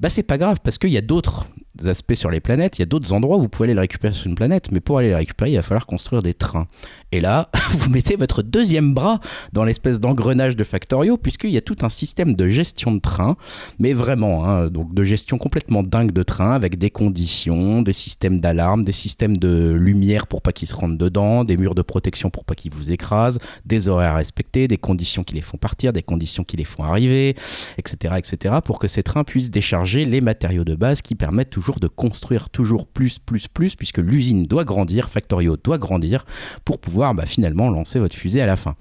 Bah c'est pas grave parce qu'il y a d'autres aspects sur les planètes, il y a d'autres endroits où vous pouvez aller le récupérer sur une planète, mais pour aller le récupérer, il va falloir construire des trains. Et là, vous mettez votre deuxième bras dans l'espèce d'engrenage de Factorio, puisqu'il y a tout un système de gestion de train, mais vraiment, hein, donc de gestion complètement dingue de train, avec des conditions, des systèmes d'alarme, des systèmes de lumière pour pas qu'ils se rentrent dedans, des murs de protection pour pas qu'ils vous écrasent, des horaires à respecter, des conditions qui les font partir, des conditions qui les font arriver, etc., etc., pour que ces trains puissent décharger les matériaux de base qui permettent toujours de construire toujours plus, plus, plus, puisque l'usine doit grandir, Factorio doit grandir, pour pouvoir bah, finalement lancer votre fusée à la fin.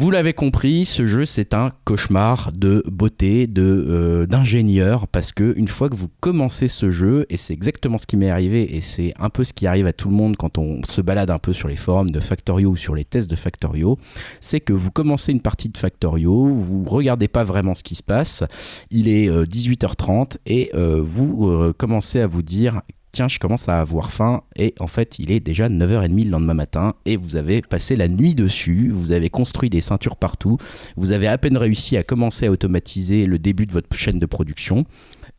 Vous l'avez compris, ce jeu c'est un cauchemar de beauté, de euh, d'ingénieur, parce que une fois que vous commencez ce jeu, et c'est exactement ce qui m'est arrivé, et c'est un peu ce qui arrive à tout le monde quand on se balade un peu sur les forums de Factorio ou sur les tests de Factorio, c'est que vous commencez une partie de Factorio, vous regardez pas vraiment ce qui se passe, il est euh, 18h30 et euh, vous euh, commencez à vous dire tiens, je commence à avoir faim. Et en fait, il est déjà 9h30 le lendemain matin. Et vous avez passé la nuit dessus, vous avez construit des ceintures partout, vous avez à peine réussi à commencer à automatiser le début de votre chaîne de production.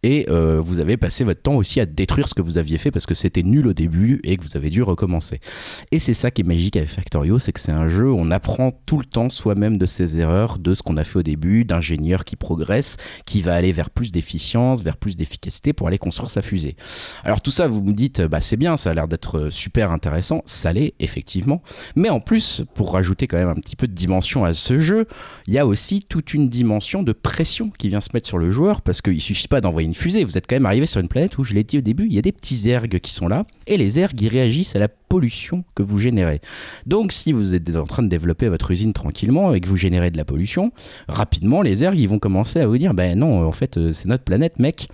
Et euh, vous avez passé votre temps aussi à détruire ce que vous aviez fait parce que c'était nul au début et que vous avez dû recommencer. Et c'est ça qui est magique avec Factorio, c'est que c'est un jeu où on apprend tout le temps soi-même de ses erreurs, de ce qu'on a fait au début, d'ingénieur qui progresse, qui va aller vers plus d'efficience, vers plus d'efficacité pour aller construire sa fusée. Alors tout ça, vous me dites, bah c'est bien, ça a l'air d'être super intéressant, ça l'est effectivement. Mais en plus, pour rajouter quand même un petit peu de dimension à ce jeu, il y a aussi toute une dimension de pression qui vient se mettre sur le joueur parce qu'il suffit pas d'envoyer une fusée, vous êtes quand même arrivé sur une planète où, je l'ai dit au début, il y a des petits ergs qui sont là et les ergs ils réagissent à la pollution que vous générez. Donc si vous êtes en train de développer votre usine tranquillement et que vous générez de la pollution, rapidement les ergs ils vont commencer à vous dire ben non, en fait euh, c'est notre planète mec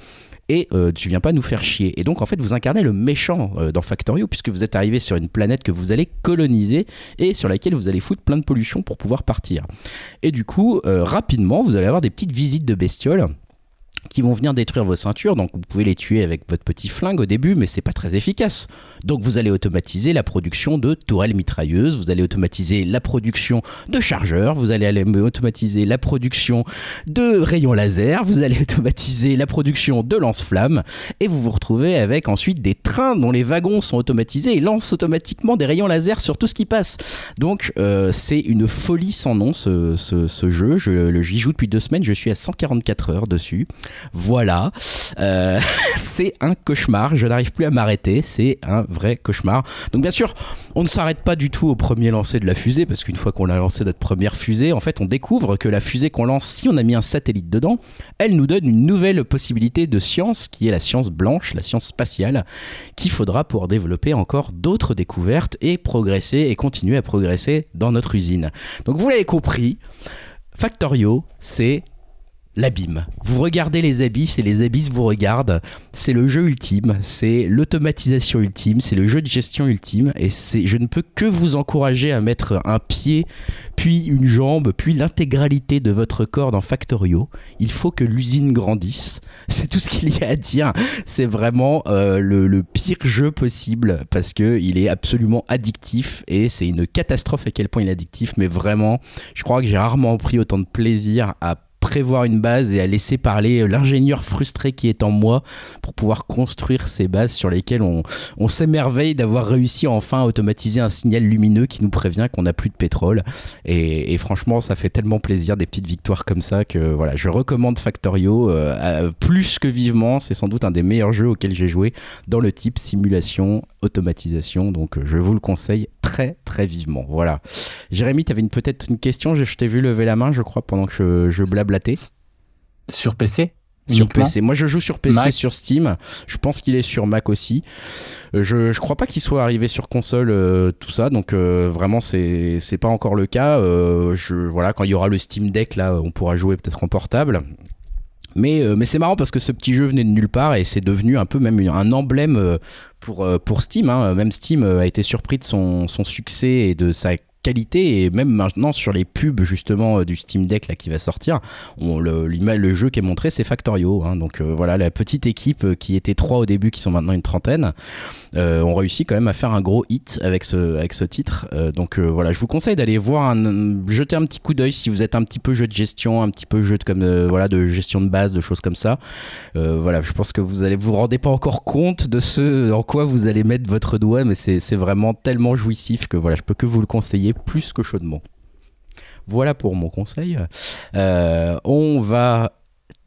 et euh, tu viens pas nous faire chier. Et donc en fait vous incarnez le méchant euh, dans Factorio puisque vous êtes arrivé sur une planète que vous allez coloniser et sur laquelle vous allez foutre plein de pollution pour pouvoir partir. Et du coup rapidement vous allez avoir des petites visites de bestioles qui vont venir détruire vos ceintures. Donc vous pouvez les tuer avec votre petit flingue au début, mais c'est pas très efficace. Donc vous allez automatiser la production de tourelles mitrailleuses, vous allez automatiser la production de chargeurs, vous allez automatiser la production de rayons laser, vous allez automatiser la production de lance-flammes, et vous vous retrouvez avec ensuite des trains dont les wagons sont automatisés et lancent automatiquement des rayons laser sur tout ce qui passe. Donc euh, c'est une folie sans nom ce, ce, ce jeu. Je le- j'y joue depuis deux semaines, je suis à 144 heures dessus. Voilà, Euh, c'est un cauchemar. Je n'arrive plus à m'arrêter. C'est un vrai cauchemar. Donc bien sûr, on ne s'arrête pas du tout au premier lancer de la fusée parce qu'une fois qu'on a lancé notre première fusée, en fait, on découvre que la fusée qu'on lance, si on a mis un satellite dedans, elle nous donne une nouvelle possibilité de science qui est la science blanche, la science spatiale, qu'il faudra pouvoir développer encore d'autres découvertes et progresser et continuer à progresser dans notre usine. Donc vous l'avez compris, Factorio, c'est l'abîme. Vous regardez les abysses et les abysses vous regardent. C'est le jeu ultime, c'est l'automatisation ultime, c'est le jeu de gestion ultime et c'est je ne peux que vous encourager à mettre un pied puis une jambe puis l'intégralité de votre corps dans Factorio. Il faut que l'usine grandisse. C'est tout ce qu'il y a à dire. C'est vraiment euh, le, pire jeu possible parce que il est absolument addictif et c'est une catastrophe à quel point il est addictif mais vraiment, je crois que j'ai rarement pris autant de plaisir à prévoir une base et à laisser parler l'ingénieur frustré qui est en moi pour pouvoir construire ces bases sur lesquelles on, s'émerveille d'avoir réussi à enfin automatiser un signal lumineux qui nous prévient qu'on n'a plus de pétrole. Et, franchement, ça fait tellement plaisir des petites victoires comme ça que voilà, je recommande Factorio euh, à- plus que vivement. C'est sans doute un des meilleurs jeux auxquels j'ai joué dans le type simulation, automatisation. Donc euh, je vous le conseille très très vivement. Voilà. Jérémy, tu avais peut-être une question. Je, je t'ai vu lever la main, je crois, pendant que je, je blablatais. Sur PC Sur PC. Moi, je joue sur PC, Mac. sur Steam. Je pense qu'il est sur Mac aussi. Euh, Je, je crois pas qu'il soit arrivé sur console, euh, tout ça. Donc, euh, vraiment, c'est c'est pas encore le cas. Euh, je, voilà, quand il y aura le Steam Deck, là, on pourra jouer peut-être en portable. Mais, mais c'est marrant parce que ce petit jeu venait de nulle part et c'est devenu un peu même un emblème pour, euh, pour Steam. hein. Même Steam euh, a été surpris de son, son succès et de sa qualité et même maintenant sur les pubs justement euh, du Steam Deck là qui va sortir on, le, le jeu qui est montré c'est Factorio hein. donc euh, voilà la petite équipe euh, qui était trois au début qui sont maintenant une trentaine ont réussi quand même à faire un gros hit avec ce, avec ce titre. Donc voilà je vous conseille d'aller voir jeter un petit coup d'œil si vous êtes un petit peu jeu de gestion un petit peu jeu de, comme, voilà, de gestion de base de choses comme ça. Voilà, je pense que vous allez vous rendez pas encore compte de ce en quoi vous allez mettre votre doigt, mais c'est vraiment tellement jouissif que voilà, je peux que vous le conseiller plus que chaudement. Voilà pour mon conseil. Euh, on va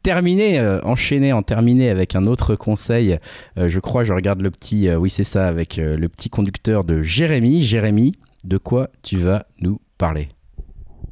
terminer, euh, enchaîner, en terminer avec un autre conseil. Euh, je crois, je regarde le petit, oui c'est ça, avec le petit conducteur de Jérémy. Jérémy, de quoi tu vas nous parler?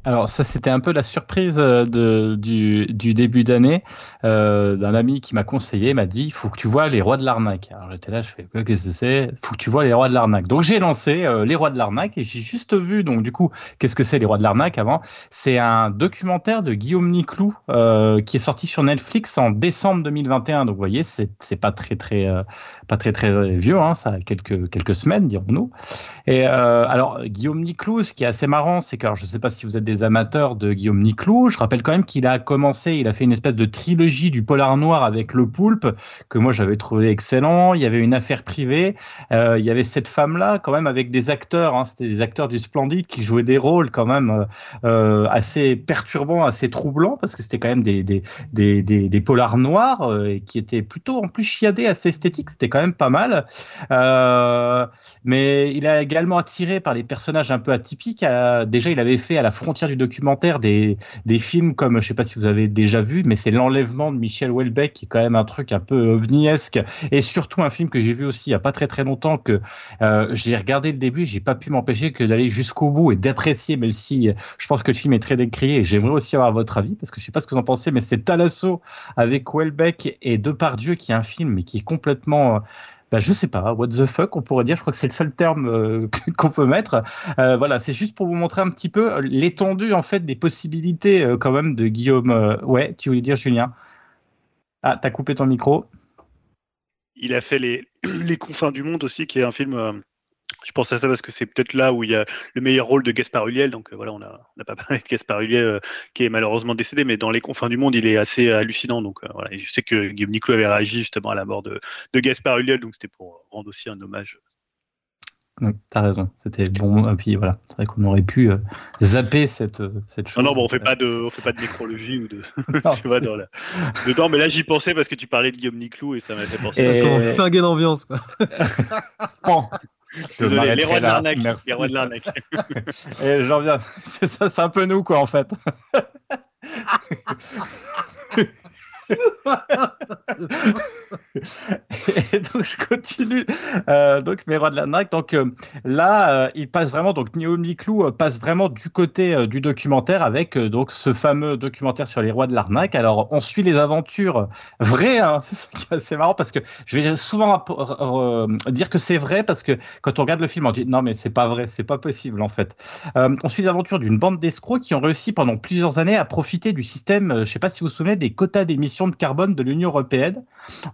Alors ça c'était un peu la surprise euh, du, début d'année euh, d'un ami qui m'a conseillé, m'a dit il faut que tu vois les rois de l'arnaque. Alors j'étais là, je fais qu'est-ce que c'est? Il faut que tu vois les rois de l'arnaque. Donc j'ai lancé euh, les rois de l'arnaque et j'ai juste vu donc du coup qu'est-ce que c'est les rois de l'arnaque avant C'est un documentaire de Guillaume Niclou euh, qui est sorti sur Netflix en décembre 2021. Donc vous voyez c'est pas très très pas très très vieux, hein, ça a quelques quelques semaines dirons-nous. Et alors, Guillaume Niclou, ce qui est assez marrant, c'est que alors, je ne sais pas si vous êtes des amateurs de Guillaume Niclou. Je rappelle quand même qu'il a commencé, il a fait une espèce de trilogie du polar noir avec Le Poulpe, que moi j'avais trouvé excellent. Il y avait une affaire privée. Euh, il y avait cette femme-là, quand même, avec des acteurs. Hein, C'était des acteurs du Splendide qui jouaient des rôles quand même euh, euh, assez perturbants, assez troublants, parce que c'était quand même des, des, des, des, polars noirs qui étaient plutôt en plus chiadés, assez esthétiques. C'était quand même pas mal. Mais il a également attiré par les personnages un peu atypiques. Déjà, il avait fait à la frontière du documentaire des, des films comme, je sais pas si vous avez déjà vu, mais c'est L'enlèvement de Michel Houellebecq, qui est quand même un truc un peu ovniesque, et surtout un film que j'ai vu aussi il y a pas très très longtemps, que euh, j'ai regardé le début, j'ai pas pu m'empêcher que d'aller jusqu'au bout et d'apprécier, même si euh, je pense que le film est très décrié, et j'aimerais aussi avoir votre avis, parce que je sais pas ce que vous en pensez, mais c'est Talasso avec Houellebecq et Depardieu, qui est un film, mais qui est complètement... bah, je sais pas, what the fuck, on pourrait dire, je crois que c'est le seul terme euh, qu'on peut mettre. Euh, voilà, c'est juste pour vous montrer un petit peu l'étendue en fait des possibilités euh, quand même de Guillaume. ouais, tu voulais dire Julien? Ah, t'as coupé ton micro. Il a fait les, les confins du monde aussi, qui est un film. Euh, je pense à ça parce que c'est peut-être là où il y a le meilleur rôle de Gaspard Ulliel. Donc euh, voilà, on n'a on pas parlé de Gaspard Ulliel euh, qui est malheureusement décédé, mais dans les confins du monde, il est assez hallucinant. Donc euh, voilà, Et je sais que Guillaume Niclot avait réagi justement à la mort de, de Gaspard Ulliel, donc c'était pour rendre aussi un hommage. T'as raison, c'était bon. Et puis voilà, c'est vrai qu'on aurait pu euh, zapper cette, euh, cette chose. Non, non, bon, on fait pas de, on fait pas de nécrologie ou de, Non, tu vois, c'est- dans la, dedans. Mais là, j'y pensais parce que tu parlais de Guillaume Niclou et ça m'a fait penser. Et- Comment flinguer l'ambiance, quoi. Bon. Désolé, les rois de l'arnaque. Merci. Les rois de l'arnaque. Et j'en viens. C'est ça, c'est un peu nous, quoi, en fait. Et donc je continue. Euh, donc mes rois de l'arnaque. Donc euh, là, euh, il passe vraiment. Donc Naomi Clou passe vraiment du côté du documentaire avec donc ce fameux documentaire sur les rois de l'arnaque. Alors on suit les aventures vraies. Hein, c'est ça qui est assez marrant parce que je vais souvent dire que c'est vrai parce que quand on regarde le film, on dit non mais c'est pas vrai, c'est pas possible en fait. On suit les aventures d'une bande d'escrocs qui ont réussi pendant plusieurs années à profiter du système. je sais pas si vous vous souvenez des quotas d'émissions de carbone de l'Union européenne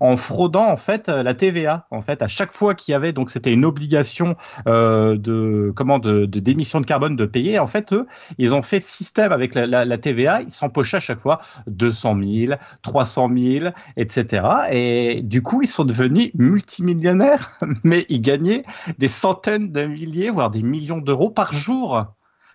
en fraudant en fait euh, la TVA. En fait, à chaque fois qu'il y avait donc c'était une obligation euh, de comment de de- d'émission de, carbone de payer. En fait, eux, ils ont fait système avec la- la TVA. Ils s'empochaient à chaque fois 200 000, 300 000, etc. Et du coup, ils sont devenus multimillionnaires, mais ils gagnaient des centaines de milliers, voire des millions d'euros par jour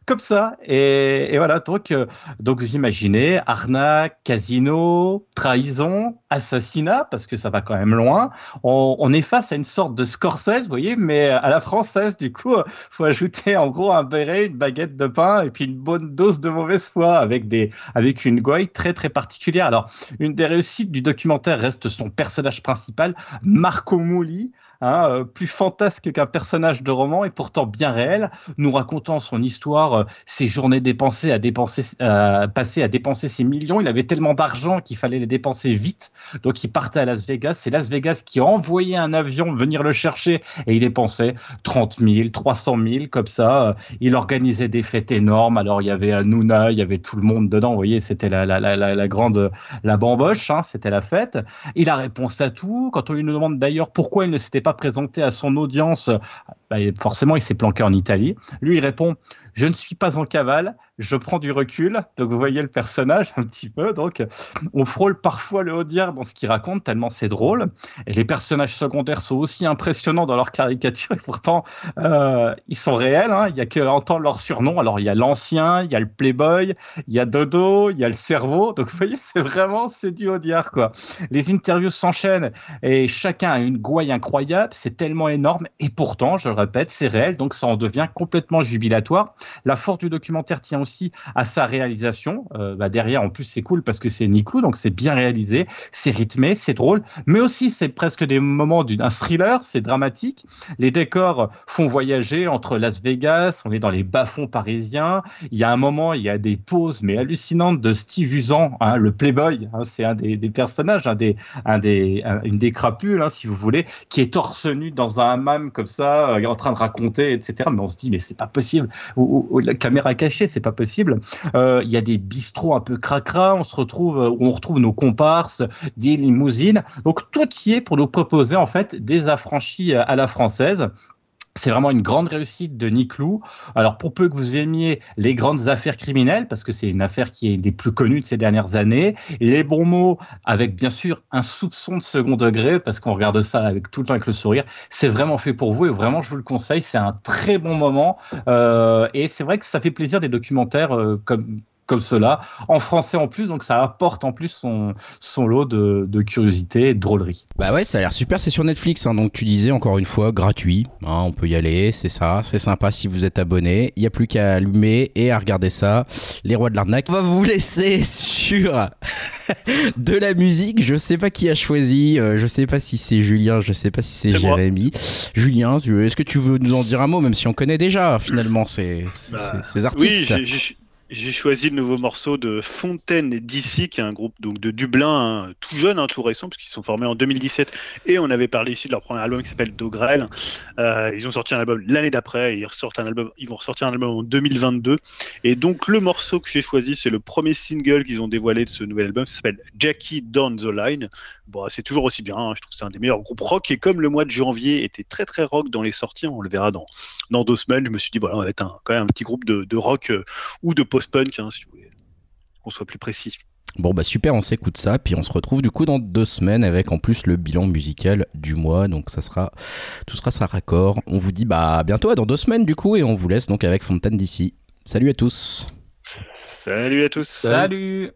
comme ça. Et, voilà, donc, euh, donc vous imaginez arnaque, casino, trahison, assassinat, parce que ça va quand même loin. On, est face à une sorte de Scorsese, vous voyez, mais à la française, du coup, faut ajouter en gros un béret, une baguette de pain et puis une bonne dose de mauvaise foi avec, des, avec une gouaille très très particulière. Alors, une des réussites du documentaire reste son personnage principal, Marco Mouli, hein, euh, plus fantasque qu'un personnage de roman et pourtant bien réel, nous racontant son histoire, euh, ses journées dépensées à dépenser, euh, passées à dépenser ses millions. Il avait tellement d'argent qu'il fallait les dépenser vite, donc il partait à Las Vegas. C'est Las Vegas qui a envoyé un avion venir le chercher et il dépensait 30 000, 300 000 comme ça. Il organisait des fêtes énormes. Alors il y avait Nuna, il y avait tout le monde dedans. Vous voyez, c'était la, grande la bamboche, hein, c'était la fête. Il a réponse à tout. Quand on lui demande d'ailleurs pourquoi il ne s'était pas présenté à son audience, bah, forcément il s'est planqué en Italie. Lui il répond je ne suis pas en cavale, je prends du recul. Donc vous voyez le personnage un petit peu. Donc on frôle parfois le Audiard dans ce qu'il raconte tellement c'est drôle. Et les personnages secondaires sont aussi impressionnants dans leur caricature et pourtant euh, ils sont réels. Hein. Il y a que entendre leur surnom. Alors il y a l'ancien, il y a le Playboy, il y a Dodo, il y a le cerveau. Donc vous voyez c'est vraiment c'est du Audiard quoi. Les interviews s'enchaînent et chacun a une gouaille incroyable. C'est tellement énorme et pourtant je le répète c'est réel. Donc ça en devient complètement jubilatoire. La force du documentaire tient aussi à sa réalisation. Euh, bah derrière, en plus, c'est cool parce que c'est Niklou, donc c'est bien réalisé, c'est rythmé, c'est drôle, mais aussi c'est presque des moments d'un thriller, c'est dramatique. Les décors font voyager entre Las Vegas, on est dans les bas-fonds parisiens. Il y a un moment, il y a des poses mais hallucinantes de Steve Usan, hein, le Playboy, hein, c'est un des, des, personnages, un des, un des, une des crapules, hein, si vous voulez, qui est torse nu dans un hammam comme ça, euh, en train de raconter, etc. Mais on se dit, mais c'est pas possible la caméra cachée, c'est pas possible. Euh, il y a des bistrots un peu cracra, on se retrouve, où on retrouve nos comparses, des limousines. Donc tout y est pour nous proposer en fait des affranchis à la française. C'est vraiment une grande réussite de Nick Lou. Alors, pour peu que vous aimiez les grandes affaires criminelles, parce que c'est une affaire qui est des plus connues de ces dernières années, les bons mots, avec bien sûr un soupçon de second degré, parce qu'on regarde ça avec tout le temps avec le sourire, c'est vraiment fait pour vous et vraiment, je vous le conseille. C'est un très bon moment. Euh, et c'est vrai que ça fait plaisir des documentaires euh, comme comme cela, en français en plus, donc ça apporte en plus son, son lot de, de curiosité et de drôlerie. Bah ouais, ça a l'air super, c'est sur Netflix, hein, donc tu disais encore une fois, gratuit, hein, on peut y aller, c'est ça, c'est sympa si vous êtes abonné, il n'y a plus qu'à allumer et à regarder ça, Les Rois de l'Arnaque. On va vous laisser sur de la musique, je sais pas qui a choisi, euh, je sais pas si c'est Julien, je sais pas si c'est Jérémy. Julien, est-ce que tu veux nous en dire un mot, même si on connaît déjà finalement ces, bah, ces, ces artistes oui, j'ai choisi le nouveau morceau de Fontaine d'ici, qui est un groupe donc de Dublin, hein, tout jeune, hein, tout récent, parce qu'ils sont formés en 2017. Et on avait parlé ici de leur premier album qui s'appelle Dogrel. Euh, ils ont sorti un album l'année d'après, ils, ressortent un album, ils vont ressortir un album en 2022. Et donc le morceau que j'ai choisi, c'est le premier single qu'ils ont dévoilé de ce nouvel album, ça s'appelle Jackie Down the Line. Bon, c'est toujours aussi bien, hein, je trouve que c'est un des meilleurs groupes rock. Et comme le mois de janvier était très très rock dans les sorties, on le verra dans, dans deux semaines, je me suis dit, voilà, on va être quand même un petit groupe de, de rock euh, ou de post-punk, hein, si vous voulez qu'on soit plus précis. Bon bah super, on s'écoute ça, puis on se retrouve du coup dans deux semaines avec en plus le bilan musical du mois, donc ça sera, tout sera ça raccord. On vous dit bah bientôt à dans deux semaines du coup et on vous laisse donc avec Fontaine d'ici. Salut à tous. Salut à tous. Salut.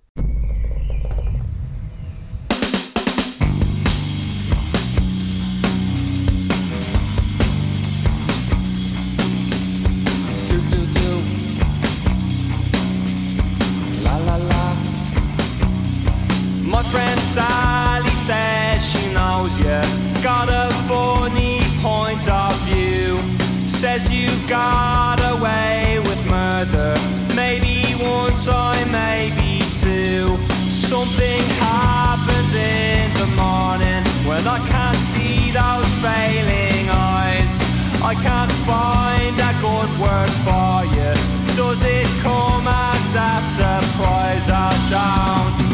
Sally says she oh knows you got a funny point of view. Says you've got away with murder. Maybe one time, maybe two. Something happens in the morning when I can't see those failing eyes. I can't find a good word for you. Does it come as a surprise? I don't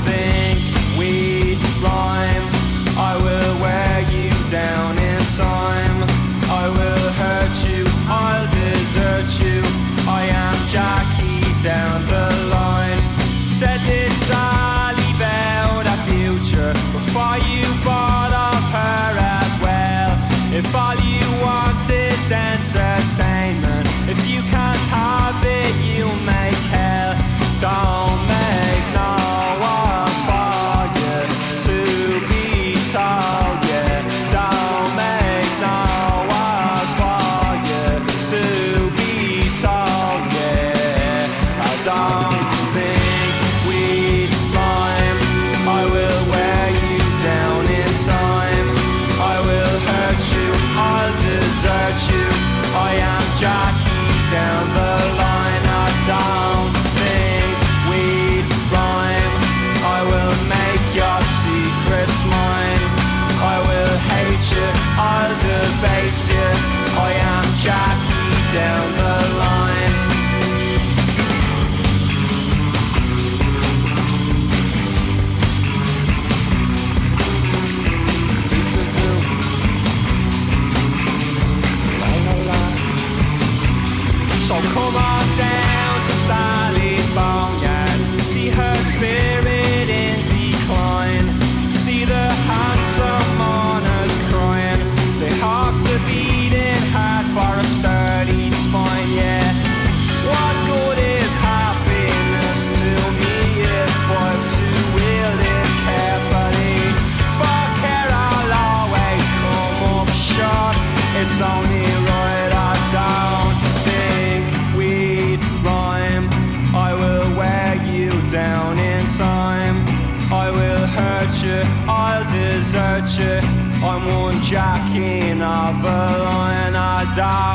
line.